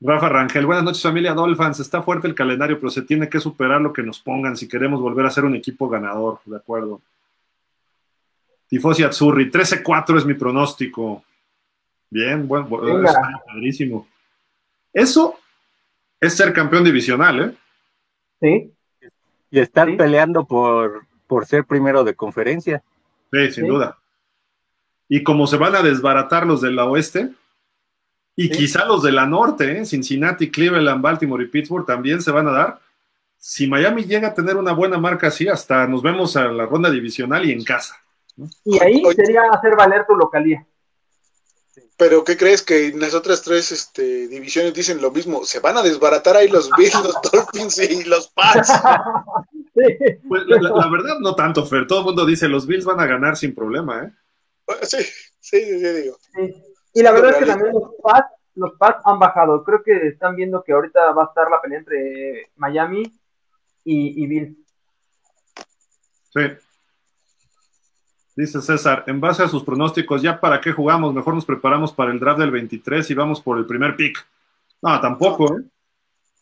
Rafa Rangel, buenas noches familia Dolphins, está fuerte el calendario, pero se tiene que superar lo que nos pongan si queremos volver a ser un equipo ganador, de acuerdo. Tifosi Azzurri, 13-4 es mi pronóstico. Bien, bueno, padrísimo. Eso es ser campeón divisional, ¿eh? Sí. Y estar peleando por, por ser primero de conferencia. Sí, sin duda. Y como se van a desbaratar los de la oeste, y quizá los de la norte, ¿eh? Cincinnati, Cleveland, Baltimore y Pittsburgh también se van a dar. Si Miami llega a tener una buena marca así, hasta nos vemos a la ronda divisional y en casa. Y ahí sería hacer valer tu localía. Pero ¿qué crees que en las otras tres este, divisiones dicen lo mismo? Se van a desbaratar ahí los Bills, los Dolphins y los Pats. Pues la, verdad no tanto, Fer. Todo el mundo dice los Bills van a ganar sin problema, ¿eh? Sí, sí, sí, digo. Y la verdad es que también los Pats, los Pats han bajado. Creo que están viendo que ahorita va a estar la pelea entre Miami y, y Bills. Sí. Dice César, en base a sus pronósticos, ¿ya para qué jugamos? Mejor nos preparamos para el draft del 23 y vamos por el primer pick. No, tampoco, ¿eh?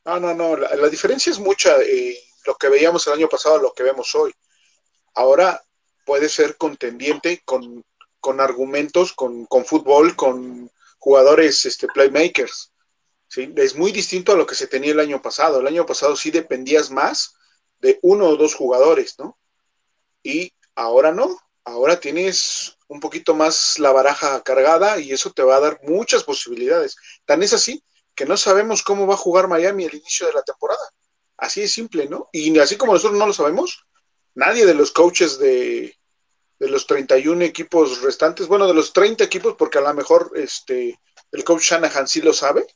No, no, no. La, diferencia es mucha. Eh, lo que veíamos el año pasado lo que vemos hoy. Ahora puede ser contendiente con, con argumentos, con, con, fútbol, con jugadores este, playmakers. ¿sí? Es muy distinto a lo que se tenía el año pasado. El año pasado sí dependías más de uno o dos jugadores, ¿no? Y ahora no, ahora tienes un poquito más la baraja cargada y eso te va a dar muchas posibilidades. Tan es así que no sabemos cómo va a jugar Miami al inicio de la temporada. Así es simple, ¿no? Y así como nosotros no lo sabemos, nadie de los coaches de, de los 31 equipos restantes, bueno, de los 30 equipos, porque a lo mejor este, el coach Shanahan sí lo sabe,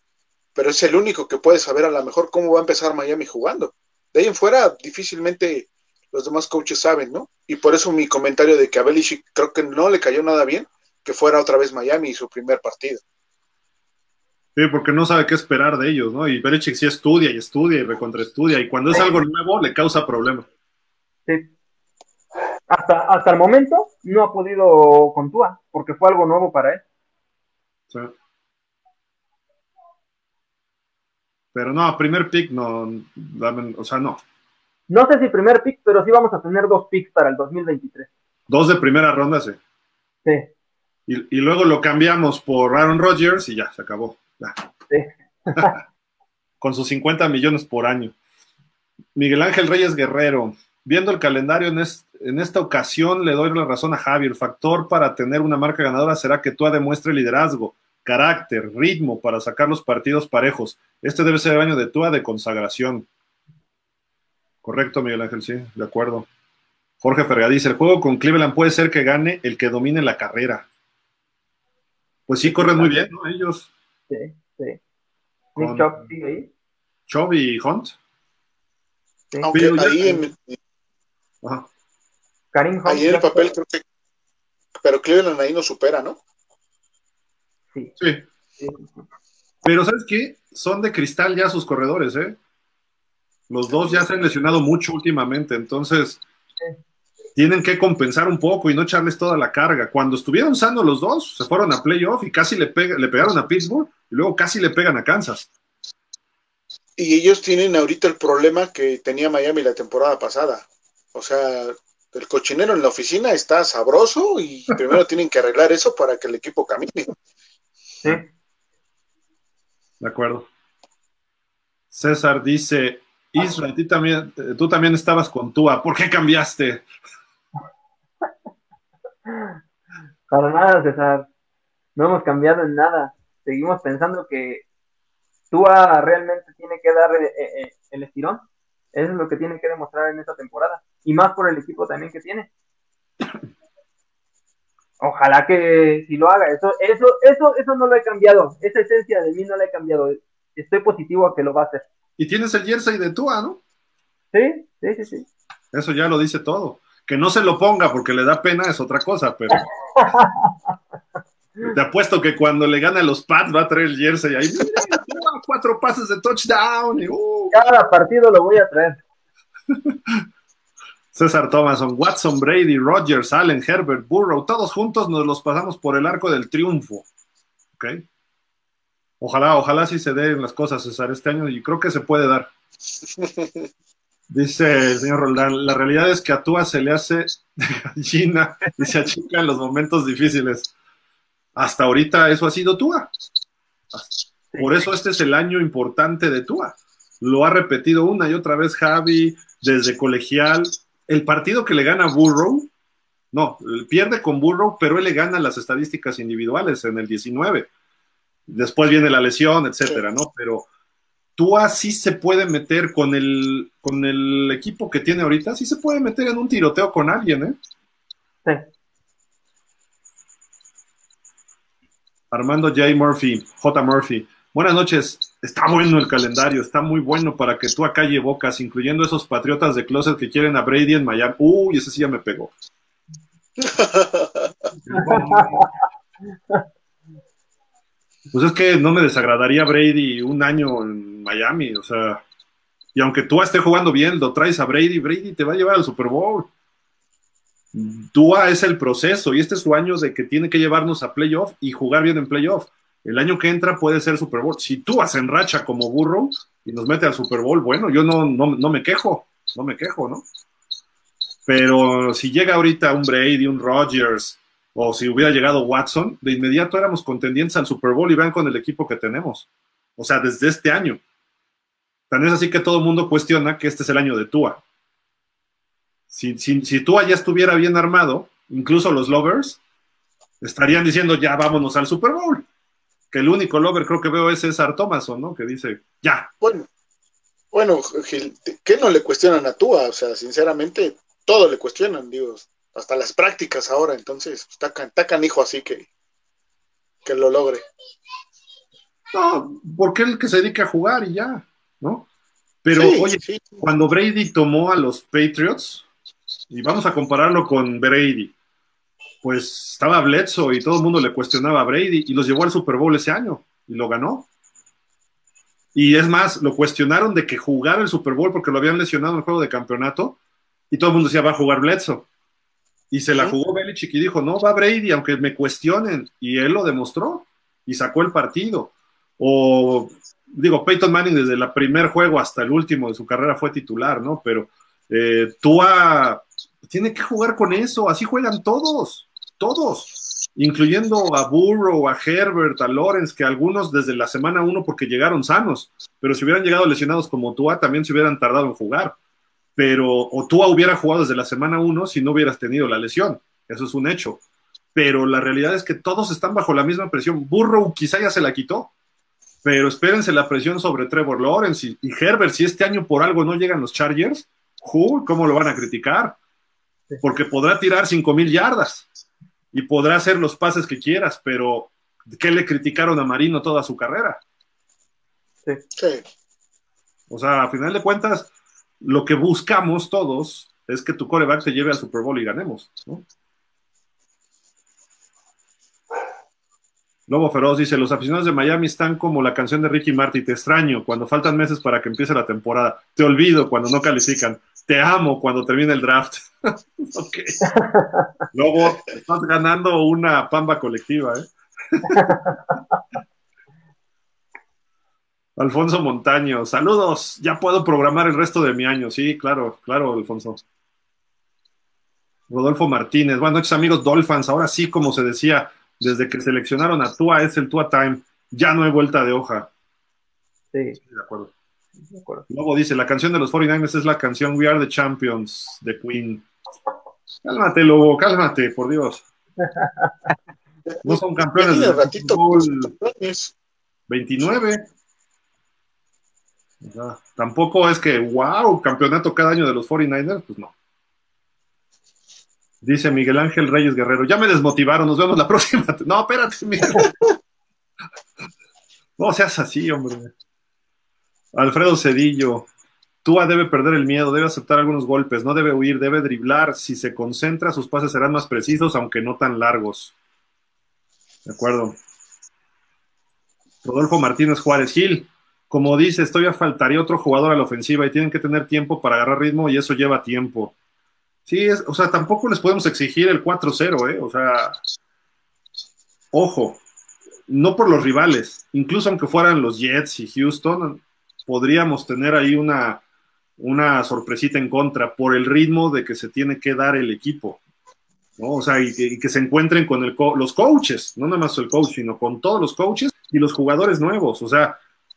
pero es el único que puede saber a lo mejor cómo va a empezar Miami jugando. De ahí en fuera, difícilmente los demás coaches saben, ¿no? Y por eso mi comentario de que a Belichick creo que no le cayó nada bien que fuera otra vez Miami su primer partido. Sí, porque no sabe qué esperar de ellos, ¿no? Y Belichick sí estudia y estudia y recontraestudia, y cuando es algo nuevo le causa problema. Sí. Hasta, hasta el momento no ha podido con porque fue algo nuevo para él. Sí. Pero no, primer pick no, o sea, no. No sé si primer pick, pero sí vamos a tener dos picks para el 2023. Dos de primera ronda, sí. Sí. Y, luego lo cambiamos por Aaron Rodgers y ya, se acabó. Sí. Con sus 50 millones por año. Miguel Ángel Reyes Guerrero. Viendo el calendario, en, en esta ocasión le doy la razón a Javi. El factor para tener una marca ganadora será que tú demuestre liderazgo carácter, ritmo para sacar los partidos parejos. Este debe ser el año de Tua de consagración. Correcto, Miguel Ángel, sí, de acuerdo. Jorge Ferga dice, el juego con Cleveland puede ser que gane el que domine la carrera. Pues sí, corren muy bien, ¿no? Ellos. Sí, sí. Con... Chop y Hunt. Sí. Aunque ahí en... ahí en el papel creo que... Pero Cleveland ahí no supera, ¿no? Sí. Pero ¿sabes qué? Son de cristal ya sus corredores, ¿eh? Los dos ya se han lesionado mucho últimamente, entonces tienen que compensar un poco y no echarles toda la carga. Cuando estuvieron sanos los dos, se fueron a playoff y casi le, le pegaron a Pittsburgh y luego casi le pegan a Kansas. Y ellos tienen ahorita el problema que tenía Miami la temporada pasada. O sea, el cochinero en la oficina está sabroso y primero tienen que arreglar eso para que el equipo camine. Sí. De acuerdo. César dice, Israel, tú también, tú también estabas con Tua, ¿por qué cambiaste? Para nada, César. No hemos cambiado en nada. Seguimos pensando que Tua realmente tiene que dar eh, eh, el estirón. Eso es lo que tiene que demostrar en esta temporada. Y más por el equipo también que tiene. Ojalá que si lo haga. Eso, eso, eso, eso no lo he cambiado. Esa esencia de mí no la he cambiado. Estoy positivo a que lo va a hacer. Y tienes el jersey de Tua, ¿no? Sí, sí, sí, sí. Eso ya lo dice todo. Que no se lo ponga porque le da pena es otra cosa, pero. Te apuesto que cuando le gana a los Pats va a traer el jersey ahí. Mira, cuatro pases de touchdown. Uh. Cada partido lo voy a traer. César Thomason, Watson, Brady, Rogers, Allen, Herbert, Burrow, todos juntos nos los pasamos por el arco del triunfo. ¿Ok? Ojalá, ojalá sí se den las cosas, César, este año y creo que se puede dar. Dice el señor Roldán, la realidad es que a Tua se le hace de gallina y se achica en los momentos difíciles. Hasta ahorita eso ha sido Tua. Por eso este es el año importante de Tua. Lo ha repetido una y otra vez Javi, desde colegial, el partido que le gana Burrow, no, pierde con Burrow, pero él le gana las estadísticas individuales en el 19. Después viene la lesión, etcétera, ¿no? Pero tú así se puede meter con el, con el equipo que tiene ahorita, sí se puede meter en un tiroteo con alguien, ¿eh? Sí. Armando J. Murphy, J. Murphy. Buenas noches. Está bueno el calendario, está muy bueno para que tú acá bocas, incluyendo esos patriotas de closet que quieren a Brady en Miami. Uy, ese sí ya me pegó. Pues es que no me desagradaría Brady un año en Miami, o sea, y aunque tú esté jugando bien, lo traes a Brady, Brady te va a llevar al Super Bowl. Tua es el proceso y este es su año de que tiene que llevarnos a playoff y jugar bien en playoff. El año que entra puede ser Super Bowl. Si tú en racha como burro y nos mete al Super Bowl, bueno, yo no, no, me quejo, no me quejo, ¿no? Pero si llega ahorita un Brady, un Rodgers, o si hubiera llegado Watson, de inmediato éramos contendientes al Super Bowl y vean con el equipo que tenemos. O sea, desde este año. Tan es así que todo el mundo cuestiona que este es el año de Tua. Si, si, Tua ya estuviera bien armado, incluso los lovers estarían diciendo ya vámonos al Super Bowl. Que el único lover creo que veo es César Thomason, ¿no? Que dice, ya. Bueno, bueno, Gil, ¿qué no le cuestionan a Tua? O sea, sinceramente, todo le cuestionan, digo, hasta las prácticas ahora, entonces, está, está canijo así que, que lo logre. No, porque el que se dedica a jugar y ya, ¿no? Pero oye, cuando Brady tomó a los Patriots, y vamos a compararlo con Brady, pues estaba Bledsoe y todo el mundo le cuestionaba a Brady y los llevó al Super Bowl ese año y lo ganó. Y es más, lo cuestionaron de que jugara el Super Bowl porque lo habían lesionado en el juego de campeonato y todo el mundo decía va a jugar Bledsoe. Y se la jugó Belichick y dijo, no, va Brady, aunque me cuestionen. Y él lo demostró y sacó el partido. O, digo, Peyton Manning desde el primer juego hasta el último de su carrera fue titular, ¿no? Pero eh, Tua tiene que jugar con eso, así juegan todos todos, incluyendo a Burrow, a Herbert, a Lawrence, que algunos desde la semana uno porque llegaron sanos, pero si hubieran llegado lesionados como Tua, también se hubieran tardado en jugar. Pero, o Tua hubiera jugado desde la semana uno si no hubieras tenido la lesión, eso es un hecho. Pero la realidad es que todos están bajo la misma presión. Burrow quizá ya se la quitó, pero espérense la presión sobre Trevor Lawrence y, Herbert. Si este año por algo no llegan los Chargers, ¿cómo lo van a criticar? Porque podrá tirar cinco mil yardas, y podrá hacer los pases que quieras, pero ¿qué le criticaron a Marino toda su carrera? Sí. O sea, a final de cuentas, lo que buscamos todos es que tu coreback te lleve al Super Bowl y ganemos, ¿no? Lobo Feroz dice, los aficionados de Miami están como la canción de Ricky Martin, te extraño cuando faltan meses para que empiece la temporada, te olvido cuando no califican, te amo cuando termine el draft. ok. Lobo, estás ganando una pamba colectiva, ¿eh? Alfonso Montaño, saludos, ya puedo programar el resto de mi año, sí, claro, claro, Alfonso. Rodolfo Martínez, buenas noches amigos Dolphins, ahora sí, como se decía, desde que seleccionaron a Tua, es el Tua Time. Ya no hay vuelta de hoja. Sí. de acuerdo. Luego dice, la canción de los 49ers es la canción We Are the Champions de Queen. Cálmate, Lobo, cálmate, por Dios. No son campeones de ratito, 29. Tampoco es que, wow, campeonato cada año de los 49ers, pues no. Dice Miguel Ángel Reyes Guerrero, ya me desmotivaron, nos vemos la próxima. No, espérate, Miguel. No seas así, hombre. Alfredo Cedillo, Tua debe perder el miedo, debe aceptar algunos golpes, no debe huir, debe driblar. Si se concentra, sus pases serán más precisos, aunque no tan largos. De acuerdo. Rodolfo Martínez Juárez Gil, como dice, todavía faltaría otro jugador a la ofensiva y tienen que tener tiempo para agarrar ritmo y eso lleva tiempo. Sí, o sea, tampoco les podemos exigir el 4-0, ¿eh? O sea, ojo, no por los rivales, incluso aunque fueran los Jets y Houston, podríamos tener ahí una, una sorpresita en contra por el ritmo de que se tiene que dar el equipo. ¿no? O sea, y que, se encuentren con los coaches, no nada más el coach, sino con todos los coaches y los jugadores nuevos. O sea,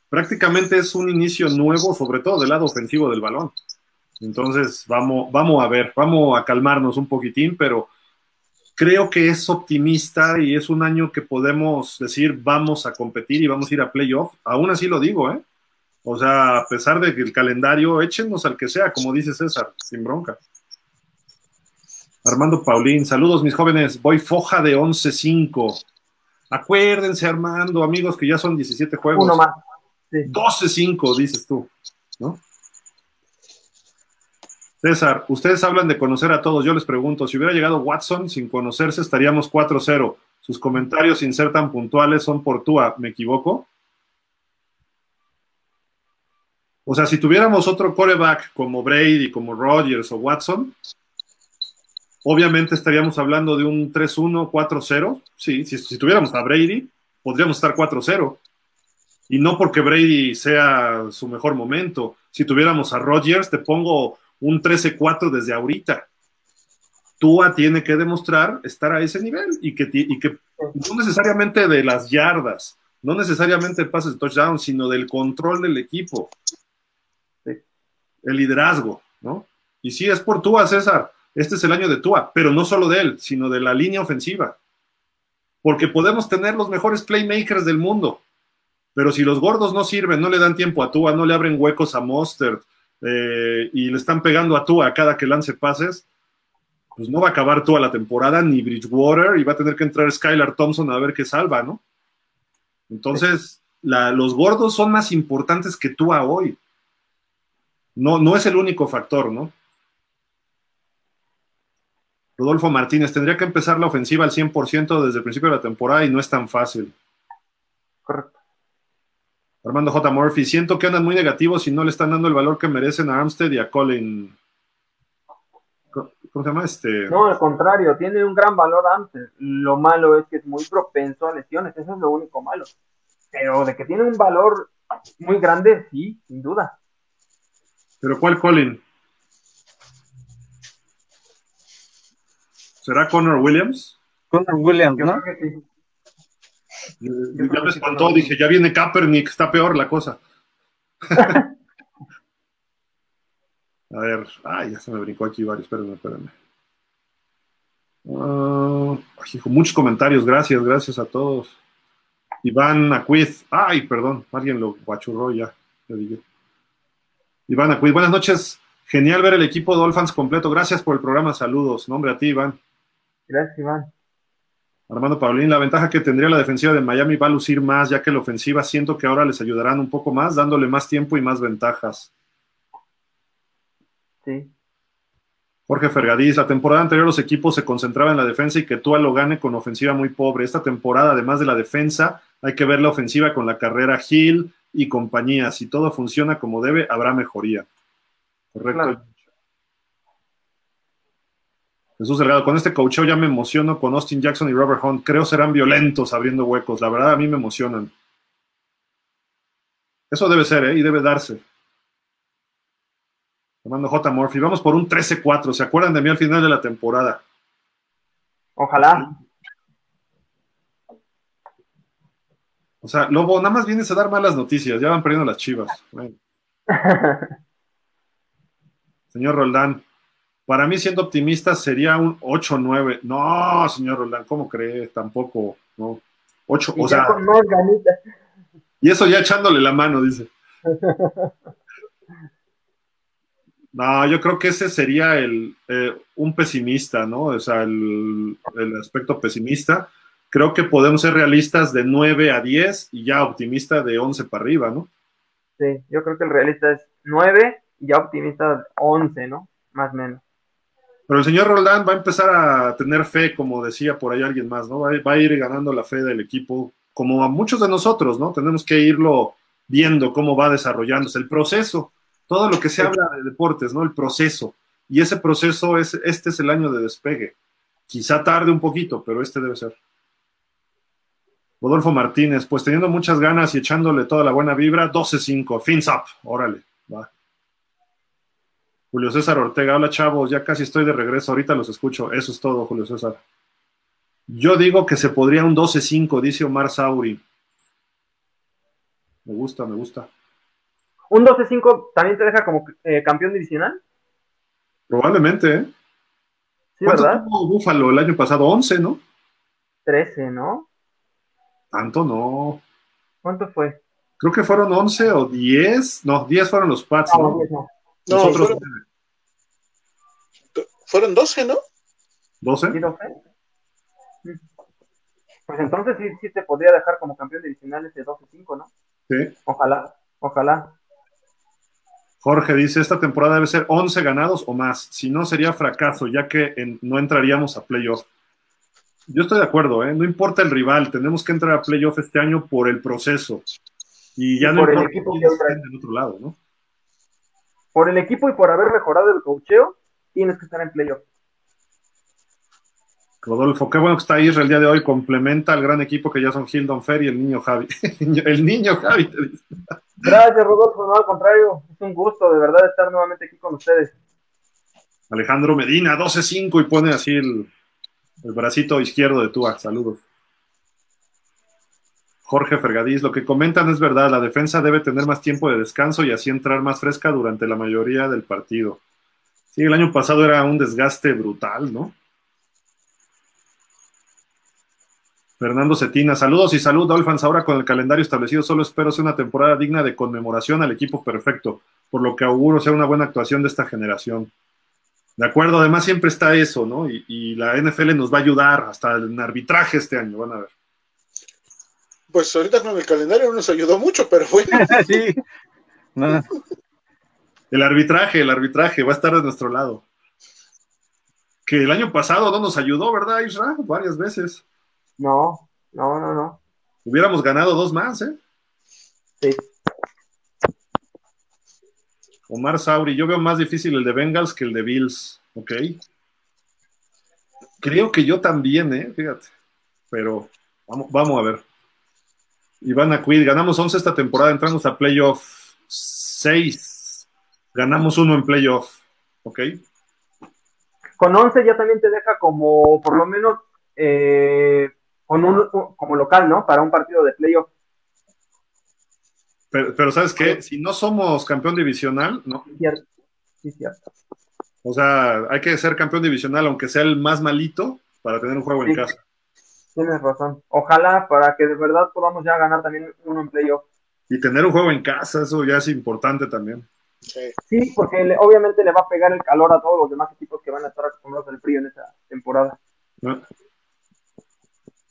prácticamente es un inicio nuevo, sobre todo del lado ofensivo del balón. Entonces, vamos, vamos a ver, vamos a calmarnos un poquitín, pero creo que es optimista y es un año que podemos decir vamos a competir y vamos a ir a playoff. Aún así lo digo, ¿eh? O sea, a pesar de que el calendario, échenos al que sea, como dice César, sin bronca. Armando Paulín, saludos mis jóvenes, voy foja de 11-5. Acuérdense, Armando, amigos, que ya son 17 juegos. Uno más. 12-5, dices tú, ¿no? César, ustedes hablan de conocer a todos. Yo les pregunto, si hubiera llegado Watson sin conocerse, estaríamos 4-0. Sus comentarios sin ser tan puntuales son por tú, ¿me equivoco? O sea, si tuviéramos otro coreback como Brady, como Rodgers o Watson, obviamente estaríamos hablando de un 3-1, 4-0. Sí, si, si, tuviéramos a Brady, podríamos estar 4-0. Y no porque Brady sea su mejor momento. Si tuviéramos a Rodgers, te pongo un 13-4 desde ahorita. Tua tiene que demostrar estar a ese nivel y que, y que no necesariamente de las yardas, no necesariamente pases de touchdown, sino del control del equipo, el liderazgo, ¿no? Y sí, es por Tua, César. Este es el año de Tua, pero no solo de él, sino de la línea ofensiva. Porque podemos tener los mejores playmakers del mundo, pero si los gordos no sirven, no le dan tiempo a Tua, no le abren huecos a Mostert eh, y le están pegando a Tua cada que lance pases, pues no va a acabar Tua la temporada, ni Bridgewater, y va a tener que entrar Skylar Thompson a ver qué salva, ¿no? Entonces, los gordos son más importantes que Tua hoy. No, no es el único factor, ¿no? Rodolfo Martínez, tendría que empezar la ofensiva al 100% desde el principio de la temporada y no es tan fácil. Correcto. Armando J. Murphy, siento que andan muy negativos y no le están dando el valor que merecen a Armstead y a Colin. ¿Cómo se llama este? No, al contrario, tiene un gran valor Armstead. Lo malo es que es muy propenso a lesiones, eso es lo único malo. Pero de que tiene un valor muy grande, sí, sin duda. ¿Pero cuál Colin? ¿Será Connor Williams? Connor Williams, Yo ¿no? creo que sí. Ya me espantó, dije, ya viene Kaepernick, está peor la cosa. A ver, ay, ya se me brincó aquí varios, espérenme, espérenme. Ay, hijo, muchos comentarios, gracias, gracias a todos. Iván Acuiz, ay, perdón, alguien lo guachurró ya, le dije. Iván Acuiz, buenas noches, genial ver el equipo Dolphins completo, gracias por el programa, saludos, nombre a ti, Iván. Gracias, Iván. Armando Paulín, la ventaja que tendría la defensiva de Miami va a lucir más, ya que la ofensiva siento que ahora les ayudarán un poco más, dándole más tiempo y más ventajas. Sí. Jorge Fergadís, la temporada anterior los equipos se concentraban en la defensa y que Tua lo gane con ofensiva muy pobre. Esta temporada, además de la defensa, hay que ver la ofensiva con la carrera Hill y compañía. Si todo funciona como debe, habrá mejoría. Correcto. Claro. Jesús Delgado, con este coacheo ya me emociono con Austin Jackson y Robert Hunt. Creo serán violentos abriendo huecos. La verdad, a mí me emocionan. Eso debe ser, ¿eh? Y debe darse. Armando J. Murphy. Vamos por un 13-4. ¿Se acuerdan de mí al final de la temporada? Ojalá. O sea, Lobo, nada más vienes a dar malas noticias. Ya van perdiendo las chivas. Bueno. Señor Roldán, para mí siendo optimista sería un 8-9. No, señor Roldán, ¿cómo cree? Tampoco, no. 8, Y o sea, con más ganitas. y eso ya echándole la mano, dice. No, yo creo que ese sería el, eh, un pesimista, ¿no? O sea, el, el aspecto pesimista. Creo que podemos ser realistas de 9 a 10 y ya optimista de 11 para arriba, ¿no? Sí, yo creo que el realista es 9 y ya optimista 11, ¿no? Más o menos. Pero el señor Roldán va a empezar a tener fe, como decía por ahí alguien más, ¿no? Va a, va a ir ganando la fe del equipo, como a muchos de nosotros, ¿no? Tenemos que irlo viendo cómo va desarrollándose el proceso, todo lo que se habla de deportes, ¿no? El proceso. Y ese proceso es, este es el año de despegue. Quizá tarde un poquito, pero este debe ser. Rodolfo Martínez, pues teniendo muchas ganas y echándole toda la buena vibra, 12-5, fins up, órale, va. Julio César Ortega, hola chavos, ya casi estoy de regreso, ahorita los escucho, eso es todo, Julio César. Yo digo que se podría un 12-5, dice Omar Sauri. Me gusta, me gusta. ¿Un 12-5 también te deja como eh, campeón divisional? Probablemente, ¿eh? Sí, ¿Cuánto ¿verdad? tuvo Búfalo el año pasado? 11, ¿no? 13, ¿no? Tanto no. ¿Cuánto fue? Creo que fueron 11 o 10. No, 10 fueron los Pats, Ah, ¿no? diez no. No, Nosotros fueron, fueron 12, ¿no? 12. ¿Sí lo fue? Mm. Pues entonces sí, sí te podría dejar como campeón divisional ese 12-5, ¿no? Sí. Ojalá, ojalá. Jorge dice, esta temporada debe ser 11 ganados o más. Si no, sería fracaso, ya que en- no entraríamos a playoff. Yo estoy de acuerdo, ¿eh? No importa el rival, tenemos que entrar a playoff este año por el proceso. Y ya Y no por el equipo que entra. otro lado, ¿no? Por el equipo y por haber mejorado el cocheo, tienes que estar en playoff. Rodolfo, qué bueno que está Israel el día de hoy. Complementa al gran equipo que ya son Hildon Fer y el niño Javi. el niño Javi, te dice. Gracias, Rodolfo. No, al contrario, es un gusto de verdad estar nuevamente aquí con ustedes. Alejandro Medina, 12-5 y pone así el, el bracito izquierdo de Tua. Saludos. Jorge Fergadís, lo que comentan es verdad, la defensa debe tener más tiempo de descanso y así entrar más fresca durante la mayoría del partido. Sí, el año pasado era un desgaste brutal, ¿no? Fernando Cetina, saludos y salud, Dolphins. Ahora con el calendario establecido, solo espero ser una temporada digna de conmemoración al equipo perfecto, por lo que auguro sea una buena actuación de esta generación. De acuerdo, además siempre está eso, ¿no? Y, la NFL nos va a ayudar hasta en arbitraje este año, van a ver. Pues ahorita con el calendario no nos ayudó mucho, pero bueno. sí. El arbitraje, el arbitraje va a estar de nuestro lado. Que el año pasado no nos ayudó, ¿verdad, Isra? Varias veces. No, no, no, no. Hubiéramos ganado dos más, ¿eh? Sí. Omar Sauri, yo veo más difícil el de Bengals que el de Bills, ¿ok? Creo que yo también, ¿eh? Fíjate. Pero vamos, vamos a ver. Iván Aquid, ganamos 11 esta temporada, entramos a playoff 6. Ganamos uno en playoff, ¿ok? Con 11 ya también te deja como por lo menos eh, con un, como local, ¿no? Para un partido de playoff. Pero, ¿sabes qué? Si no somos campeón divisional, ¿no? Sí, cierto. Sí, cierto. O sea, hay que ser campeón divisional, aunque sea el más malito, para tener un juego en casa. Tienes razón. Ojalá para que de verdad podamos ya ganar también uno en playoff. Y tener un juego en casa, eso ya es importante también. Sí, porque obviamente le va a pegar el calor a todos los demás equipos que van a estar acostumbrados al frío en esa temporada. ¿No?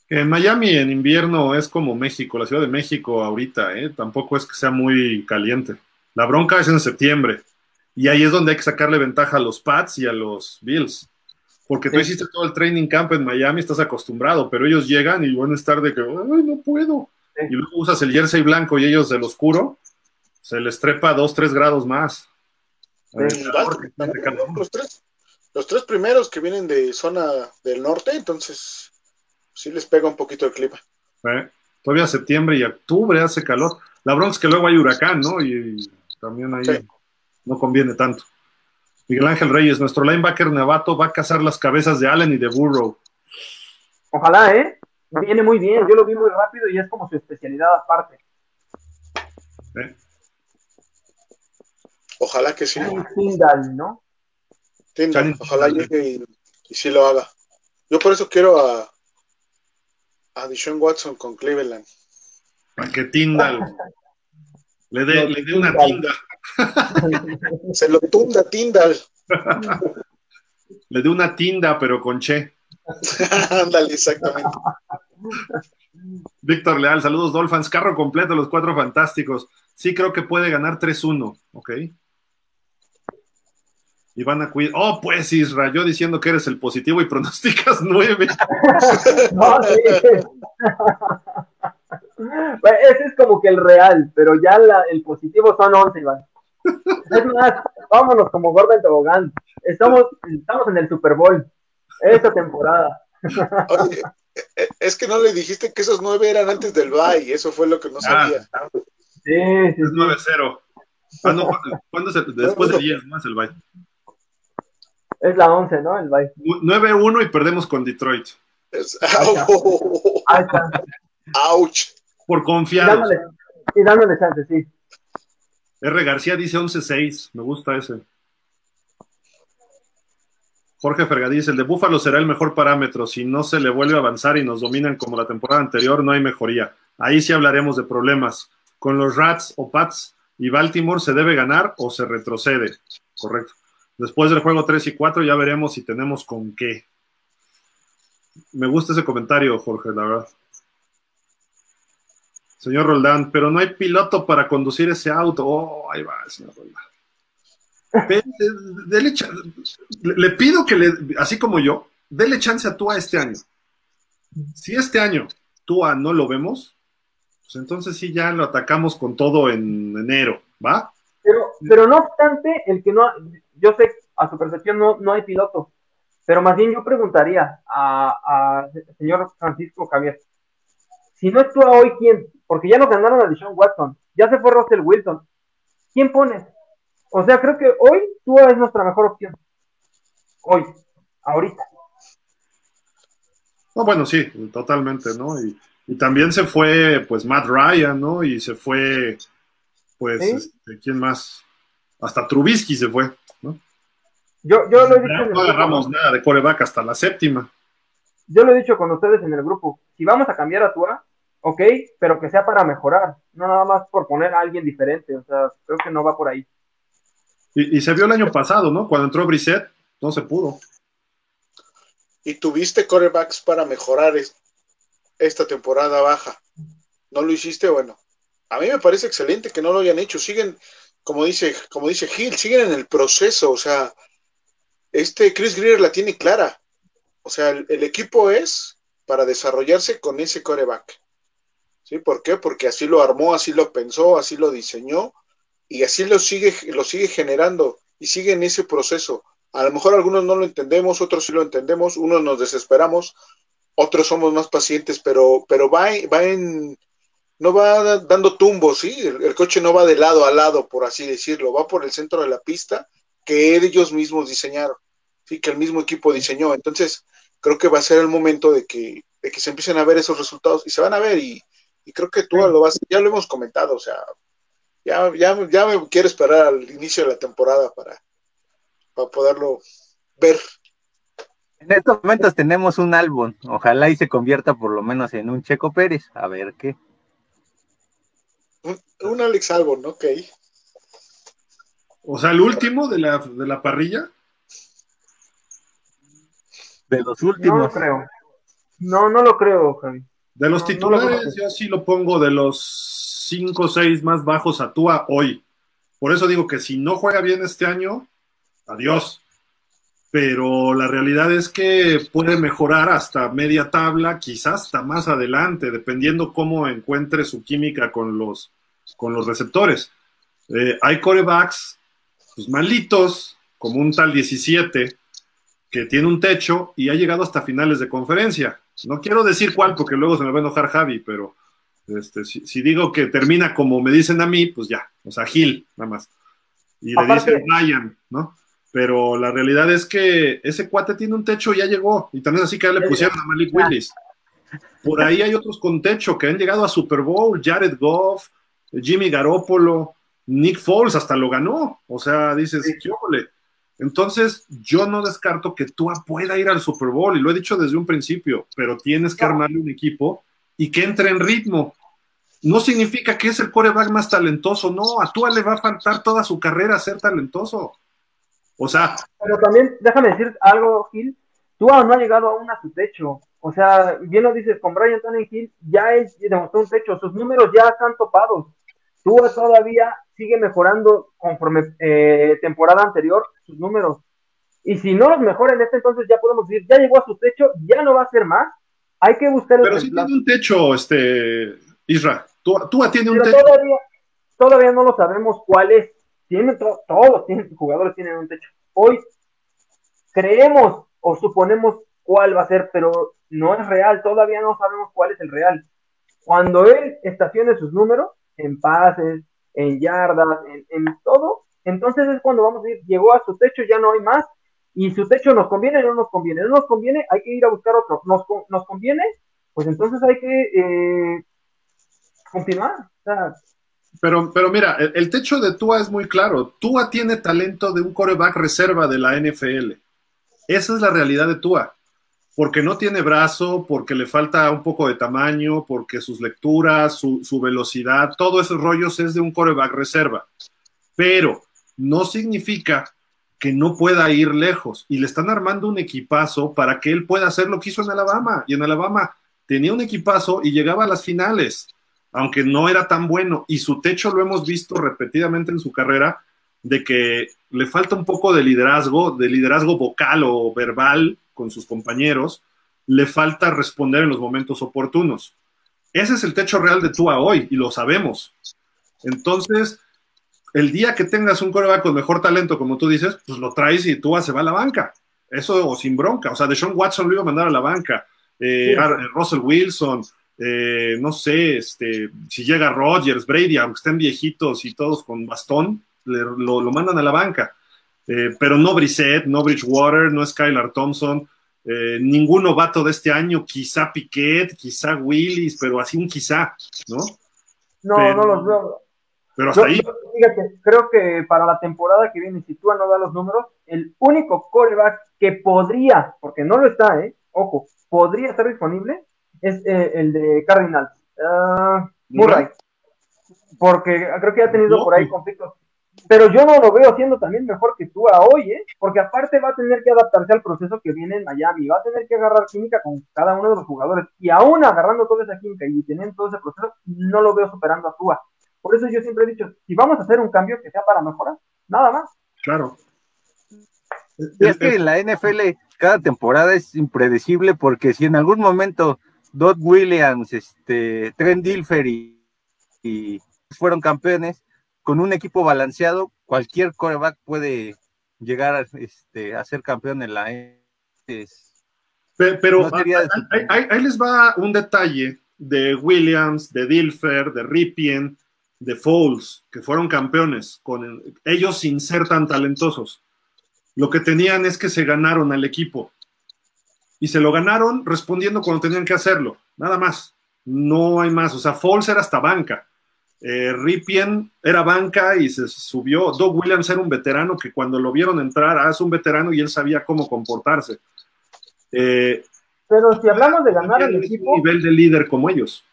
En Miami en invierno es como México, la Ciudad de México ahorita, ¿eh? tampoco es que sea muy caliente. La bronca es en septiembre y ahí es donde hay que sacarle ventaja a los Pats y a los Bills. Porque tú hiciste todo el training camp en Miami, estás acostumbrado, pero ellos llegan y van a estar de que, ay, no puedo. Y luego usas el jersey blanco y ellos del oscuro, se les trepa dos, tres grados más. los, tres, los tres primeros que vienen de zona del norte, entonces sí les pega un poquito el clima. ¿Eh? Todavía septiembre y octubre hace calor. La bronca es que luego hay huracán, ¿no? Y, también ahí no conviene tanto. Miguel Ángel Reyes, nuestro linebacker Navato va a cazar las cabezas de Allen y de Burrow. Ojalá, ¿eh? Viene muy bien, yo lo vi muy rápido y es como su especialidad aparte. ¿Eh? Ojalá que sí. Tindal, ¿no? Tindal, ojalá llegue y, y sí lo haga. Yo por eso quiero a, a Dishon Watson con Cleveland. Para que Tindal le dé le dé una tinda. Se lo tunda Tindal. le dé una tinda, pero con che. Ándale, exactamente. Víctor Leal, saludos Dolphins, carro completo, los cuatro fantásticos. Sí, creo que puede ganar 3-1, ¿ok? y van a cuidar. Oh, pues Isra, yo diciendo que eres el positivo y pronosticas nueve. no, sí. ese es como que el real, pero ya el positivo son once, Iván. Es más, vámonos como Gordon Tobogán. Estamos, estamos en el Super Bowl esta temporada. Oye, e, es que no le dijiste que esos nueve eran antes del bye, eso fue lo que no ah, sabía. sí, es 9-0. Ah, no, ¿cuándo es el, después de 10 más el bye? Es la 11, ¿no? El bye. 9-1 y perdemos con Detroit. Ouch. Por confiar. Y dándole, chance, sí. R. García dice 11-6. Me gusta ese. Jorge Fergadís, el de Búfalo será el mejor parámetro. Si no se le vuelve a avanzar y nos dominan como la temporada anterior, no hay mejoría. Ahí sí hablaremos de problemas. Con los Rats o Pats y Baltimore se debe ganar o se retrocede. Correcto. Después del juego 3 y 4 ya veremos si tenemos con qué. Me gusta ese comentario, Jorge, la verdad. Señor Roldán, pero no hay piloto para conducir ese auto. Oh, ahí va, señor Roldán. le pido que le, así como yo, dele chance a Tua este año. Si este año Tua no lo vemos, pues entonces sí ya lo atacamos con todo en enero, ¿va? Pero, pero no obstante, el que no, yo sé, a su percepción no, no hay piloto, pero más bien yo preguntaría a, señor Francisco Javier, si no actúa hoy, ¿quién? Porque ya nos ganaron a Deshaun Watson, ya se fue Russell Wilson, ¿quién pone? O sea, creo que hoy tú es nuestra mejor opción. Hoy, ahorita. No, bueno, sí, totalmente, ¿no? Y, Y también se fue, pues, Matt Ryan, ¿no? Y se fue, pues, ¿Sí? este, ¿quién más? Hasta Trubisky se fue, ¿no? Yo, yo lo he dicho No agarramos nada de coreback hasta la séptima. Yo lo he dicho con ustedes en el grupo. Si vamos a cambiar a Tua, ok, pero que sea para mejorar, no nada más por poner a alguien diferente. O sea, creo que no va por ahí. Y, y se vio el año pasado, ¿no? Cuando entró Brissett, no se pudo. Y tuviste corebacks para mejorar es- esta temporada baja. ¿No lo hiciste? Bueno, a mí me parece excelente que no lo hayan hecho. Siguen, como dice, como dice Gil, siguen en el proceso. O sea, este Chris Greer la tiene clara. O sea, el, equipo es para desarrollarse con ese coreback. ¿Sí? ¿Por qué? Porque así lo armó, así lo pensó, así lo diseñó y así lo sigue, lo sigue generando y sigue en ese proceso. A lo mejor algunos no lo entendemos, otros sí lo entendemos, unos nos desesperamos, otros somos más pacientes, pero, pero va, va en, no va da- dando tumbos, ¿sí? El, el coche no va de lado a lado, por así decirlo, va por el centro de la pista que ellos mismos diseñaron, ¿sí? Que el mismo equipo diseñó. Entonces, creo que va a ser el momento de que, de que se empiecen a ver esos resultados y se van a ver y, y creo que tú lo vas, ya lo hemos comentado, o sea, ya, ya, ya me quiero esperar al inicio de la temporada para, para poderlo ver. En estos momentos tenemos un álbum. Ojalá y se convierta por lo menos en un Checo Pérez. A ver qué. Un, un Alex Albon, ¿no? Ok. O sea, el último de la, de la parrilla. De los No lo últimos. creo. No, no lo creo, Javi. De los No, no lo titulares, conozco. yo sí lo pongo de los 5 o 6 más bajos a Tua hoy. Por eso digo que si no juega bien este año, adiós. Pero la realidad es que puede mejorar hasta media tabla, quizás hasta más adelante, dependiendo cómo encuentre su química con los, con los receptores. Eh, hay corebacks pues, malitos, como un tal 17, que tiene un techo y ha llegado hasta finales de conferencia. No quiero decir cuál, porque luego se me va a enojar Javi, pero este, si, si digo que termina como me dicen a mí, pues ya, o sea, Gil, nada más. Y le Aparte- dicen Ryan, ¿no? Pero la realidad es que ese cuate tiene un techo y ya llegó. Y también así que le pusieron a Malik Willis. Por ahí hay otros con techo que han llegado a Super Bowl, Jared Goff, Jimmy Garoppolo, Nick Foles hasta lo ganó. O sea, dices, Sí. ¿qué óvole? Entonces, yo no descarto que Tua pueda ir al Super Bowl, y lo he dicho desde un principio, pero tienes que armarle un equipo y que entre en ritmo. No significa que es el coreback más talentoso, no, a Tua le va a faltar toda su carrera ser talentoso. O sea, Pero también, déjame decir algo, Gil. Tua no ha llegado aún a su techo. O sea, bien lo dices, con Brian Hill ya él demostró un techo. Sus números ya están topados. Tua todavía sigue mejorando conforme eh, temporada anterior sus números. Y si no los mejora en este entonces, ya podemos decir, ya llegó a su techo, ya no va a ser más. Hay que buscar el pero reemplazo. tiene un techo, este, Isra. Tua, Tua tiene un techo. todavía, todavía no lo sabemos cuál es. Tienen to- todos tienen, jugadores tienen un techo. Hoy creemos o suponemos cuál va a ser, pero no es real. Todavía no sabemos cuál es el real. Cuando él estacione sus números en pases, en yardas, en, en todo, entonces es cuando vamos a decir, llegó a su techo, ya no hay más. Y su techo nos conviene no nos conviene. No nos conviene, hay que ir a buscar otro. Nos, nos conviene, pues entonces hay que eh, continuar. Pero, pero mira, el, el techo de Tua es muy claro. Tua tiene talento de un coreback reserva de la NFL. Esa es la realidad de Tua. Porque no tiene brazo, porque le falta un poco de tamaño, porque sus lecturas, su, su velocidad, todos esos rollos es de un coreback reserva. Pero no significa que no pueda ir lejos. Y le están armando un equipazo para que él pueda hacer lo que hizo en Alabama. Y en Alabama tenía un equipazo y llegaba a las finales aunque no era tan bueno, y su techo lo hemos visto repetidamente en su carrera, de que le falta un poco de liderazgo, de liderazgo vocal o verbal con sus compañeros, le falta responder en los momentos oportunos. Ese es el techo real de Tua hoy, y lo sabemos. Entonces, el día que tengas un coreback con mejor talento, como tú dices, pues lo traes y Tua se va a la banca. Eso o sin bronca. O sea, Deshaun Watson lo iba a mandar a la banca. Eh, Sí. Russell Wilson, eh, no sé, este, si llega Rodgers, Brady, aunque estén viejitos y todos con bastón, le- lo, lo mandan a la banca. Eh, pero no Brissett, no Bridgewater, no Skylar Thompson. eh, ningún novato de este año, quizá Piquet, quizá Willis, pero así un quizá, ¿no? No, Pero- no los veo. Pero hasta Yo- ahí, yo, fíjate, creo que para la temporada que viene, si Tua no da los números, el único coreback que podría, porque no lo está, ¿eh? Ojo, podría estar disponible es eh, el de Cardinals. Ah, Murray. Porque creo que ha tenido No, por ahí conflictos. Pero yo no lo veo haciendo también mejor que Tua hoy, ¿eh? Porque aparte va a tener que adaptarse al proceso que viene en Miami, va a tener que agarrar química con cada uno de los jugadores. Y aún agarrando toda esa química y teniendo todo ese proceso, no lo veo superando a Tua. Por eso yo siempre he dicho, si vamos a hacer un cambio que sea para mejorar, nada más. claro. Y es que en la NFL cada temporada es impredecible porque si en algún momento Dodd Williams, este, Trent Dilfer y, y fueron campeones, con un equipo balanceado, cualquier coreback puede llegar a, este, a ser campeón en la NFL. Pe- Pero No sería de ahí, ahí- ahí les va un detalle de Williams, de Dilfer, de Ripien, de Foles, que fueron campeones, con ellos sin ser tan talentosos. Lo que tenían es que se ganaron al equipo. Y se lo ganaron respondiendo cuando tenían que hacerlo. Nada más. No hay más. O sea, Foles era hasta banca. Eh, Ripien era banca y se subió. Doug Williams era un veterano que cuando lo vieron entrar, ah, es un veterano y él sabía cómo comportarse. Eh, Pero si hablamos de ganar el equipo, nivel de líder como ellos.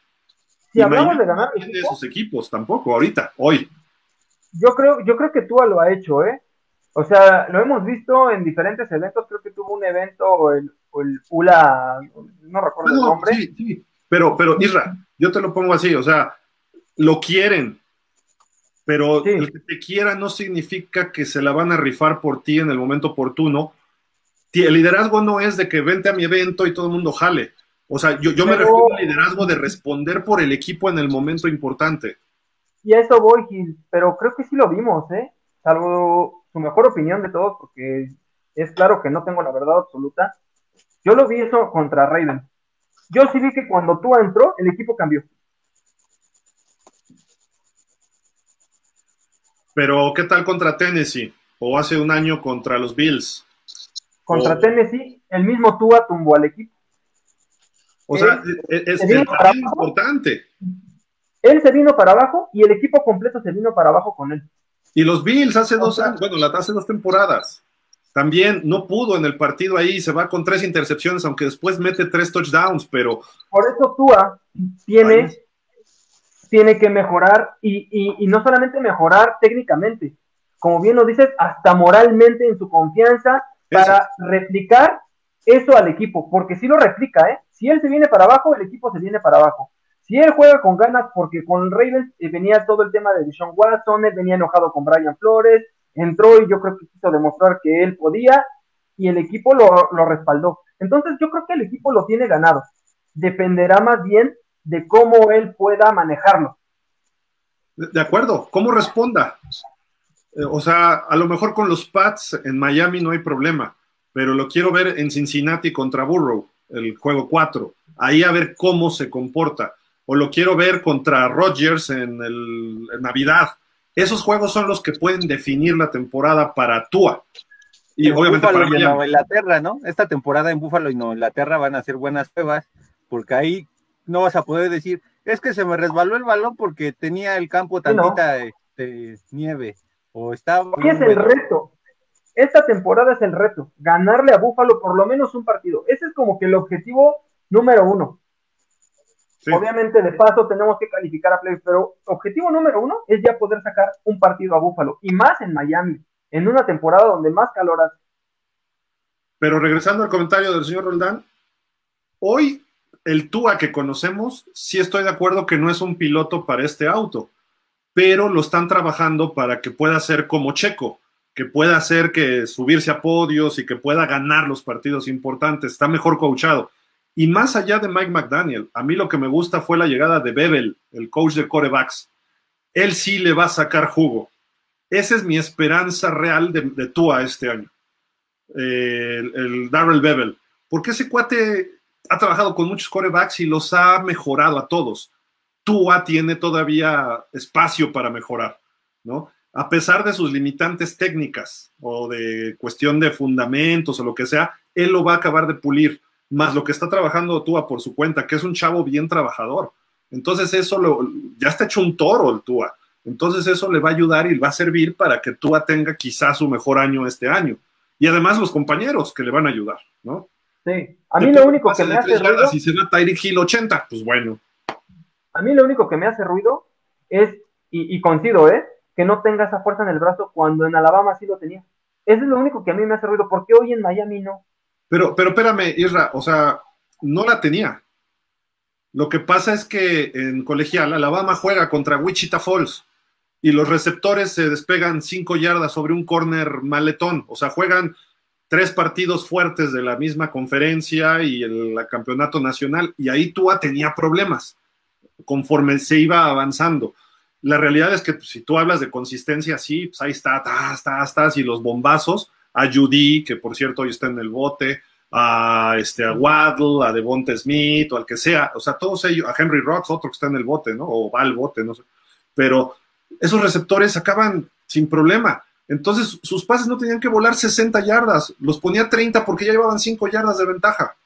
Si Y hablamos de ganar tiene equipo, esos equipos tampoco, ahorita, hoy. yo creo, yo creo que Tua lo ha hecho, ¿eh? O sea, lo hemos visto en diferentes eventos, creo que tuvo un evento, o el, o el ULA, no recuerdo el No, nombre, sí, sí. Pero, pero, Isra, yo te lo pongo así, o sea, lo quieren, pero Sí. el que te quiera no significa que se la van a rifar por ti en el momento oportuno. El liderazgo no es de que vente a mi evento y todo el mundo jale. O sea, yo, yo me refiero al liderazgo de responder por el equipo en el momento importante. y a eso voy, Gil, pero creo que sí lo vimos, ¿eh? Salvo su mejor opinión de todos, porque es claro que no tengo la verdad absoluta. Yo lo vi eso contra Raven. Yo sí vi que cuando Tua entró, el equipo cambió. Pero, ¿qué tal contra Tennessee? O hace un año contra los Bills. Contra. Tennessee, el mismo Tua tumbó al equipo. O sea, Él- es, es- se es abajo. importante. Él se vino para abajo y el equipo completo se vino para abajo con él. Y los Bills hace dos años, bueno, la- hace dos temporadas, también no pudo en el partido ahí, se va con tres intercepciones, aunque después mete tres touchdowns, pero Por eso Tua tiene, tiene que mejorar y, y- y no solamente mejorar técnicamente, como bien lo dices, hasta moralmente en su confianza para replicar eso al equipo, porque si lo replica, ¿eh? Si él se viene para abajo, el equipo se viene para abajo. Si él juega con ganas, porque con Ravens eh, venía todo el tema de Deshaun Watson, él venía enojado con Brian Flores, entró y yo creo que quiso demostrar que él podía y el equipo lo, respaldó. Entonces yo creo que el equipo lo tiene ganado. Dependerá más bien de cómo él pueda manejarlo. de de acuerdo, ¿cómo responda? Eh, o sea, a lo mejor con los Pats en Miami no hay problema, pero lo quiero ver en Cincinnati contra Burrow, el juego 4, ahí a ver cómo se comporta. O lo quiero ver contra Rodgers en, el, en Navidad. Esos juegos son los que pueden definir la temporada para Tua. Y En obviamente Buffalo para y. Nueva Inglaterra, ¿no? Esta temporada en Búfalo y Nueva Inglaterra van a ser buenas pruebas, porque ahí no vas a poder decir, es que se me resbaló el balón porque tenía el campo tantita este, nieve, o estaba... Aquí es el reto. Esta temporada es el reto. Ganarle a Búfalo por lo menos un partido. Ese es como que el objetivo número uno. Sí. Obviamente, de paso, tenemos que calificar a playoffs, pero objetivo número uno es ya poder sacar un partido a Búfalo. Y más en Miami, en una temporada donde más calor hace. Pero regresando al comentario del señor Roldán, hoy el Tua que conocemos, sí estoy de acuerdo que no es un piloto para este auto, pero lo están trabajando para que pueda ser como Checo, que pueda hacer que subirse a podios y que pueda ganar los partidos importantes, está mejor coachado. Y más allá de Mike McDaniel, a mí lo que me gusta fue la llegada de Bebel, el coach de corebacks. Él sí le va a sacar jugo. Esa es mi esperanza real de, de Tua este año eh, el, el Darrell Bevel, porque ese cuate ha trabajado con muchos corebacks y los ha mejorado a todos. Tua tiene todavía espacio para mejorar, ¿no? A pesar de sus limitantes técnicas o de cuestión de fundamentos o lo que sea, él lo va a acabar de pulir, más lo que está trabajando Tua por su cuenta, que es un chavo bien trabajador. Entonces eso lo, ya está hecho un toro el Tua. Entonces eso le va a ayudar y va a servir para que Tua tenga quizás su mejor año este año. Y además los compañeros que le van a ayudar, ¿no? Sí, a mí lo único que me hace ruido... Si se va Tyreek Hill 80, pues bueno. A mí lo único que me hace ruido es, y, y coincido, ¿eh? Que no tenga esa fuerza en el brazo cuando en Alabama sí lo tenía. Eso es lo único que a mí me hace ruido. ¿Por qué hoy en Miami no? Pero, pero espérame, Isra, o sea, no la tenía. Lo que pasa es que en colegial Alabama juega contra Wichita Falls y los receptores se despegan cinco yardas sobre un corner maletón. O sea, juegan tres partidos fuertes de la misma conferencia y el, campeonato nacional, y ahí Tua tenía problemas conforme se iba avanzando. La realidad es que pues, si tú hablas de consistencia, sí, pues ahí está, está, está, está, y los bombazos, a Judy, que por cierto hoy está en el bote, a, este, a Waddle, a Devonta Smith, o al que sea, o sea, todos ellos, a Henry Rocks, otro que está en el bote, ¿no? O va al bote, no sé. Pero esos receptores acaban sin problema. Entonces, sus pases no tenían que volar 60 yardas, los ponía 30 porque ya llevaban 5 yardas de ventaja.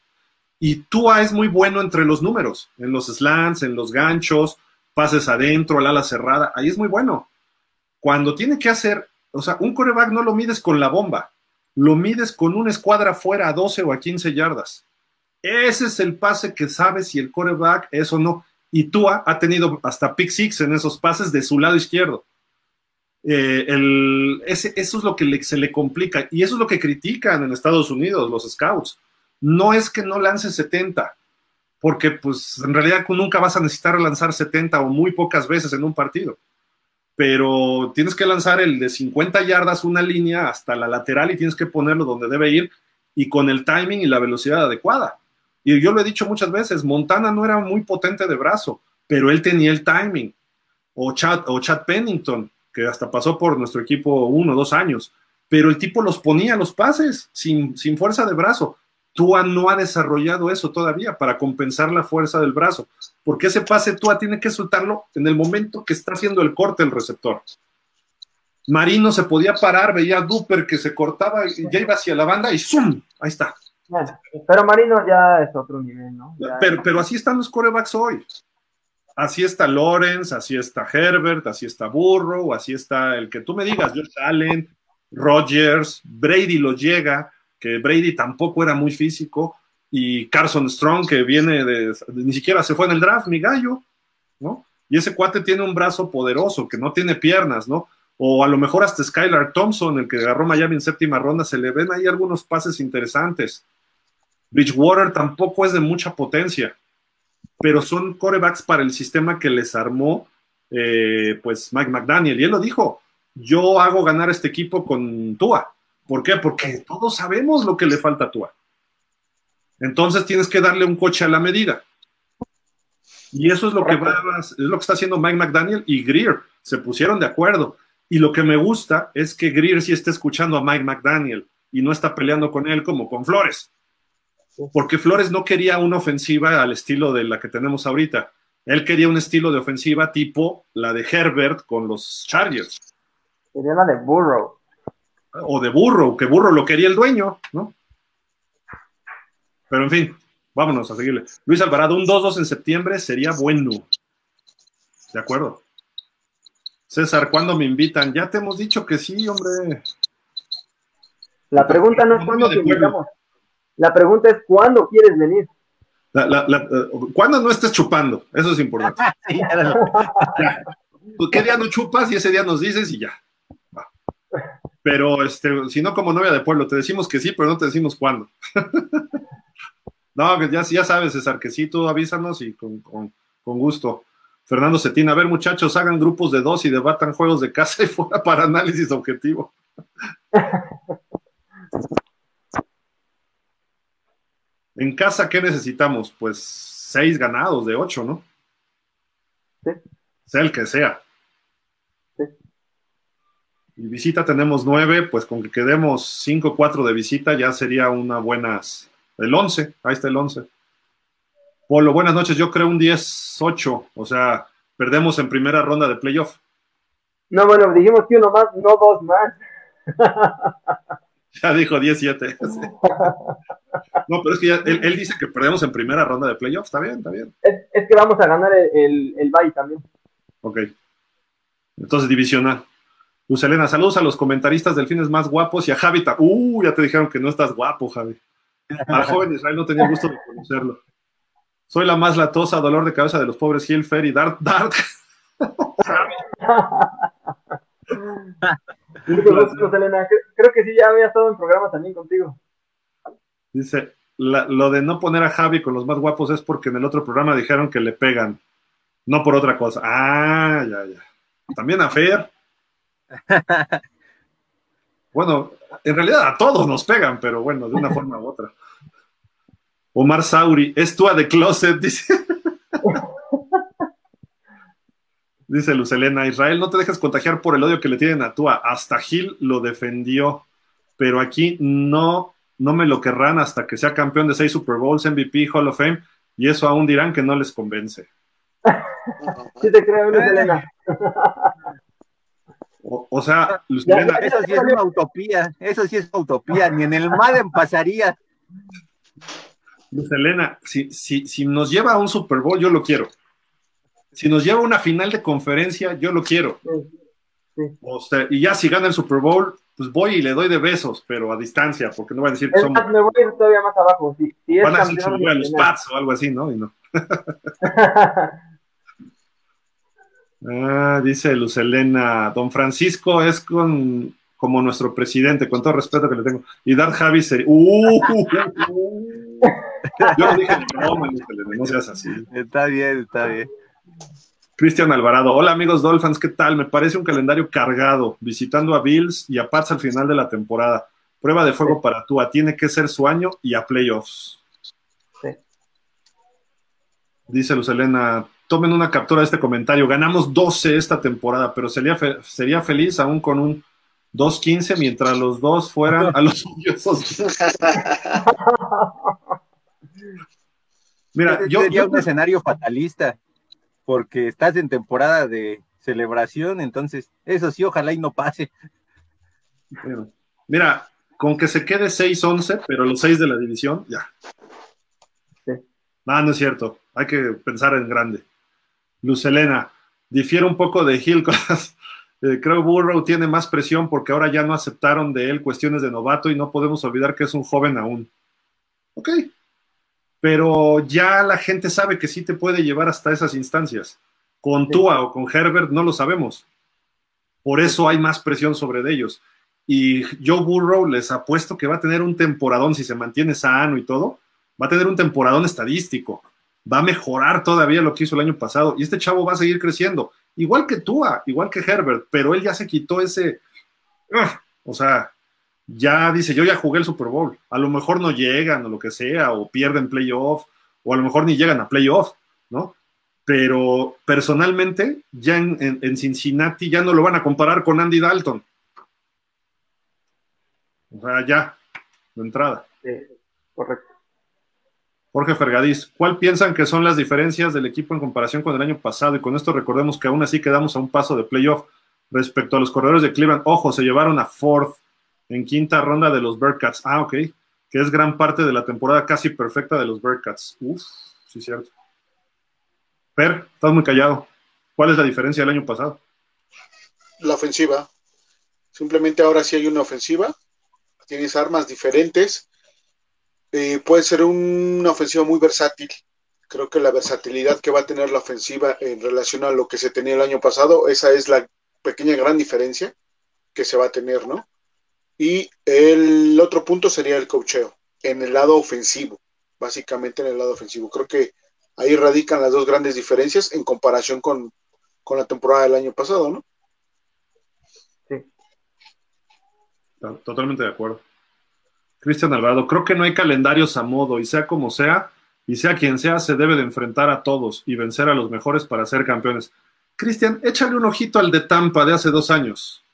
Y Tua es muy bueno entre los números, en los slants, en los ganchos, pases adentro, al ala cerrada, ahí es muy bueno. Cuando tiene que hacer, o sea, un coreback no lo mides con la bomba, lo mides con una escuadra fuera a 12 o a 15 yardas. Ese es el pase que sabe si el coreback es o no. Y Tua ha tenido hasta pick six en esos pases de su lado izquierdo. Eh, ese, eso es lo que se le complica y eso es lo que critican en Estados Unidos los scouts. No es que no lance 70, porque pues en realidad nunca vas a necesitar lanzar 70 o muy pocas veces en un partido, pero tienes que lanzar el de 50 yardas una línea hasta la lateral y tienes que ponerlo donde debe ir y con el timing y la velocidad adecuada. Y yo lo he dicho muchas veces, Montana no era muy potente de brazo, pero él tenía el timing. O Chad, o Chad Pennington, que hasta pasó por nuestro equipo uno o dos años, pero el tipo los ponía los pases sin, sin fuerza de brazo. Tua no ha desarrollado eso todavía para compensar la fuerza del brazo, porque ese pase Tua tiene que soltarlo en el momento que está haciendo el corte el receptor. Marino se podía parar, veía a Duper que se cortaba y ya iba hacia la banda y ¡zum! Ahí está. pero Marino ya es otro nivel, ¿no? pero, pero así están los corebacks hoy así está Lawrence, así está Herbert, así está Burrow, así está el que tú me digas, Josh Allen, Rodgers, Brady lo llega, Brady tampoco era muy físico, y Carson Strong, que viene de, ni siquiera se fue en el draft, mi gallo, ¿no? Y ese cuate tiene un brazo poderoso, que no tiene piernas, ¿no? O a lo mejor hasta Skylar Thompson, el que agarró Miami en séptima ronda, se le ven ahí algunos pases interesantes. Bridgewater tampoco es de mucha potencia pero son corebacks para el sistema que les armó eh, pues Mike McDaniel. Y él lo dijo, yo hago ganar este equipo con Tua. ¿Por qué? Porque todos sabemos lo que le falta a Tua. Entonces tienes que darle un coche a la medida. Y eso es lo, que es lo que está haciendo Mike McDaniel y Greer. Se pusieron de acuerdo. Y lo que me gusta es que Greer sí está escuchando a Mike McDaniel y no está peleando con él como con Flores porque Flores no quería una ofensiva al estilo de la que tenemos ahorita. Él quería un estilo de ofensiva tipo la de Herbert con los Chargers. Quería la de Burrow. O de Burrow, que Burrow lo quería el dueño, ¿no? Pero en fin, vámonos a seguirle. Luis Alvarado, un 2-2 en septiembre sería bueno. De acuerdo. César, ¿cuándo me invitan? Ya te hemos dicho que sí, hombre. La pregunta no es cuándo te invitamos. La pregunta es, ¿cuándo quieres venir? ¿Cuándo no estés chupando? Eso es importante. Pues, ¿Qué día no chupas? Y ese día nos dices y ya. Pero este, si no, como novia de pueblo, te decimos que sí, pero no te decimos cuándo. no, ya, ya sabes, César, que sí, tú avísanos y con, con, con gusto. Fernando Cetina, a ver muchachos, hagan grupos de dos y debatan juegos de casa y fuera para análisis objetivo. En casa, ¿qué necesitamos? Pues seis ganados de ocho, ¿no? Sí. Sea el que sea. Sí. Y visita tenemos nueve, pues con que quedemos cinco, cuatro de visita ya sería una buena. El once, ahí está el once. Polo, buenas noches. Yo creo un 10-8, o sea, perdemos en primera ronda de playoff. No, bueno, dijimos que uno más, no dos más. Ya dijo 17. No, pero es que ya, él, dice que perdemos en primera ronda de playoffs. Está bien, está bien. Es, que vamos a ganar el, el, el bye también. Ok. Entonces, divisional. Luz Elena, saludos a los comentaristas del fines más guapos y a Javi. Uh, ya te dijeron que no estás guapo, Javi. Al joven Israel no tenía gusto de conocerlo. Soy la más latosa, dolor de cabeza de los pobres Hilfer y Dart. Dart. Elena. Creo que sí, ya había estado en programa también contigo. Dice, lo de no poner a Javi con los más guapos es porque en el otro programa dijeron que le pegan, no por otra cosa. Ah, ya, ya. También a Fer. Bueno, en realidad a todos nos pegan, pero bueno, de una forma u otra. Omar Sauri, es tú a The Closet, dice. dice Lucelena, Israel, no te dejes contagiar por el odio que le tienen a Tua. Hasta Gil lo defendió, pero aquí no, no me lo querrán hasta que sea campeón de seis Super Bowls, MVP, Hall of Fame, y eso aún dirán que no les convence. sí te creo, Lucelena. O, sea, Eso sí es una utopía, eso sí es una utopía, ni en el Madden pasaría. Luz Elena, si, si, si nos lleva a un Super Bowl, yo lo quiero. Si nos lleva a una final de conferencia, yo lo quiero. y ya si gana el Super Bowl, pues voy y le doy de besos, pero a distancia, porque no van a decir que somos. Me voy a ir todavía más abajo. Si, van a decir que a los Pats o algo así, ¿no? Y no. Ah, dice Luz Elena, don Francisco es con como nuestro presidente, con todo respeto que le tengo. Y Dar Javi sería. Uh, Yo dije, no, no seas así. Está bien, está bien. Cristian Alvarado, hola amigos Dolphins, ¿qué tal? Me parece un calendario cargado, visitando a Bills y a Pats al final de la temporada. Prueba de fuego para Tua, tiene que ser su año y a playoffs. Sí. Dice Luz Elena, tomen una captura de este comentario. Ganamos 12 esta temporada, pero sería, sería feliz aún con un 2-15 mientras los dos fueran a los orgullosos. Mira, yo. Sería un escenario fatalista, porque estás en temporada de celebración, entonces, eso sí, ojalá y no pase. Mira, con que se quede 6-11, pero los 6 de la división, ya. No, no es cierto. Hay que pensar en grande. Luz Elena, difiere un poco de Hill. eh, creo Burrow tiene más presión porque ahora ya no aceptaron de él cuestiones de novato y no podemos olvidar que es un joven aún. Ok, pero ya la gente sabe que sí te puede llevar hasta esas instancias. Con Tua o con Herbert no lo sabemos. Por eso hay más presión sobre ellos. Y Joe Burrow les apuesto que va a tener un temporadón si se mantiene sano y todo. Va a tener un temporadón estadístico va a mejorar todavía lo que hizo el año pasado y este chavo va a seguir creciendo, igual que Tua, igual que Herbert, pero él ya se quitó ese, o sea, ya dice, yo ya jugué el Super Bowl, a lo mejor no llegan o lo que sea, o pierden playoff, o a lo mejor ni llegan a playoff, ¿no? Pero personalmente, ya en, Cincinnati ya no lo van a comparar con Andy Dalton. O sea, ya, de entrada. Sí, correcto. Jorge Fergadís, ¿cuál piensan que son las diferencias del equipo en comparación con el año pasado? Y con esto recordemos que aún así quedamos a un paso de playoff respecto a los corredores de Cleveland. Ojo, se llevaron a Fourth en quinta ronda de los Bearcats. Ah, ok. Que es gran parte de la temporada casi perfecta de los Bearcats. Uf, sí, cierto. Fer, estás muy callado. ¿Cuál es la diferencia del año pasado? La ofensiva. Simplemente ahora sí hay una ofensiva. Tienes armas diferentes eh, puede ser una ofensiva muy versátil. Creo que la versatilidad que va a tener la ofensiva en relación a lo que se tenía el año pasado, esa es la pequeña gran diferencia que se va a tener, ¿no? Y el otro punto sería el cocheo, en el lado ofensivo, básicamente en el lado ofensivo. Creo que ahí radican las dos grandes diferencias en comparación con, con la temporada del año pasado, ¿no? Sí. Totalmente de acuerdo. Cristian Alvarado, creo que no hay calendarios a modo y sea como sea, y sea quien sea, se debe de enfrentar a todos y vencer a los mejores para ser campeones. Cristian, échale un ojito al de Tampa de hace dos años.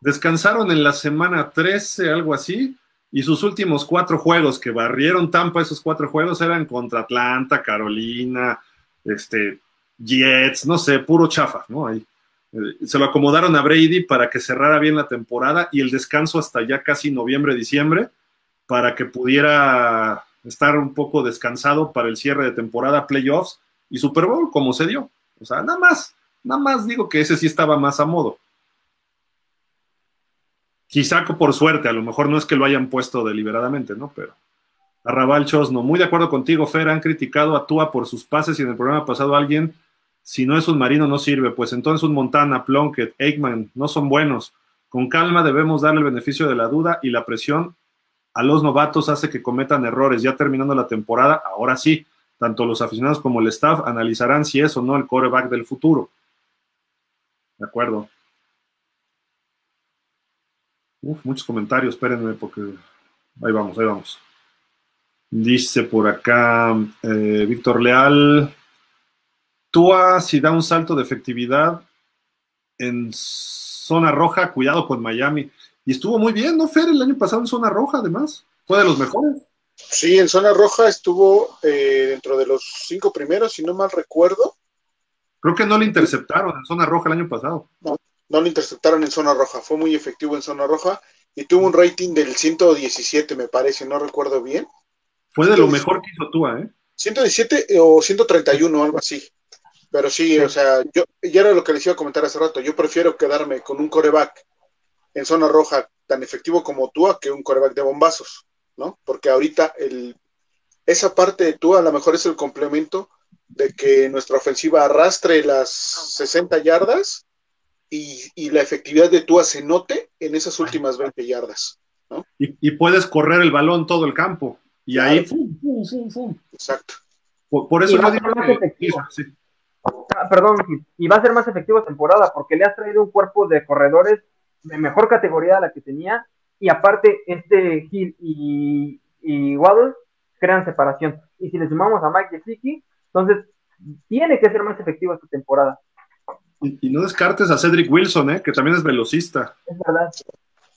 Descansaron en la semana 13, algo así, y sus últimos cuatro juegos que barrieron Tampa, esos cuatro juegos eran contra Atlanta, Carolina, este, Jets, no sé, puro chafa, ¿no? Ahí. Eh, se lo acomodaron a Brady para que cerrara bien la temporada y el descanso hasta ya casi noviembre, diciembre, para que pudiera estar un poco descansado para el cierre de temporada, playoffs y Super Bowl, como se dio. O sea, nada más, nada más digo que ese sí estaba más a modo. Quizá por suerte, a lo mejor no es que lo hayan puesto deliberadamente, ¿no? Pero Arrabal Chosno, muy de acuerdo contigo, Fer, han criticado a Tua por sus pases y en el programa pasado alguien si no es un marino, no sirve. Pues entonces un Montana, Plunkett, Aikman no son buenos. Con calma debemos darle el beneficio de la duda y la presión a los novatos hace que cometan errores. Ya terminando la temporada, ahora sí, tanto los aficionados como el staff analizarán si es o no el coreback del futuro. De acuerdo. Uf, muchos comentarios, espérenme porque ahí vamos, ahí vamos. Dice por acá eh, Víctor Leal, Tua, si da un salto de efectividad en zona roja, cuidado con Miami. Y estuvo muy bien, ¿no, Fer? El año pasado en zona roja, además. Fue de los mejores. Sí, en zona roja estuvo eh, dentro de los cinco primeros, si no mal recuerdo. Creo que no le interceptaron en zona roja el año pasado. No, no le interceptaron en zona roja. Fue muy efectivo en zona roja y tuvo un rating del 117, me parece, no recuerdo bien. Fue de lo mejor que hizo Tua, ¿eh? 117 o 131, algo así. Pero sí, o sea, yo ya era lo que les iba a comentar hace rato. Yo prefiero quedarme con un coreback en zona roja tan efectivo como Tua que un coreback de bombazos, ¿no? Porque ahorita el, esa parte de Tua a lo mejor es el complemento de que nuestra ofensiva arrastre las 60 yardas y, la efectividad de Tua se note en esas últimas 20 yardas, ¿no? Y, puedes correr el balón todo el campo. Y ahí, fum, fum, fum, Exacto. Por, eso no digo que, sí. Ah, perdón, y va a ser más efectivo temporada porque le has traído un cuerpo de corredores de mejor categoría a la que tenía y aparte este Hill y, y Waddle crean separación. Y si le sumamos a Mike Gesicki, entonces tiene que ser más efectivo esta temporada. Y, no descartes a Cedric Wilson, ¿eh? que también es velocista. Es verdad,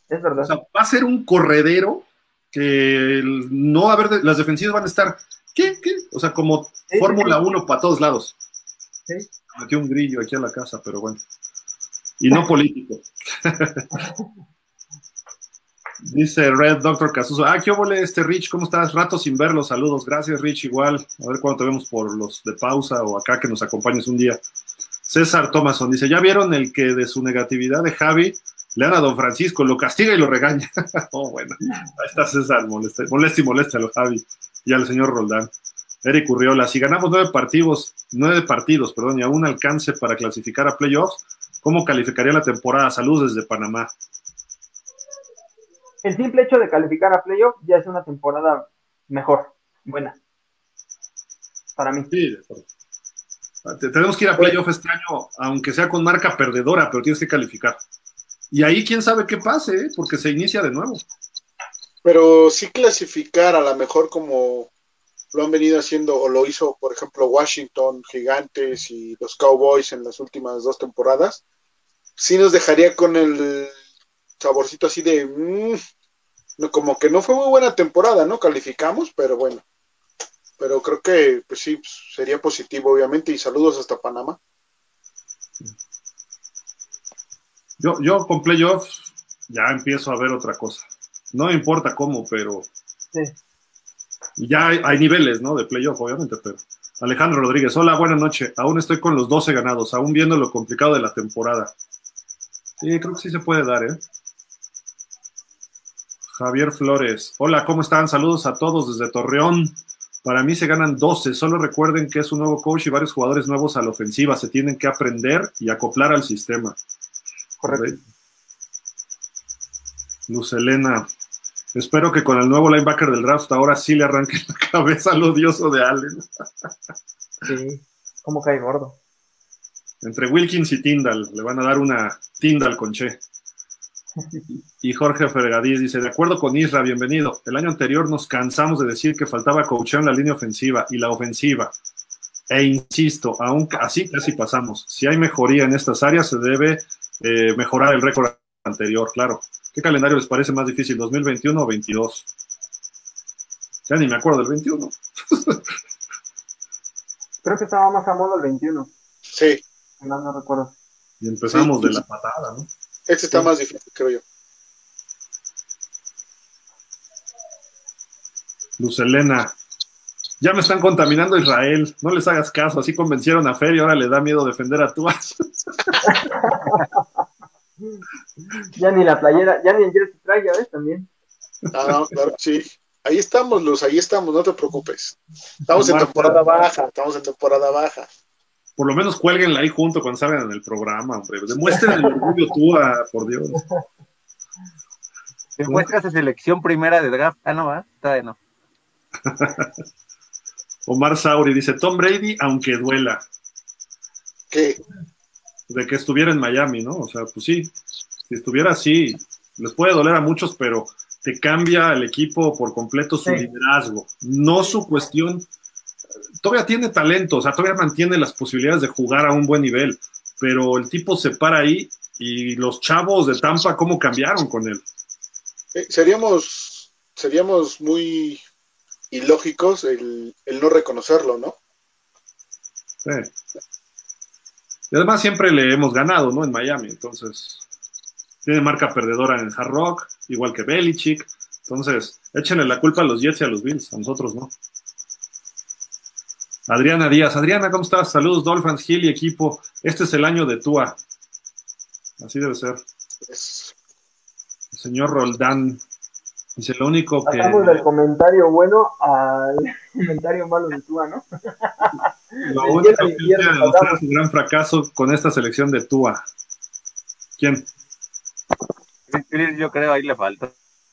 es verdad. O sea, va a ser un corredero que no va a haber, las defensivas van a estar, ¿qué? ¿Qué? O sea, como Fórmula 1 para todos lados. Metió un grillo aquí a la casa, pero bueno. Y no político. Dice Red Doctor Casuso. Ah, ¿qué obole este Rich? ¿Cómo estás? Rato sin verlo. Saludos. Gracias, Rich. Igual. A ver cuándo te vemos por los de pausa o acá que nos acompañes un día. César Thomason dice: ¿Ya vieron el que de su negatividad de Javi le dan a don Francisco? Lo castiga y lo regaña. oh, bueno. Ahí está César. Molesta, molesta y molesta a los Javi. Y al señor Roldán. Eric Urriola, si ganamos nueve partidos, nueve partidos, perdón, y aún alcance para clasificar a playoffs, ¿cómo calificaría la temporada? Saludos desde Panamá. El simple hecho de calificar a playoffs ya es una temporada mejor, buena. Para mí. Sí, tenemos que ir a playoff este año, aunque sea con marca perdedora, pero tienes que calificar. Y ahí quién sabe qué pase, ¿eh? porque se inicia de nuevo. Pero sí clasificar a lo mejor como lo han venido haciendo o lo hizo, por ejemplo, Washington, Gigantes y los Cowboys en las últimas dos temporadas, sí nos dejaría con el saborcito así de, mm, como que no fue muy buena temporada, ¿no? Calificamos, pero bueno, pero creo que pues sí, sería positivo, obviamente, y saludos hasta Panamá. Yo, yo con playoffs ya empiezo a ver otra cosa. No importa cómo, pero sí ya hay, niveles, ¿no? De playoff, obviamente, pero. Alejandro Rodríguez, hola, buenas noches. Aún estoy con los 12 ganados, aún viendo lo complicado de la temporada. Sí, creo que sí se puede dar, ¿eh? Javier Flores, hola, ¿cómo están? Saludos a todos desde Torreón. Para mí se ganan 12. Solo recuerden que es un nuevo coach y varios jugadores nuevos a la ofensiva. Se tienen que aprender y acoplar al sistema. Correcto. Luz Elena, Espero que con el nuevo linebacker del draft ahora sí le arranque la cabeza al odioso de Allen. Sí, como cae gordo. Entre Wilkins y Tyndall, le van a dar una Tyndall con Che. Y Jorge Fergadís dice, de acuerdo con Isra, bienvenido. El año anterior nos cansamos de decir que faltaba coacheo en la línea ofensiva y la ofensiva. E insisto, aún así casi pasamos. Si hay mejoría en estas áreas, se debe eh, mejorar el récord anterior, claro. ¿Qué calendario les parece más difícil, 2021 o 22? Ya ni me acuerdo del 21. Creo que estaba más a modo el 21. Sí. No, no recuerdo. Y empezamos de la patada, ¿no? Este está más difícil, creo yo. Luz Elena, ya me están contaminando Israel, no les hagas caso, así convencieron a Fer y ahora le da miedo defender a Tua. ya ni la playera, ya ni el jersey trae, ya ves también. Ah, claro, sí. Ahí estamos, Luz, ahí estamos, no te preocupes. Estamos en temporada baja, estamos en temporada baja. Por lo menos cuélguenla ahí junto cuando salgan en el programa, hombre. Demuestren el orgullo Tua, por Dios. Demuestra esa selección primera de draft. Ah, no, va, todavía no. Omar Sauri dice, Tom Brady, aunque duela. ¿Qué? De que estuviera en Miami, ¿no? O sea, pues sí, si estuviera así, les puede doler a muchos, pero te cambia el equipo por completo su Sí. liderazgo, no su cuestión. Todavía tiene talento, o sea, todavía mantiene las posibilidades de jugar a un buen nivel, pero el tipo se para ahí y los chavos de Tampa, ¿cómo cambiaron con él? Eh, seríamos, seríamos muy ilógicos el, el no reconocerlo, ¿no? Sí. Y además siempre le hemos ganado, ¿no? En Miami, entonces tiene marca perdedora en Hard Rock, igual que Belichick. Entonces, échenle la culpa a los Jets y a los Bills, a nosotros no. Adriana Díaz, Adriana, ¿cómo estás? Saludos, Dolphins, Hill y equipo. Este es el año de Tua. Así debe ser. Es- El señor Roldán dice lo único que. Pasamos del comentario bueno al comentario malo de Tua, ¿no? Que viernes quiere demostrar su gran fracaso con esta selección de Tua. ¿Quién? Yo creo ahí le falta.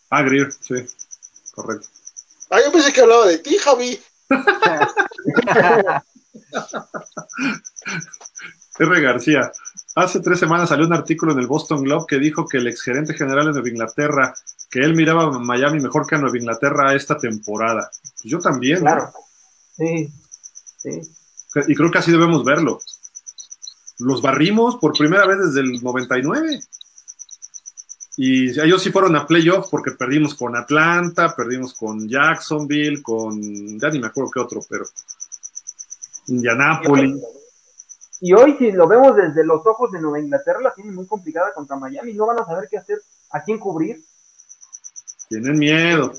Ah, Greer, sí, correcto. Ah, yo pensé que hablaba de ti, Javi. R. García. Hace tres semanas salió un artículo en el Boston Globe que dijo que el exgerente general de Nueva Inglaterra, que él miraba a Miami mejor que a Nueva Inglaterra esta temporada. Yo también. ¿no? Claro. Sí, sí. Y creo que así debemos verlo. Los barrimos por primera vez desde el 99. Y ellos sí fueron a playoff porque perdimos con Atlanta, perdimos con Jacksonville, con. Ya ni me acuerdo qué otro, pero. Indianápolis. Y hoy, si lo vemos desde los ojos de Nueva Inglaterra, la tiene muy complicada contra Miami. No van a saber qué hacer, a quién cubrir. Tienen miedo.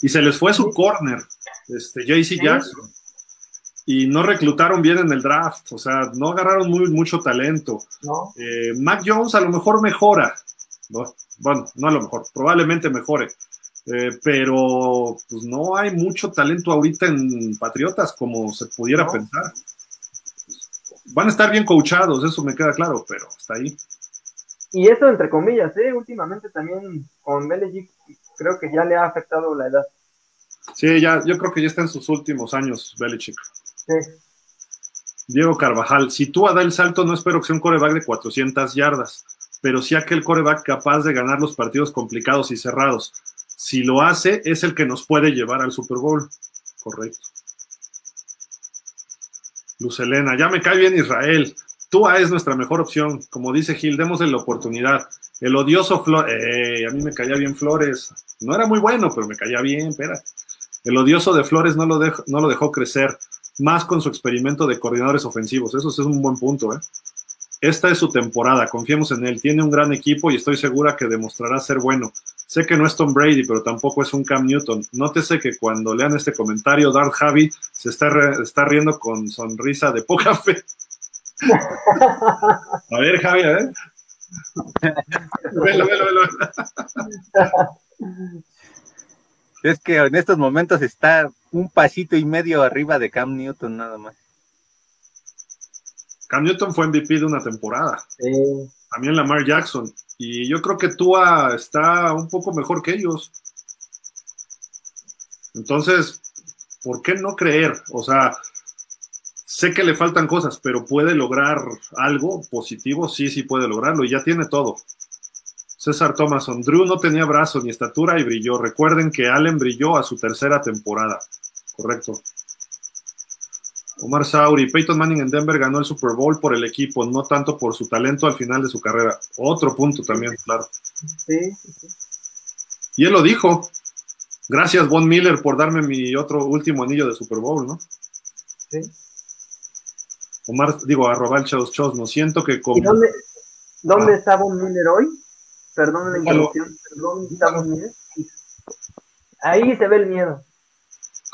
Y se les fue su corner, este, JC. Jackson. Y no reclutaron bien en el draft, o sea, no agarraron muy, mucho talento. ¿no? Eh, Mac Jones a lo mejor mejora. ¿no? Bueno, no a lo mejor, probablemente mejore. Eh, pero pues no hay mucho talento ahorita en Patriotas como se pudiera No. pensar. Van a estar bien coachados, eso me queda claro, pero hasta ahí. Y eso entre comillas, ¿eh? Últimamente también con Belichick creo que ya le ha afectado la edad. Sí, ya, yo creo que ya está en sus últimos años, Belichick. Diego Carvajal, si tú da el salto, no espero que sea un coreback de 400 yardas, pero sí aquel coreback capaz de ganar los partidos complicados y cerrados. Si lo hace, es el que nos puede llevar al Super Bowl. Correcto. Luz Elena, ya me cae bien Israel. Tua es nuestra mejor opción. Como dice Gil, démosle la oportunidad. El odioso Flores, eh, a mí me caía bien Flores. No era muy bueno, pero me caía bien, espera. El odioso de Flores no lo dejó crecer, más con su experimento de coordinadores ofensivos. Eso es un buen punto, ¿eh? Esta es su temporada, confiemos en él. Tiene un gran equipo y estoy segura que demostrará ser bueno. Sé que no es Tom Brady, pero tampoco es un Cam Newton. Nótese que cuando lean este comentario, Darth Javi se está, re- está riendo con sonrisa de poca fe. A ver, Javi, a ver. Velo, velo, velo. Es que en estos momentos está un pasito y medio arriba de Cam Newton nada más. Cam Newton fue MVP de una temporada. Sí. También Lamar Jackson. Y yo creo que Tua está un poco mejor que ellos. Entonces, ¿por qué no creer? O sea, sé que le faltan cosas, pero puede lograr algo positivo, sí, sí puede lograrlo y ya tiene todo. César Thomason, Drew no tenía brazo ni estatura y brilló. Recuerden que Allen brilló a su tercera temporada. Correcto. Omar Sauri, Peyton Manning en Denver ganó el Super Bowl por el equipo, no tanto por su talento al final de su carrera. Otro punto también, claro. Sí, sí. Y él lo dijo. Gracias, Von Miller, por darme mi otro último anillo de Super Bowl, ¿no? sí. Omar, digo, arroba el Chaos Chos, no siento que ¿Y como... dónde, ¿Dónde está Von Miller hoy? Perdón la interrupción, ¿dónde está Von Miller? Ahí se ve el miedo.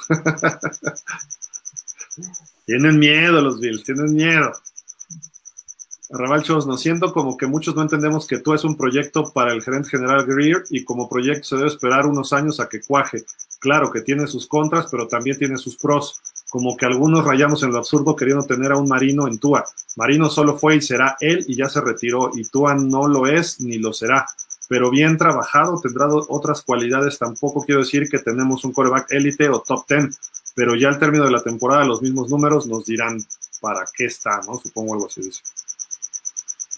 tienen miedo los Bills, tienen miedo. Raval no siento como que muchos no entendemos que tú es un proyecto para el gerente general Greer y como proyecto se debe esperar unos años a que cuaje. Claro que tiene sus contras, pero también tiene sus pros. Como que algunos rayamos en lo absurdo queriendo tener a un Marino en Tua. Marino solo fue y será él y ya se retiró y Tua no lo es ni lo será. Pero bien trabajado, tendrá otras cualidades. Tampoco quiero decir que tenemos un coreback élite o top ten, pero ya al término de la temporada los mismos números nos dirán para qué está, ¿no? Supongo algo así.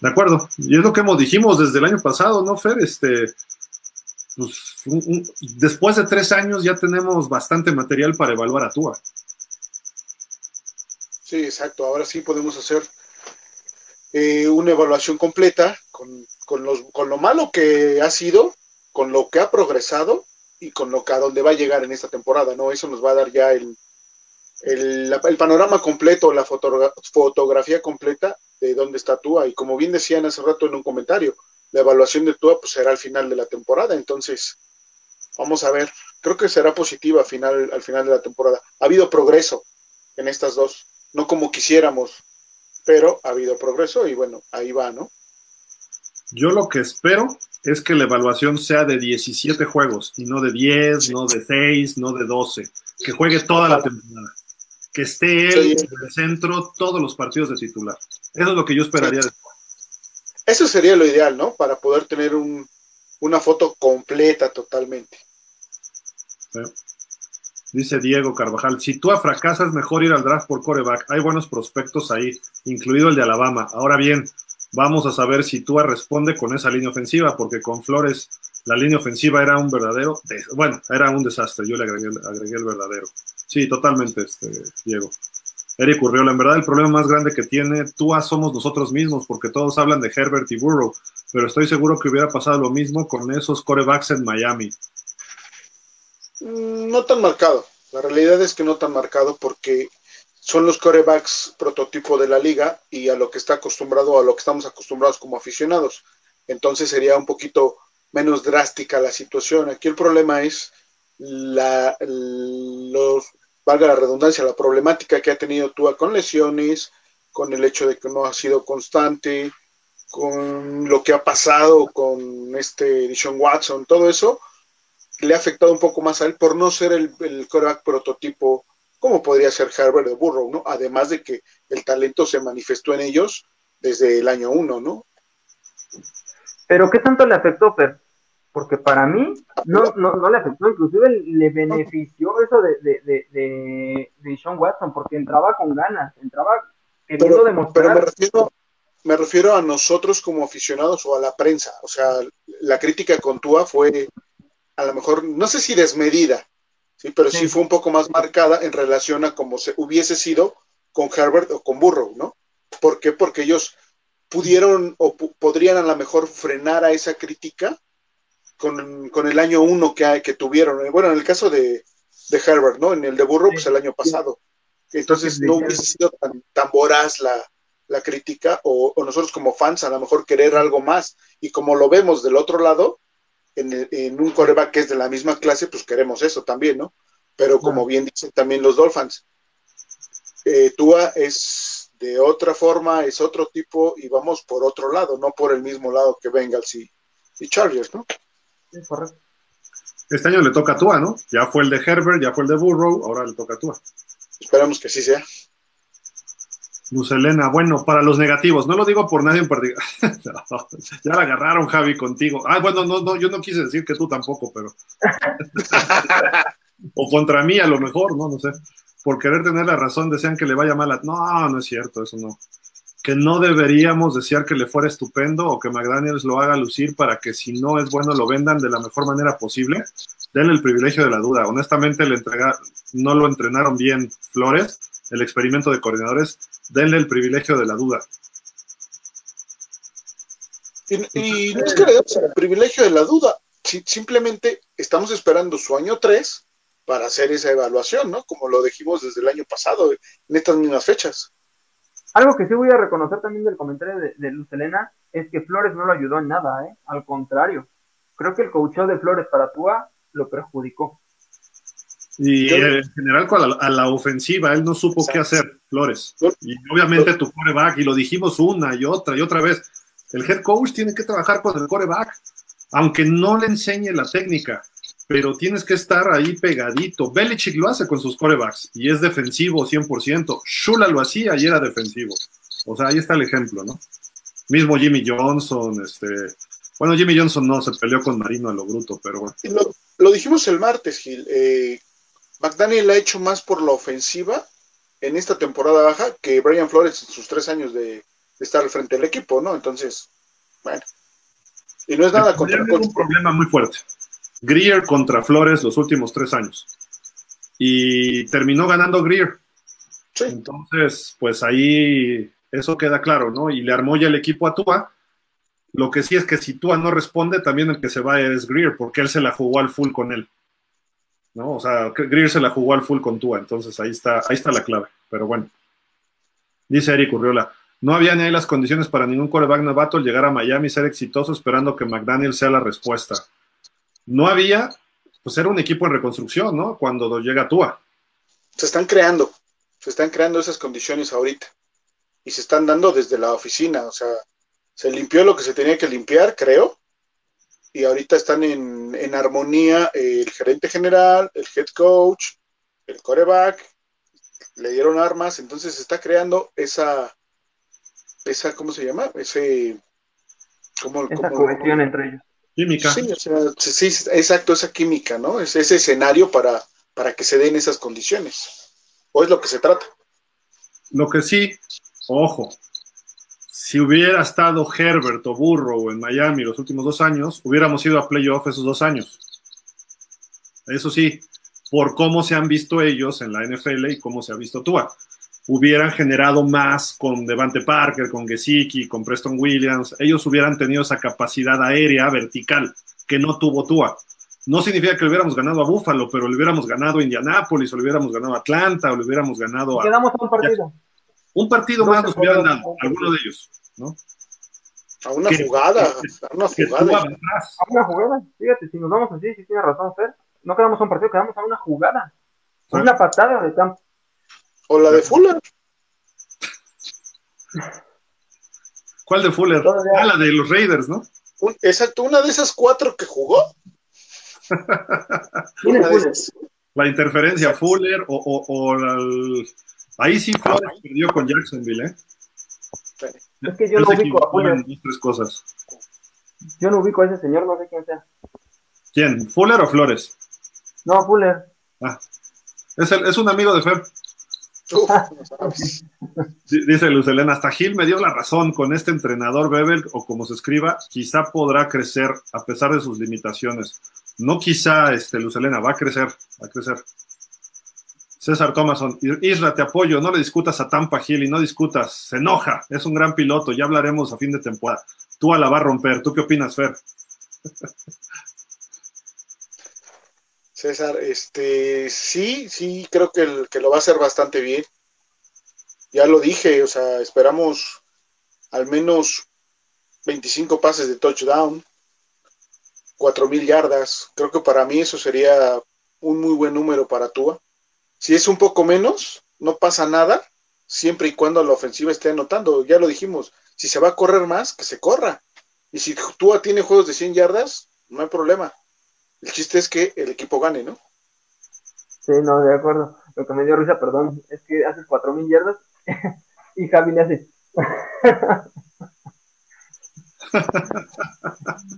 De acuerdo. Y es lo que hemos dijimos desde el año pasado, ¿no, Fer? Este, pues, después de tres años ya tenemos bastante material para evaluar a Tua. Sí, exacto. Ahora sí podemos hacer eh, una evaluación completa con, con, los, con lo malo que ha sido, con lo que ha progresado y con lo que a dónde va a llegar en esta temporada, ¿no? Eso nos va a dar ya el, el, panorama completo, la fotografía completa de dónde está Tua. Y como bien decían hace rato en un comentario, la evaluación de Tua pues, será al final de la temporada. Entonces, vamos a ver. Creo que será positiva al final, al final de la temporada. Ha habido progreso en estas dos. No como quisiéramos, pero ha habido progreso y bueno, ahí va, ¿no? Yo lo que espero es que la evaluación sea de 17 juegos y no de 10, no de 6, no de 12. Que juegue toda la temporada. Que esté él en el centro todos los partidos de titular. Eso es lo que yo esperaría. Eso sería lo ideal, ¿no? Para poder tener un, una foto completa totalmente. Dice Diego Carvajal, si tú fracasas, mejor ir al draft por coreback. Hay buenos prospectos ahí, incluido el de Alabama. Ahora bien, vamos a saber si Tua responde con esa línea ofensiva, porque con Flores la línea ofensiva era un verdadero, bueno, era un desastre. Yo le agregué, agregué el verdadero. Sí, totalmente, este, Diego. Eric Urriola, en verdad el problema más grande que tiene Tua somos nosotros mismos, porque todos hablan de Herbert y Burrow, pero estoy seguro que hubiera pasado lo mismo con esos corebacks en Miami. Mm, no tan marcado, la realidad es que no tan marcado porque son los corebacks prototipo de la liga y a lo que está acostumbrado, a lo que estamos acostumbrados como aficionados. Entonces sería un poquito menos drástica la situación. Aquí el problema es la, los valga la redundancia, la problemática que ha tenido Tua con lesiones, con el hecho de que no ha sido constante, con lo que ha pasado con este Dishon Watson, todo eso le ha afectado un poco más a él por no ser el, el coreback prototipo como podría ser Herbert de Burrow, ¿no? Además de que el talento se manifestó en ellos desde el año uno, ¿no? Pero ¿qué tanto le afectó, Fer? porque para mí no, no, no le afectó, inclusive le benefició eso de, de, de, de, Sean Watson, porque entraba con ganas, entraba queriendo demostrar. Pero me refiero, me refiero a nosotros como aficionados o a la prensa, o sea, la crítica con Tua fue a lo mejor, no sé si desmedida, sí, pero sí, fue un poco más marcada en relación a como se hubiese sido con Herbert o con Burrow, ¿no? ¿Por qué? Porque ellos pudieron o podrían a lo mejor frenar a esa crítica con, el año uno que, que tuvieron. Bueno, en el caso de, de Herbert, ¿no? En el de Burro, pues el año pasado. Entonces no hubiese sido tan, tan voraz la, la crítica o, nosotros como fans a lo mejor querer algo más. Y como lo vemos del otro lado, en, en un coreback que es de la misma clase, pues queremos eso también, ¿no? Pero como bien dicen también los Dolphins, eh, Tua es de otra forma, es otro tipo y vamos por otro lado, no por el mismo lado que Bengals y, y Chargers, ¿no? Este año le toca a Tua, ¿no? Ya fue el de Herbert, ya fue el de Burrow, ahora le toca a Tua. Esperamos que así sea. Luz Elena, bueno, para los negativos, no lo digo por nadie en particular. ya la agarraron, Javi, contigo. Ah, bueno, no, no, yo no quise decir que tú tampoco, pero. o contra mí, a lo mejor, no, no sé. Por querer tener la razón, desean que le vaya mal a. No, no es cierto, eso no que no deberíamos desear que le fuera estupendo o que McDaniels lo haga lucir para que si no es bueno lo vendan de la mejor manera posible. Denle el privilegio de la duda. Honestamente, le entrega, no lo entrenaron bien Flores, el experimento de coordinadores. Denle el privilegio de la duda. Y, no es que le demos el privilegio de la duda, simplemente estamos esperando su año 3 para hacer esa evaluación, ¿no? Como lo dijimos desde el año pasado, en estas mismas fechas. Algo que sí voy a reconocer también del comentario de, de Luz Elena es que Flores no lo ayudó en nada, ¿eh? Al contrario. Creo que el coacheo de Flores para Tua lo perjudicó. Y en general a la, a la ofensiva, él no supo qué hacer, Flores. Y obviamente tu coreback, y lo dijimos una y otra y otra vez, el head coach tiene que trabajar con el coreback, aunque no le enseñe la técnica, pero tienes que estar ahí pegadito. Belichick lo hace con sus corebacks y es defensivo 100%. Shula lo hacía y era defensivo. O sea, ahí está el ejemplo, ¿no? Mismo Jimmy Johnson, este... Bueno, Jimmy Johnson no, se peleó con Marino a lo bruto, pero bueno. Lo, lo dijimos el martes, Gil. Eh, McDaniel ha hecho más por la ofensiva en esta temporada baja que Brian Flores en sus tres años de, estar al frente del equipo, ¿no? Entonces, bueno. Y no es nada contra el un problema muy fuerte. Greer contra Flores los últimos tres años. Y terminó ganando Greer. Sí. Entonces, pues ahí eso queda claro, ¿no? Y le armó ya el equipo a Tua. Lo que sí es que si Tua no responde, también el que se va es Greer, porque él se la jugó al full con él. ¿No? O sea, Greer se la jugó al full con Tua, entonces ahí está, ahí está la clave. Pero bueno. Dice Eric Urriola, no había ni ahí las condiciones para ningún coreback novato llegar a Miami y ser exitoso esperando que McDaniel sea la respuesta. No había, pues era un equipo en reconstrucción, ¿no? Cuando llega Tua. Se están creando, se están creando esas condiciones ahorita. Y se están dando desde la oficina, o sea, se limpió lo que se tenía que limpiar, creo. Y ahorita están en, en armonía el gerente general, el head coach, el coreback, le dieron armas, entonces se está creando esa, esa, ¿cómo se llama? Ese, ¿cómo, Esa cómo- cohesión entre ellos. Química. Sí, o sea, sí, sí, exacto, esa química, ¿no? Es ese escenario para, para que se den esas condiciones. O es lo que se trata. Lo que sí, ojo, si hubiera estado Herbert o Burrow en Miami los últimos dos años, hubiéramos ido a playoff esos dos años. Eso sí, por cómo se han visto ellos en la NFL y cómo se ha visto Tua. Hubieran generado más con Devante Parker, con Gesicki, con Preston Williams. Ellos hubieran tenido esa capacidad aérea vertical que no tuvo Tua. No significa que le hubiéramos ganado a Buffalo, pero le hubiéramos ganado a Indianápolis, o le hubiéramos ganado a Atlanta, o le hubiéramos ganado a, Quedamos a un partido. Un partido más nos hubieran dado, un alguno de ellos, ¿no? A una Que- jugada, que- a una jugada. A una jugada. Fíjate, si nos vamos así, si tiene razón Fer, no quedamos a un partido, quedamos a una jugada. Una patada de campo. O la de Fuller. ¿Cuál de Fuller? Todavía- Ah, la de los Raiders, ¿no? Un- exacto, una de esas cuatro que jugó. Una de esas. La interferencia Fuller o, o, o la- ahí sí Flores perdió con Jacksonville, ¿eh? Es que yo no ubico a Fuller. tres cosas. Yo no ubico a ese señor, no sé quién sea. ¿Quién? ¿Fuller o Flores? No, Fuller. Ah, es, el- es un amigo de Fer. Dice Luz Elena, hasta Gil me dio la razón con este entrenador Bebel, o como se escriba, quizá podrá crecer a pesar de sus limitaciones. No quizá, este, Luz Elena, va a crecer, va a crecer. César Thomason, Isra, te apoyo, no le discutas a Tampa Gil y no discutas, se enoja, es un gran piloto, ya hablaremos a fin de temporada. Tú a la va a romper, ¿tú qué opinas, Fer? César, este, sí, sí, creo que, que lo va a hacer bastante bien. Ya lo dije, o sea, esperamos al menos 25 pases de touchdown, 4000 yardas. Creo que para mí eso sería un muy buen número para Tua. Si es un poco menos, no pasa nada, siempre y cuando la ofensiva esté anotando. Ya lo dijimos, si se va a correr más, que se corra. Y si Tua tiene juegos de 100 yardas, no hay problema. El chiste es que el equipo gane, ¿no? Sí, no, de acuerdo. Lo que me dio risa, perdón, es que haces 4000 yardas y Javi le hace.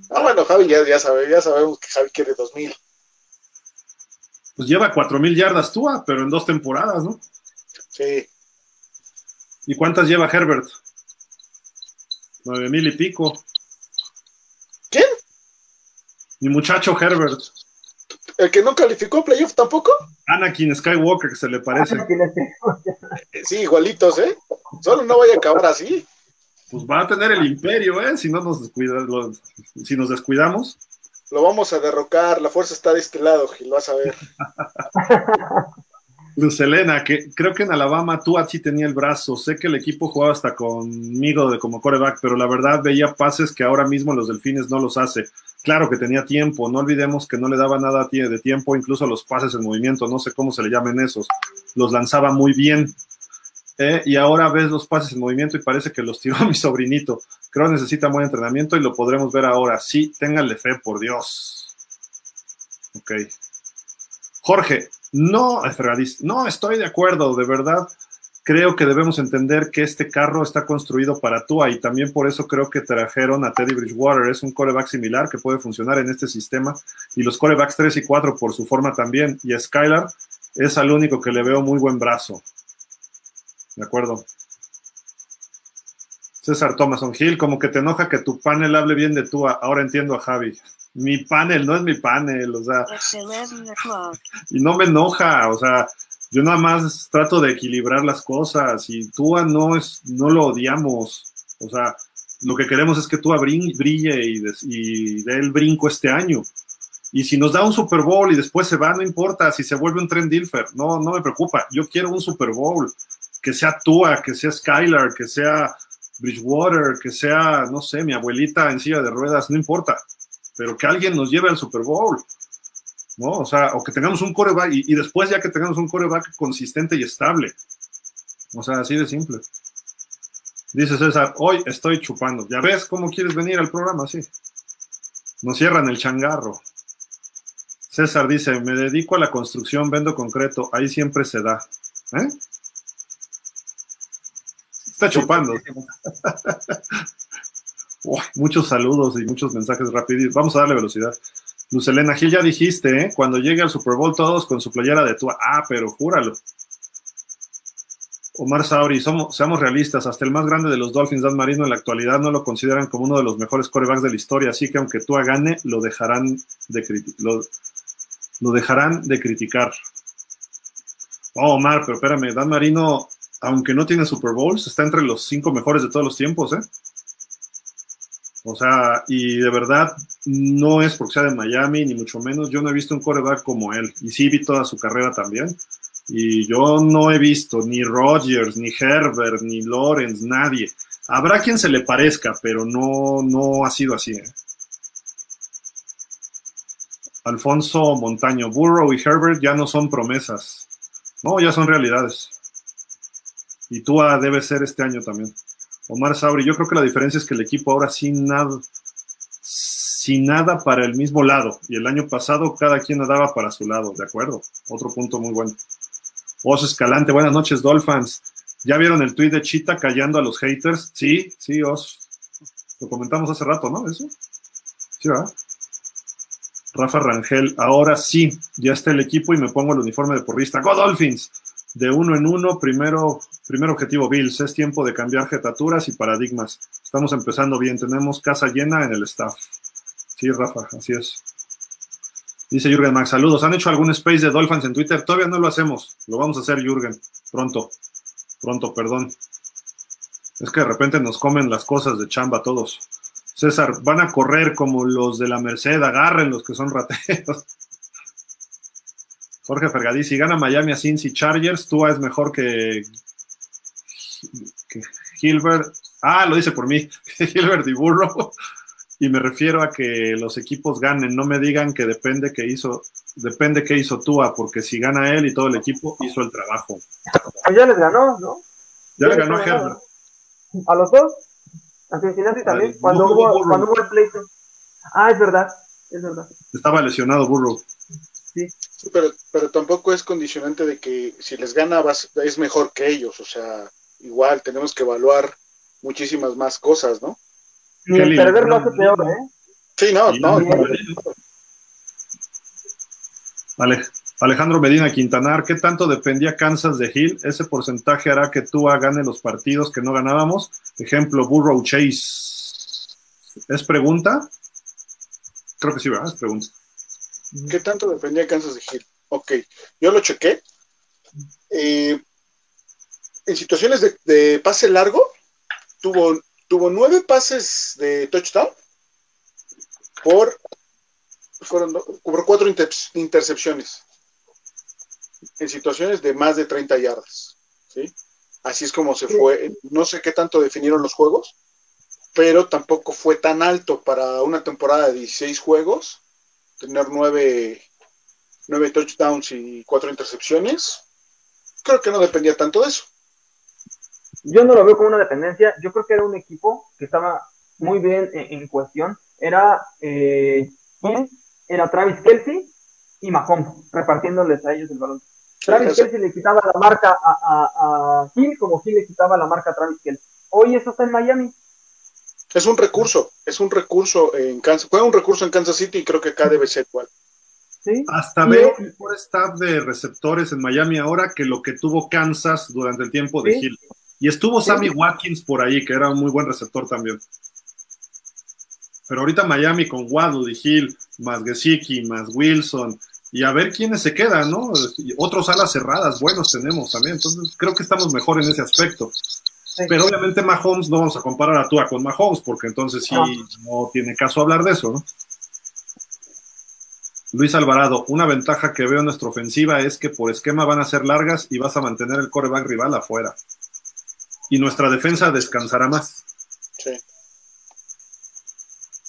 Ah, bueno, Javi ya, ya, sabe, ya sabemos que Javi quiere 2000. Pues lleva 4.000 yardas Tua, pero en dos temporadas, ¿no? Sí, ¿Y cuántas lleva Herbert? 9.000 y pico. ¿quién? Mi muchacho Herbert. ¿El que no calificó playoff tampoco? Anakin Skywalker, que se le parece. Eh, Sí, igualitos, ¿eh? Solo no vaya a acabar así. Pues va a tener el imperio, ¿eh? Si no nos descuida, lo- si nos descuidamos. Lo vamos a derrocar, la fuerza está de este lado, Gil, vas a ver. Luz Elena, que creo que en Alabama tú así tenía el brazo. Sé que el equipo jugaba hasta conmigo de como coreback, pero la verdad veía pases que ahora mismo los delfines no los hace. Claro que tenía tiempo, no olvidemos que no le daba nada de tiempo, incluso los pases en movimiento, no sé cómo se le llamen esos, los lanzaba muy bien. Eh, y ahora ves los pases en movimiento y parece que los tiró mi sobrinito. Creo necesita buen entrenamiento y lo podremos ver ahora. Sí, ténganle fe, por Dios. Ok. Jorge, no, no estoy de acuerdo, de verdad. Creo que debemos entender que este carro está construido para Tua y también por eso creo que trajeron a Teddy Bridgewater. Es un coreback similar que puede funcionar en este sistema y los corebacks 3 y 4 por su forma también. Y Skylar es al único que le veo muy buen brazo. De acuerdo. César Thomason Hill, como que te enoja que tu panel hable bien de Tua. Ahora entiendo a Javi mi panel, no es mi panel, o sea. Y no me enoja, o sea, yo nada más trato de equilibrar las cosas y Tua no es, no lo odiamos, o sea, lo que queremos es que Tua brille y, y dé el brinco este año. Y si nos da un Super Bowl y después se va, no importa si se vuelve un Trend Dilfer, no, no me preocupa. Yo quiero un Super Bowl, que sea Tua, que sea Skylar, que sea Bridgewater, que sea, no sé, mi abuelita en silla de ruedas, no importa pero que alguien nos lleve al Super Bowl, ¿no? O sea, o que tengamos un coreback y, y después ya que tengamos un coreback consistente y estable. O sea, así de simple. Dice César, hoy estoy chupando. ¿Ya ves cómo quieres venir al programa? Sí. Nos cierran el changarro. César dice, me dedico a la construcción, vendo concreto, ahí siempre se da. ¿Eh? Está chupando. muchos saludos y muchos mensajes rápidos. Vamos a darle velocidad. Luz Elena Gil, ya dijiste, ¿eh? cuando llegue al Super Bowl todos con su playera de Tua. Ah, pero júralo. Omar Sauri, somos, seamos realistas, hasta el más grande de los Dolphins, Dan Marino, en la actualidad no lo consideran como uno de los mejores corebacks de la historia, así que aunque Tua gane, lo dejarán de, lo, lo dejarán de criticar. Oh, Omar, pero espérame, Dan Marino, aunque no tiene Super Bowls, está entre los cinco mejores de todos los tiempos, ¿eh? O sea, y de verdad no es porque sea de Miami, ni mucho menos. Yo no he visto un coreback como él. Y sí vi toda su carrera también. Y yo no he visto ni Rodgers, ni Herbert, ni Lawrence, nadie. Habrá quien se le parezca, pero no, no ha sido así. ¿eh? Alfonso Montaño, Burrow y Herbert ya no son promesas. No, ya son realidades. Y tú debe ser este año también. Omar Sauri, yo creo que la diferencia es que el equipo ahora sin nada, sin nada para el mismo lado. Y el año pasado cada quien nadaba para su lado, ¿de acuerdo? Otro punto muy bueno. Os Escalante, buenas noches, Dolphins. ¿Ya vieron el tweet de Chita callando a los haters? Sí, sí, Os. Lo comentamos hace rato, ¿no? Eso. Sí, ¿verdad? Rafa Rangel, ahora sí, ya está el equipo y me pongo el uniforme de porrista. ¡Go Dolphins! De uno en uno, primero Primer objetivo, Bills, es tiempo de cambiar jetaturas y paradigmas. Estamos empezando bien, tenemos casa llena en el staff. Sí, Rafa, así es. Dice Jürgen Max, saludos. ¿Han hecho algún space de Dolphins en Twitter? Todavía no lo hacemos. Lo vamos a hacer, Jürgen. Pronto. Pronto, perdón. Es que de repente nos comen las cosas de chamba todos. César, van a correr como los de la Merced, agarren los que son rateros. Jorge Fergadí, si gana Miami a Cincy Chargers, tú es mejor que que Hilbert, ah, lo dice por mí, Hilbert y Burrow, y me refiero a que los equipos ganen, no me digan que depende que hizo, depende que hizo Tua, porque si gana él y todo el equipo hizo el trabajo. Pues ya les ganó, ¿no? Ya, le ganó a Herbert. ¿A los dos? A Cincinnati también, cuando, hubo, cuando hubo el pleito. Ah, es verdad, es verdad. Estaba lesionado Burrow. Sí. Pero, pero tampoco es condicionante de que si les gana es mejor que ellos, o sea, igual tenemos que evaluar muchísimas más cosas, ¿no? Y el perder lo hace peor, ¿eh? Sí, no, no. Alejandro Medina Quintanar, ¿qué tanto dependía Kansas de Hill? Ese porcentaje hará que tú gane los partidos que no ganábamos. Ejemplo, Burrow Chase. ¿Es pregunta? Creo que sí, ¿verdad? Es pregunta. ¿Qué tanto dependía Kansas de Hill? Ok, yo lo chequé. Eh, en situaciones de, pase largo, tuvo, tuvo nueve pases de touchdown por, fueron, cuatro intercepciones. en situaciones de más de 30 yardas. ¿sí? Así es como se fue. No sé qué tanto definieron los juegos, pero tampoco fue tan alto para una temporada de 16 juegos, tener 9, 9 touchdowns y 4 intercepciones. Creo que no dependía tanto de eso. Yo no lo veo como una dependencia. Yo creo que era un equipo que estaba muy bien en, cuestión. Era, eh, era Travis Kelsey y Mahomes, repartiéndoles a ellos el balón. Travis Kelsey le quitaba la marca a, a, a Gil como Gil le quitaba la marca a Travis Kelsey. Hoy eso está en Miami. Es un recurso, es un recurso en Kansas. Fue un recurso en Kansas City y creo que acá debe ser igual. ¿Sí? Hasta veo mejor staff de receptores en Miami ahora que lo que tuvo Kansas durante el tiempo de Gil. Y estuvo Sammy Watkins por ahí, que era un muy buen receptor también. Pero ahorita Miami con Waddle y Hill, más Gesicki, más Wilson, y a ver quiénes se quedan, ¿no? Otros alas cerradas buenos tenemos también, entonces creo que estamos mejor en ese aspecto. Pero obviamente Mahomes no vamos a comparar a Tua con Mahomes, porque entonces sí no tiene caso hablar de eso, ¿no? Luis Alvarado, una ventaja que veo en nuestra ofensiva es que por esquema van a ser largas y vas a mantener el coreback rival afuera. Y nuestra defensa descansará más. Sí.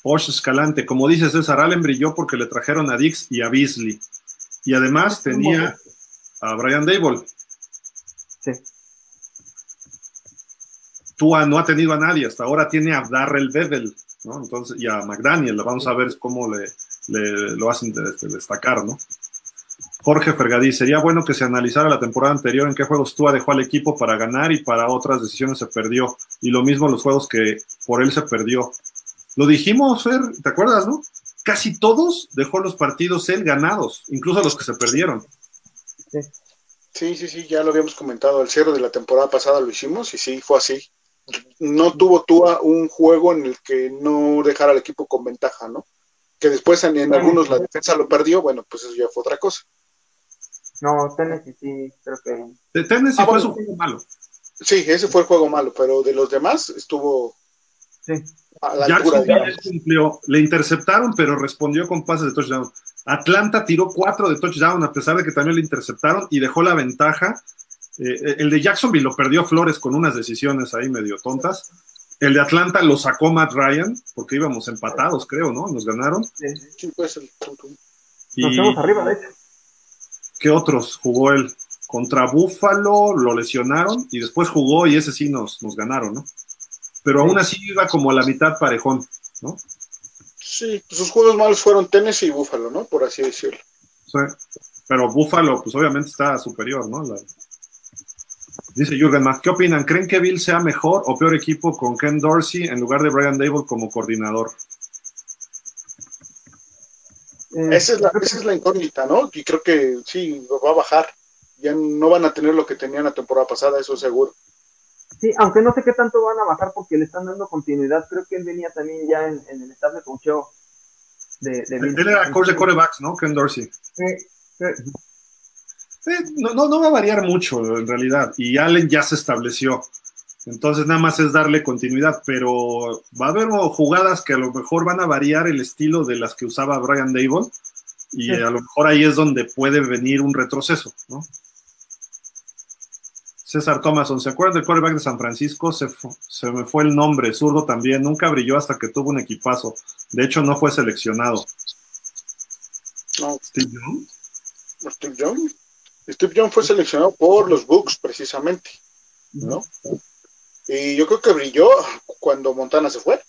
Porsche Escalante, como dice César, Allen brilló porque le trajeron a Dix y a Beasley. Y además tenía a Brian Dable. Sí. Tua no ha tenido a nadie, hasta ahora tiene a Darrell Bevel, ¿no? Entonces, y a McDaniel, vamos a ver cómo le, lo hacen este, destacar, ¿no? Jorge Fergadí, sería bueno que se analizara la temporada anterior en qué juegos Tua dejó al equipo para ganar y para otras decisiones se perdió. Y lo mismo los juegos que por él se perdió. Lo dijimos, Fer, ¿te acuerdas, no? Casi todos dejó los partidos él ganados, incluso los que se perdieron. Sí. sí, sí, ya lo habíamos comentado. El cierre de la temporada pasada lo hicimos y sí, fue así. No tuvo Tua un juego en el que no dejara al equipo con ventaja, ¿no? Que después en, algunos la defensa lo perdió, bueno, pues eso ya fue otra cosa. No, Tennessee sí, creo que. De Tennessee ah, fue su juego malo. Sí, ese fue el juego malo, pero de los demás estuvo. Sí le interceptaron, pero respondió con pases de touchdown. Atlanta tiró cuatro de touchdown, a pesar de que también le interceptaron y dejó la ventaja. Eh, el de Jacksonville lo perdió Flores con unas decisiones ahí medio tontas. El de Atlanta lo sacó Matt Ryan, porque íbamos empatados, creo, ¿no? Nos ganaron. Sí, pues el Nos arriba, de hecho. ¿Qué otros jugó él? Contra Buffalo lo lesionaron y después jugó y ese sí nos, nos ganaron, ¿no? pero aún así iba como a la mitad parejón, ¿no? Sí, pues sus juegos malos fueron Tennessee y Búfalo, ¿no? Por así decirlo. Sí, pero Búfalo, pues obviamente está superior, ¿no? Dice Jürgen Más, ¿qué opinan? ¿Creen que Bill sea mejor o peor equipo con Ken Dorsey en lugar de Brian Dable como coordinador? Eh, esa, es la, esa es la incógnita, ¿no? Y creo que sí, va a bajar. Ya no van a tener lo que tenían la temporada pasada, eso seguro. Sí, aunque no sé qué tanto van a bajar porque le están dando continuidad. Creo que él venía también ya en, el staff de coacheo. De, él era coach de corebacks, ¿no? Ken Dorsey. Sí, no, no, no va a variar mucho en realidad. Y Allen ya se estableció. Entonces nada más es darle continuidad, pero va a haber jugadas que a lo mejor van a variar el estilo de las que usaba Brian Dable y a lo mejor ahí es donde puede venir un retroceso, ¿no? César Thomason, ¿se acuerdan del quarterback de San Francisco? Se, se, me fue el nombre, zurdo también, nunca brilló hasta que tuvo un equipazo. De hecho, no fue seleccionado. No. ¿Steve Young? Steve Young. Steve Young fue seleccionado por los Bucks, precisamente. ¿no? Y yo creo que brilló cuando Montana se fue.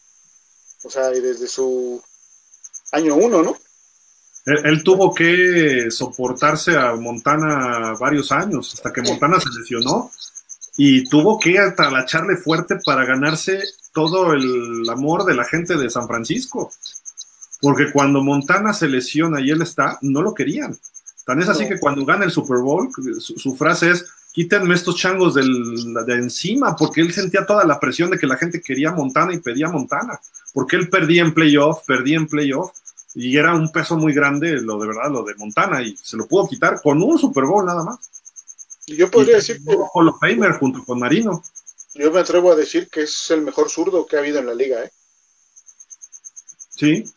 O sea, y desde su año uno, ¿no? Él, tuvo que soportarse a Montana varios años, hasta que Montana se lesionó y tuvo que atalacharle fuerte para ganarse todo el amor de la gente de San Francisco. Porque cuando Montana se lesiona y él está, no lo querían. Tan es así que cuando gana el Super Bowl, su, frase es, quítenme estos changos de encima, porque él sentía toda la presión de que la gente quería Montana y pedía Montana, porque él perdía en playoff, perdía en playoff, y era un peso muy grande lo de verdad, lo de Montana, y se lo pudo quitar con un Super Bowl nada más. Yo podría decir que. Hall of Famer junto con Marino. Yo me atrevo a decir que es el mejor zurdo que ha habido en la liga, ¿eh? Sí,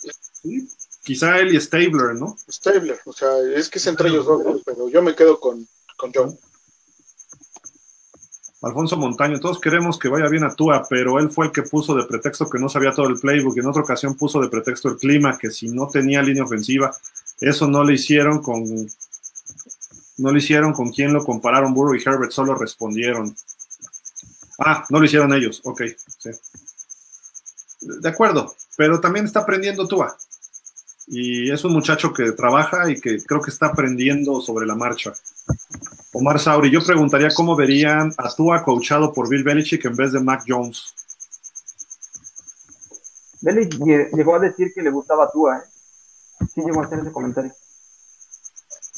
quizá él y Stabler, ¿no? Stabler, o sea, es que es entre ellos dos, pero yo me quedo con, con Joe. Alfonso Montaño, todos queremos que vaya bien a Tua, pero él fue el que puso de pretexto que no sabía todo el playbook y en otra ocasión puso de pretexto el clima, que si no tenía línea ofensiva, eso no le hicieron con no lo hicieron con quién lo compararon, Burrow y Herbert solo respondieron. Ah, no lo hicieron ellos, ok, sí. De acuerdo, pero también está aprendiendo Tua. Y es un muchacho que trabaja y que creo que está aprendiendo sobre la marcha. Omar Sauri, yo preguntaría cómo verían a Tua coachado por Bill Belichick en vez de Mac Jones. Belichick llegó a decir que le gustaba a Tua, ¿eh? Sí llegó a hacer ese comentario.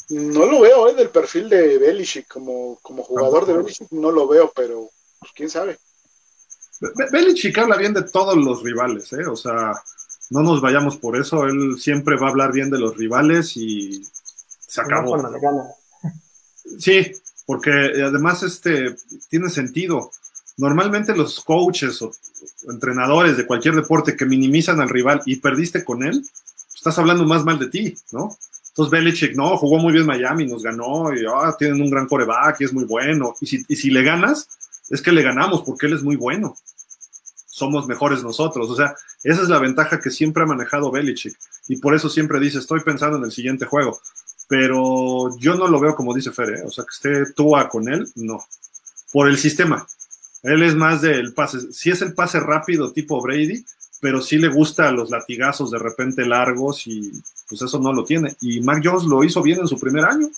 No lo veo, ¿eh? Del perfil de Belichick, como, como jugador de Belichick, no lo veo, pero pues, quién sabe. Belichick habla bien de todos los rivales, ¿eh? O sea, no nos vayamos por eso, él siempre va a hablar bien de los rivales y se acabó. Sí, porque además este tiene sentido. Normalmente los coaches o entrenadores de cualquier deporte que minimizan al rival y perdiste con él, estás hablando más mal de ti, ¿no? Entonces Belichick, no, jugó muy bien Miami, nos ganó, y ah, tienen un gran coreback y es muy bueno. Y si, y si le ganas, es que le ganamos porque él es muy bueno. Somos mejores nosotros. O sea, esa es la ventaja que siempre ha manejado Belichick. Y por eso siempre dice, estoy pensando en el siguiente juego. Pero yo no lo veo como dice Fer, ¿eh? o sea, que esté Tua con él, no. Por el sistema. Él es más del pase. Si es el pase rápido tipo Brady, pero sí le gusta los latigazos de repente largos y pues eso no lo tiene. Y Mac Jones lo hizo bien en su primer año.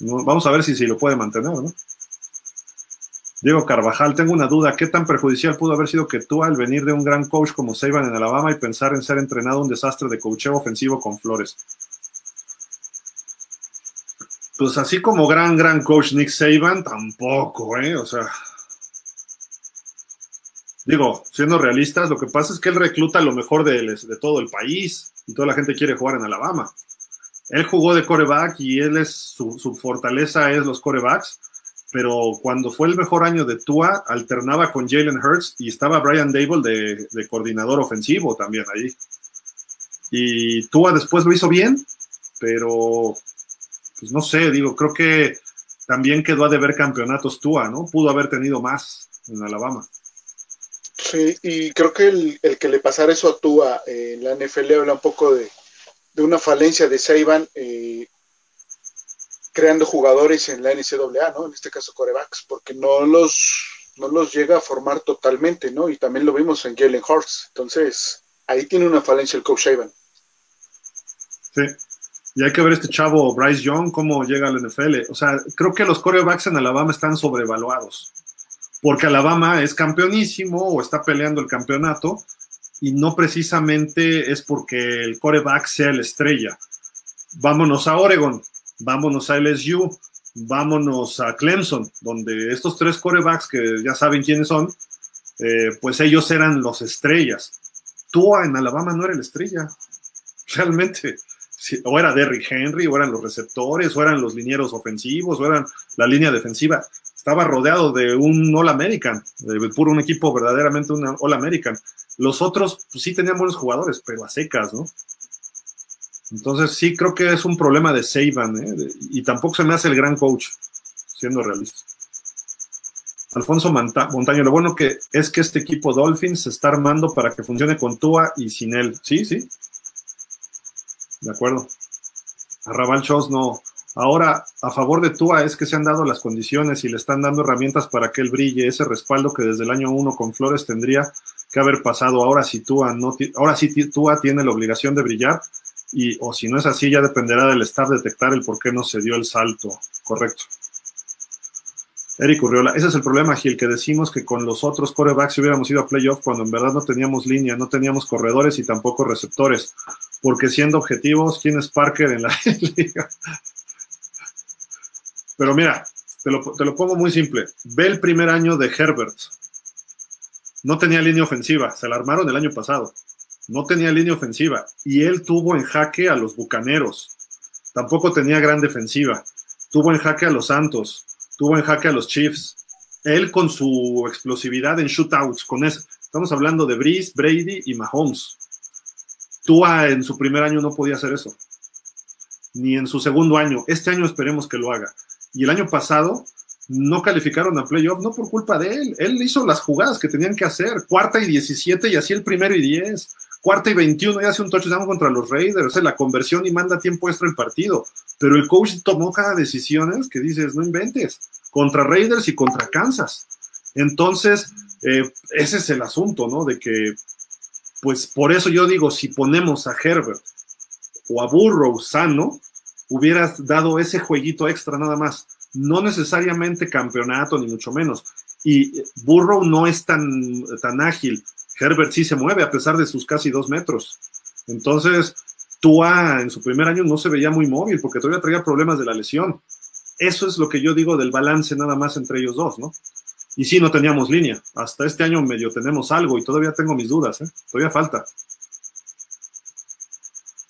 Vamos a ver si, si lo puede mantener, ¿no? Diego Carvajal, tengo una duda. ¿Qué tan perjudicial pudo haber sido que tú al venir de un gran coach como Saban en Alabama y pensar en ser entrenado un desastre de coacheo ofensivo con Flores? Pues así como gran, gran coach Nick Saban, tampoco, ¿eh? O sea, digo, siendo realistas, lo que pasa es que él recluta lo mejor de, de, todo el país y toda la gente quiere jugar en Alabama. Él jugó de coreback y él es su, su fortaleza es los corebacks, pero cuando fue el mejor año de Tua, alternaba con Jalen Hurts y estaba Brian Dable de, de coordinador ofensivo también ahí. Y Tua después lo hizo bien, pero pues no sé, digo, creo que también quedó a deber campeonatos Tua, ¿no? Pudo haber tenido más en Alabama. Sí, y creo que el, el, que le pasara eso a Tua eh, en la NFL habla un poco de, de una falencia de Saban eh, creando jugadores en la NCAA, ¿no? En este caso corebacks, porque no los, no los llega a formar totalmente, ¿no? Y también lo vimos en Jalen Hurts. Entonces, ahí tiene una falencia el coach Saban. Sí. Y hay que ver este chavo Bryce Young cómo llega al NFL. O sea, creo que los corebacks en Alabama están sobrevaluados porque Alabama es campeonísimo o está peleando el campeonato y no precisamente es porque el coreback sea la estrella. Vámonos a Oregon, vámonos a LSU, vámonos a Clemson, donde estos tres corebacks que ya saben quiénes son, eh, pues ellos eran los estrellas. Tua en Alabama no era la estrella, realmente. O era Derrick Henry, o eran los receptores, o eran los linieros ofensivos, o eran la línea defensiva estaba rodeado de un All American, de puro un equipo verdaderamente un All American. Los otros, pues sí tenían buenos jugadores, pero a secas, ¿no? Entonces sí creo que es un problema de Saban, ¿eh? y tampoco se me hace el gran coach, siendo realista. Alfonso Montaño, lo bueno que es que este equipo Dolphins se está armando para que funcione con Tua y sin él. Sí, sí. De acuerdo. Arrabal Chos no, Ahora, a favor de Tua es que se han dado las condiciones y le están dando herramientas para que él brille, ese respaldo que desde el año uno con Flores tendría que haber pasado. Ahora sí Tua, no, ahora sí Tua tiene la obligación de brillar y o si no es así ya dependerá del staff detectar el por qué no se dio el salto. Correcto. Eric Urriola, ese es el problema, Gil, que decimos que con los otros corebacks hubiéramos ido a playoff cuando en verdad no teníamos línea, no teníamos corredores y tampoco receptores. Porque siendo objetivos, ¿quién es Parker en la liga? Pero mira, te lo, te lo, pongo muy simple. Ve el primer año de Herbert. No tenía línea ofensiva. Se la armaron el año pasado. No tenía línea ofensiva. Y él tuvo en jaque a los Bucaneros. Tampoco tenía gran defensiva. Tuvo en jaque a los Santos. Tuvo en jaque a los Chiefs. Él con su explosividad en shootouts, con eso. Estamos hablando de Breeze, Brady y Mahomes. Tua en su primer año no podía hacer eso. Ni en su segundo año. Este año esperemos que lo haga Y el año pasado no calificaron a playoff, no por culpa de él. Él hizo las jugadas que tenían que hacer. Cuarta y 17 y así el primero y 10. Cuarta y 21 y hace un touchdown contra los Raiders. Sea, la conversión y manda tiempo extra el partido. Pero el coach tomó cada decisiones que dices, no inventes. Contra Raiders y contra Kansas. Entonces, eh, ese es el asunto, ¿no? De que, pues por eso yo digo, si ponemos a Herbert o a Burrow sano, hubieras dado ese jueguito extra nada más. No necesariamente campeonato, ni mucho menos. Y Burrow no es tan, tan ágil. Herbert sí se mueve a pesar de sus casi dos metros. Entonces, Tua en su primer año no se veía muy móvil porque todavía traía problemas de la lesión. Eso es lo que yo digo del balance nada más entre ellos dos, ¿no? Y sí, no teníamos línea. Hasta este año medio tenemos algo y todavía tengo mis dudas, ¿eh? Todavía falta.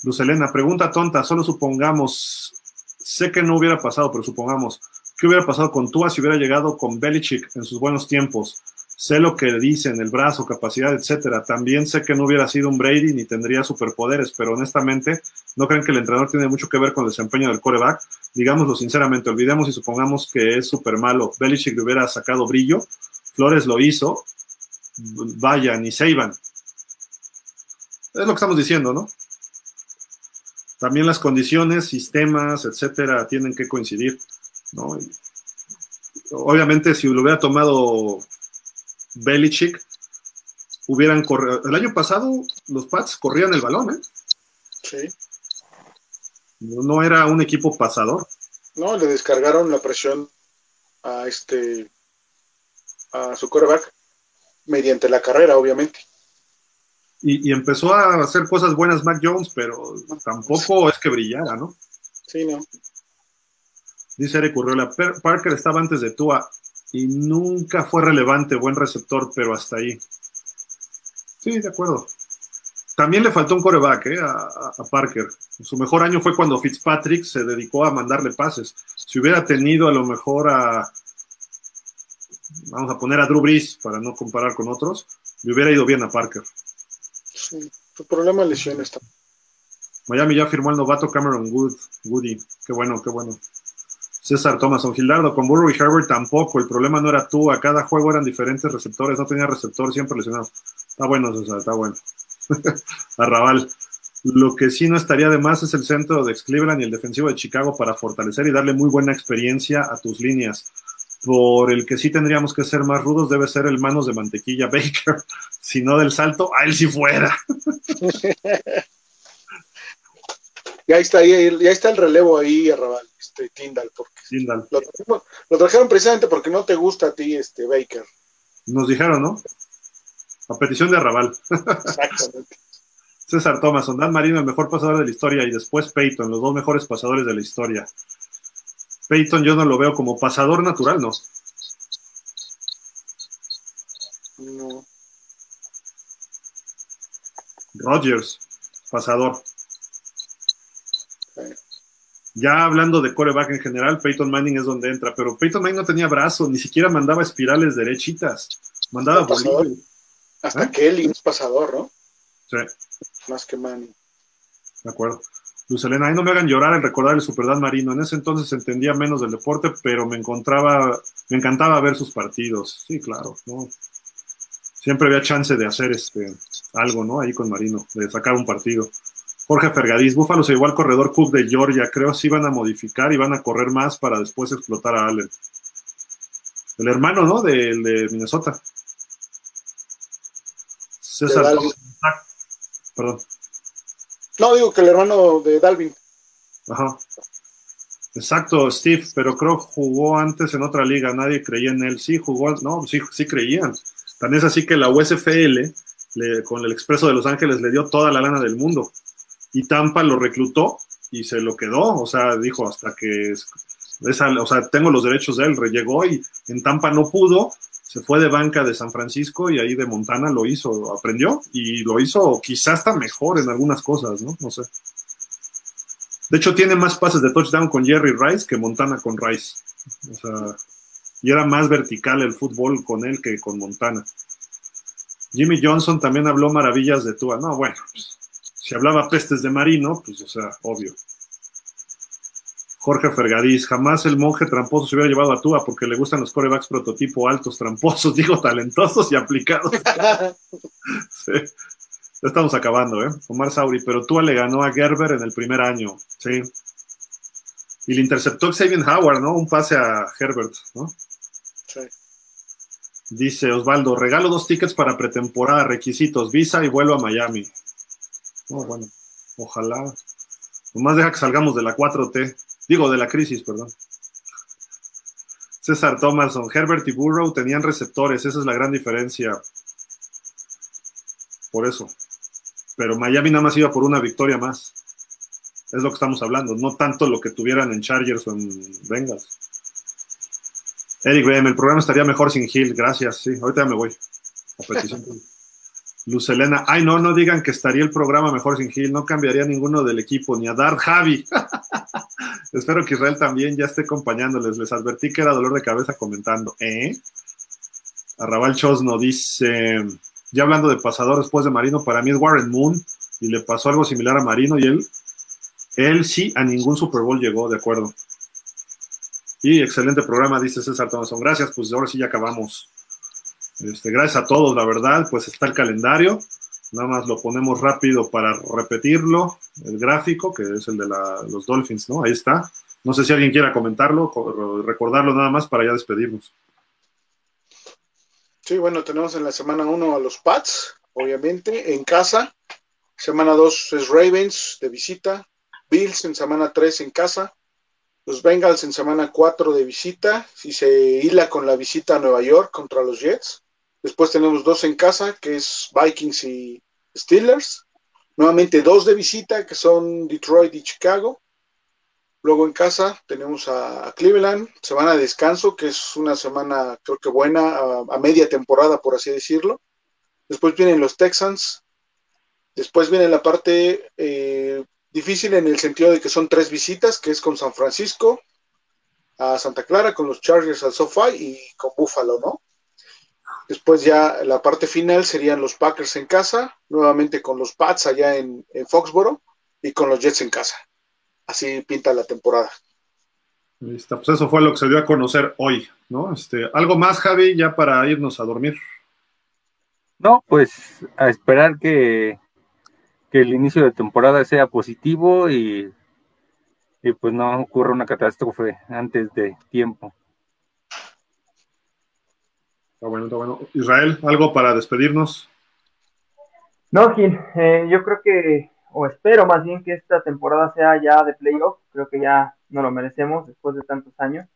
Luz Elena, pregunta tonta, solo supongamos, sé que no hubiera pasado, pero supongamos, ¿qué hubiera pasado con Tua si hubiera llegado con Belichick en sus buenos tiempos? Sé lo que dicen, el brazo, capacidad, etcétera. También sé que no hubiera sido un Brady ni tendría superpoderes, pero honestamente, ¿no creen que el entrenador tiene mucho que ver con el desempeño del coreback? Digámoslo sinceramente, olvidemos y supongamos que es súper malo. Belichick le hubiera sacado brillo, Flores lo hizo, vaya, ni se iban. Es lo que estamos diciendo, ¿no? También las condiciones, sistemas, etcétera, tienen que coincidir. ¿no? obviamente, si lo hubiera tomado Belichick, hubieran corrido. El año pasado, los Pats corrían el balón, ¿eh? Sí. No era un equipo pasador. No, le descargaron la presión a este a su quarterback mediante la carrera, obviamente. Y, empezó a hacer cosas buenas Mac Jones, pero tampoco es que brillara, ¿no? Sí, no. Dice Eric Urriola, Parker estaba antes de Tua y nunca fue relevante, buen receptor, pero hasta ahí. Sí, de acuerdo. También le faltó un coreback ¿eh? a, a, Parker. Su mejor año fue cuando Fitzpatrick se dedicó a mandarle pases. Si hubiera tenido a lo mejor a, vamos a poner a Drew Brees para no comparar con otros, le hubiera ido bien a Parker. Sí, su problema lesiones está. Miami ya firmó el novato Cameron Wood, Woody. Qué bueno, qué bueno. César Thomason, Gildardo, con Burrow y Herbert tampoco. El problema no era tú, a cada juego eran diferentes receptores, no tenía receptor, siempre lesionado. Está bueno, César, está bueno. Arrabal. Lo que sí no estaría de más es el centro de Cleveland y el defensivo de Chicago para fortalecer y darle muy buena experiencia a tus líneas por el que sí tendríamos que ser más rudos debe ser el manos de mantequilla Baker. Si no del salto, a él sí fuera. ya está, ya está el relevo ahí, Arrabal, este, Tindal, porque Lo, trajeron precisamente porque no te gusta a ti, este, Baker. Nos dijeron, ¿no? A petición de Arrabal. Exactamente. César Thomas, Dan Marino, el mejor pasador de la historia, y después Peyton, los dos mejores pasadores de la historia. Peyton yo no lo veo como pasador natural, ¿no? No. Rodgers, pasador. Ya hablando de coreback en general, Peyton Manning es donde entra, pero Peyton Manning no tenía brazo, ni siquiera mandaba espirales derechitas. Mandaba pasador. Hasta ¿Eh? Kelly es pasador, ¿no? Sí. Más que Manning. De acuerdo. Luz Elena, ahí no me hagan llorar al recordar el Superdad Marino. En ese entonces entendía menos del deporte, pero me encontraba, me encantaba ver sus partidos. Sí, claro, ¿no? Siempre había chance de hacer este algo, ¿no? Ahí con Marino, de sacar un partido. Jorge Fergadís, Búfalos igual al corredor Cook de Georgia. Creo sí van a modificar y van a correr más para después explotar a Allen. El hermano, ¿no? De, de Minnesota. César. Perdón. No, digo que el hermano de Dalvin. Ajá. Exacto, Steve, pero creo jugó antes en otra liga, nadie creía en él. Sí, jugó, no, sí, sí creían. Tan es así que la USFL, con el Expreso de Los Ángeles, le dio toda la lana del mundo. Y Tampa lo reclutó y se lo quedó. O sea, dijo hasta que. Esa, o sea, tengo los derechos de él. Llegó y en Tampa no pudo se fue de banca de San Francisco y ahí de Montana lo hizo, aprendió y lo hizo quizás hasta mejor en algunas cosas, ¿no? No sé. De hecho, tiene más pases de touchdown con Jerry Rice que Montana con Rice. O sea, y era más vertical el fútbol con él que con Montana. Jimmy Johnson también habló maravillas de Tua. No, bueno, pues, si hablaba pestes de Marino, pues, o sea, obvio. Jorge Fergadís, jamás el monje tramposo se hubiera llevado a Tua porque le gustan los corebacks prototipo altos, tramposos, digo talentosos y aplicados. sí. Ya estamos acabando, ¿eh? Omar Sauri, pero Tua le ganó a Gerber en el primer año, sí. Y le interceptó Xavier Howard, ¿no? Un pase a Herbert, ¿no? Sí. Dice Osvaldo, regalo dos tickets para pretemporada, requisitos, visa y vuelo a Miami. Oh, bueno, ojalá. Nomás deja que salgamos de la 4T. Digo, de la crisis, perdón. César Thomason, Herbert y Burrow tenían receptores, esa es la gran diferencia. Por eso. Pero Miami nada más iba por una victoria más. Es lo que estamos hablando, no tanto lo que tuvieran en Chargers o en Bengals. Eric Graham, el programa estaría mejor sin Hill, gracias. Sí, ahorita ya me voy. A petición. Luz Elena, ay no, no digan que estaría el programa mejor sin Gil, no cambiaría ninguno del equipo, ni a Dar Javi. Espero que Israel también ya esté acompañándoles. Les advertí que era dolor de cabeza comentando. ¿Eh? Arrabal Chosno dice, ya hablando de pasador después de Marino, para mí es Warren Moon y le pasó algo similar a Marino y él, él sí a ningún Super Bowl llegó, de acuerdo. Y excelente programa, dice César Thomason. Gracias, pues ahora sí ya acabamos. Este, gracias a todos, la verdad, pues está el calendario. Nada más lo ponemos rápido para repetirlo, el gráfico, que es el de los Dolphins, ¿no? Ahí está. No sé si alguien quiera comentarlo, recordarlo nada más para ya despedirnos. Sí, bueno, tenemos en la semana 1 a los Pats, obviamente, en casa. Semana 2 es Ravens de visita. Bills en semana 3 en casa. Los Bengals en semana 4 de visita. Si se hila con la visita a Nueva York contra los Jets. Después tenemos dos en casa, que es Vikings y Steelers. Nuevamente dos de visita, que son Detroit y Chicago. Luego en casa tenemos a Cleveland, semana de descanso, que es una semana creo que buena, a, media temporada, por así decirlo. Después vienen los Texans. Después viene la parte eh, difícil en el sentido de que son tres visitas, que es con San Francisco, a Santa Clara, con los Chargers al SoFi y con Buffalo, ¿no? Después ya la parte final serían los Packers en casa, nuevamente con los Pats allá en, Foxboro y con los Jets en casa. Así pinta la temporada. Listo, pues eso fue lo que se dio a conocer hoy, ¿no? Este, ¿Algo más, Javi, ya para irnos a dormir? No, pues a esperar que, que el inicio de temporada sea positivo y, y pues no ocurra una catástrofe antes de tiempo bueno, bueno. Israel, ¿algo para despedirnos? No, Gil, eh, yo creo que, o espero más bien que esta temporada sea ya de playoff, creo que ya no lo merecemos después de tantos años.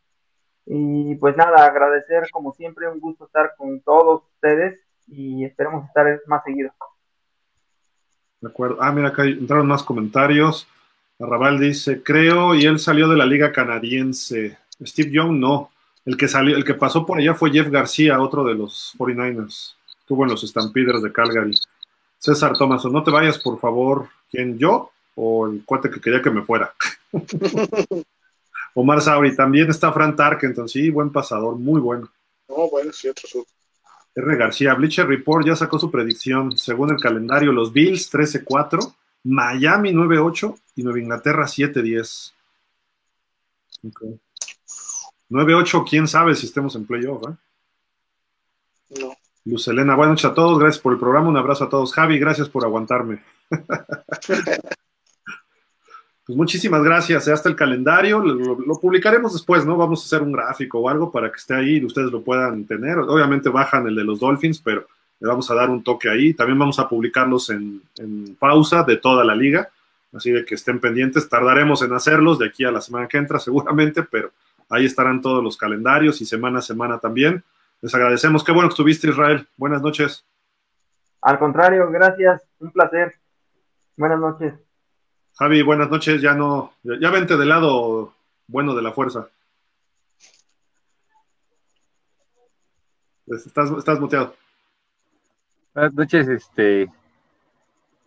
Y pues nada, agradecer como siempre, un gusto estar con todos ustedes y esperemos estar más seguido. De acuerdo. Ah, mira, acá entraron más comentarios. Arrabal dice, creo, y él salió de la liga canadiense. Steve Young no. El que salió, el que pasó por allá fue Jeff García, otro de los 49ers. Estuvo en los Stampeders de Calgary. César Thomas, no te vayas, por favor. ¿Quién, yo o el cuate que quería que me fuera? Omar Sauri, también está Fran Tarkenton, sí, buen pasador, muy bueno. No, bueno, sí, otro sub. R. García, Bleacher Report ya sacó su predicción. Según el calendario, los Bills 13-4, Miami 9-8 y Nueva Inglaterra 7-10. Okay. 9-8, quién sabe si estemos en playoff, ¿eh? No. Luz Elena, buenas noches a todos, gracias por el programa, un abrazo a todos. Javi, gracias por aguantarme. pues muchísimas gracias, ¿eh? hasta el calendario, lo, publicaremos después, ¿no? Vamos a hacer un gráfico o algo para que esté ahí y ustedes lo puedan tener. Obviamente bajan el de los Dolphins, pero le vamos a dar un toque ahí. También vamos a publicarlos en, en pausa de toda la liga, así de que estén pendientes. Tardaremos en hacerlos de aquí a la semana que entra seguramente, pero Ahí estarán todos los calendarios y semana a semana también. Les agradecemos. Qué bueno que estuviste, Israel. Buenas noches. Al contrario, gracias. Un placer. Buenas noches. Javi, buenas noches. Ya no, ya vente del lado bueno de la fuerza. Estás, estás muteado. Buenas noches, este.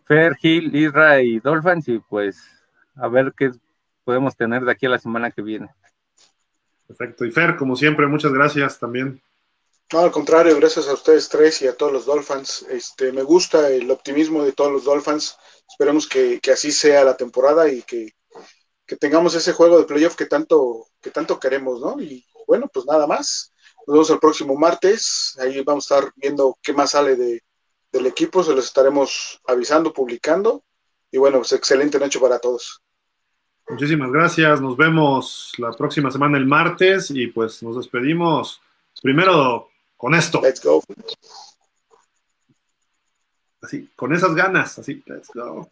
Fer, Gil, Isra y Dolphins, y pues a ver qué podemos tener de aquí a la semana que viene. Perfecto. Y Fer, como siempre, muchas gracias también. No, al contrario, gracias a ustedes tres y a todos los Dolphins. Este, me gusta el optimismo de todos los Dolphins. Esperemos que, así sea la temporada y que, que tengamos ese juego de playoff que tanto, que tanto queremos, ¿no? Y bueno, pues nada más. Nos vemos el próximo martes. Ahí vamos a estar viendo qué más sale de, del equipo. Se los estaremos avisando, publicando. Y bueno, pues excelente noche para todos. Muchísimas gracias. Nos vemos la próxima semana el martes y pues nos despedimos primero con esto. Let's go. Así, con esas ganas, así, let's go.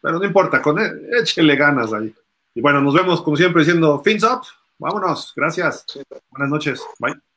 Pero no importa, con échele ganas ahí. Y bueno, nos vemos como siempre diciendo, fins up. Vámonos. Gracias. Buenas noches. Bye.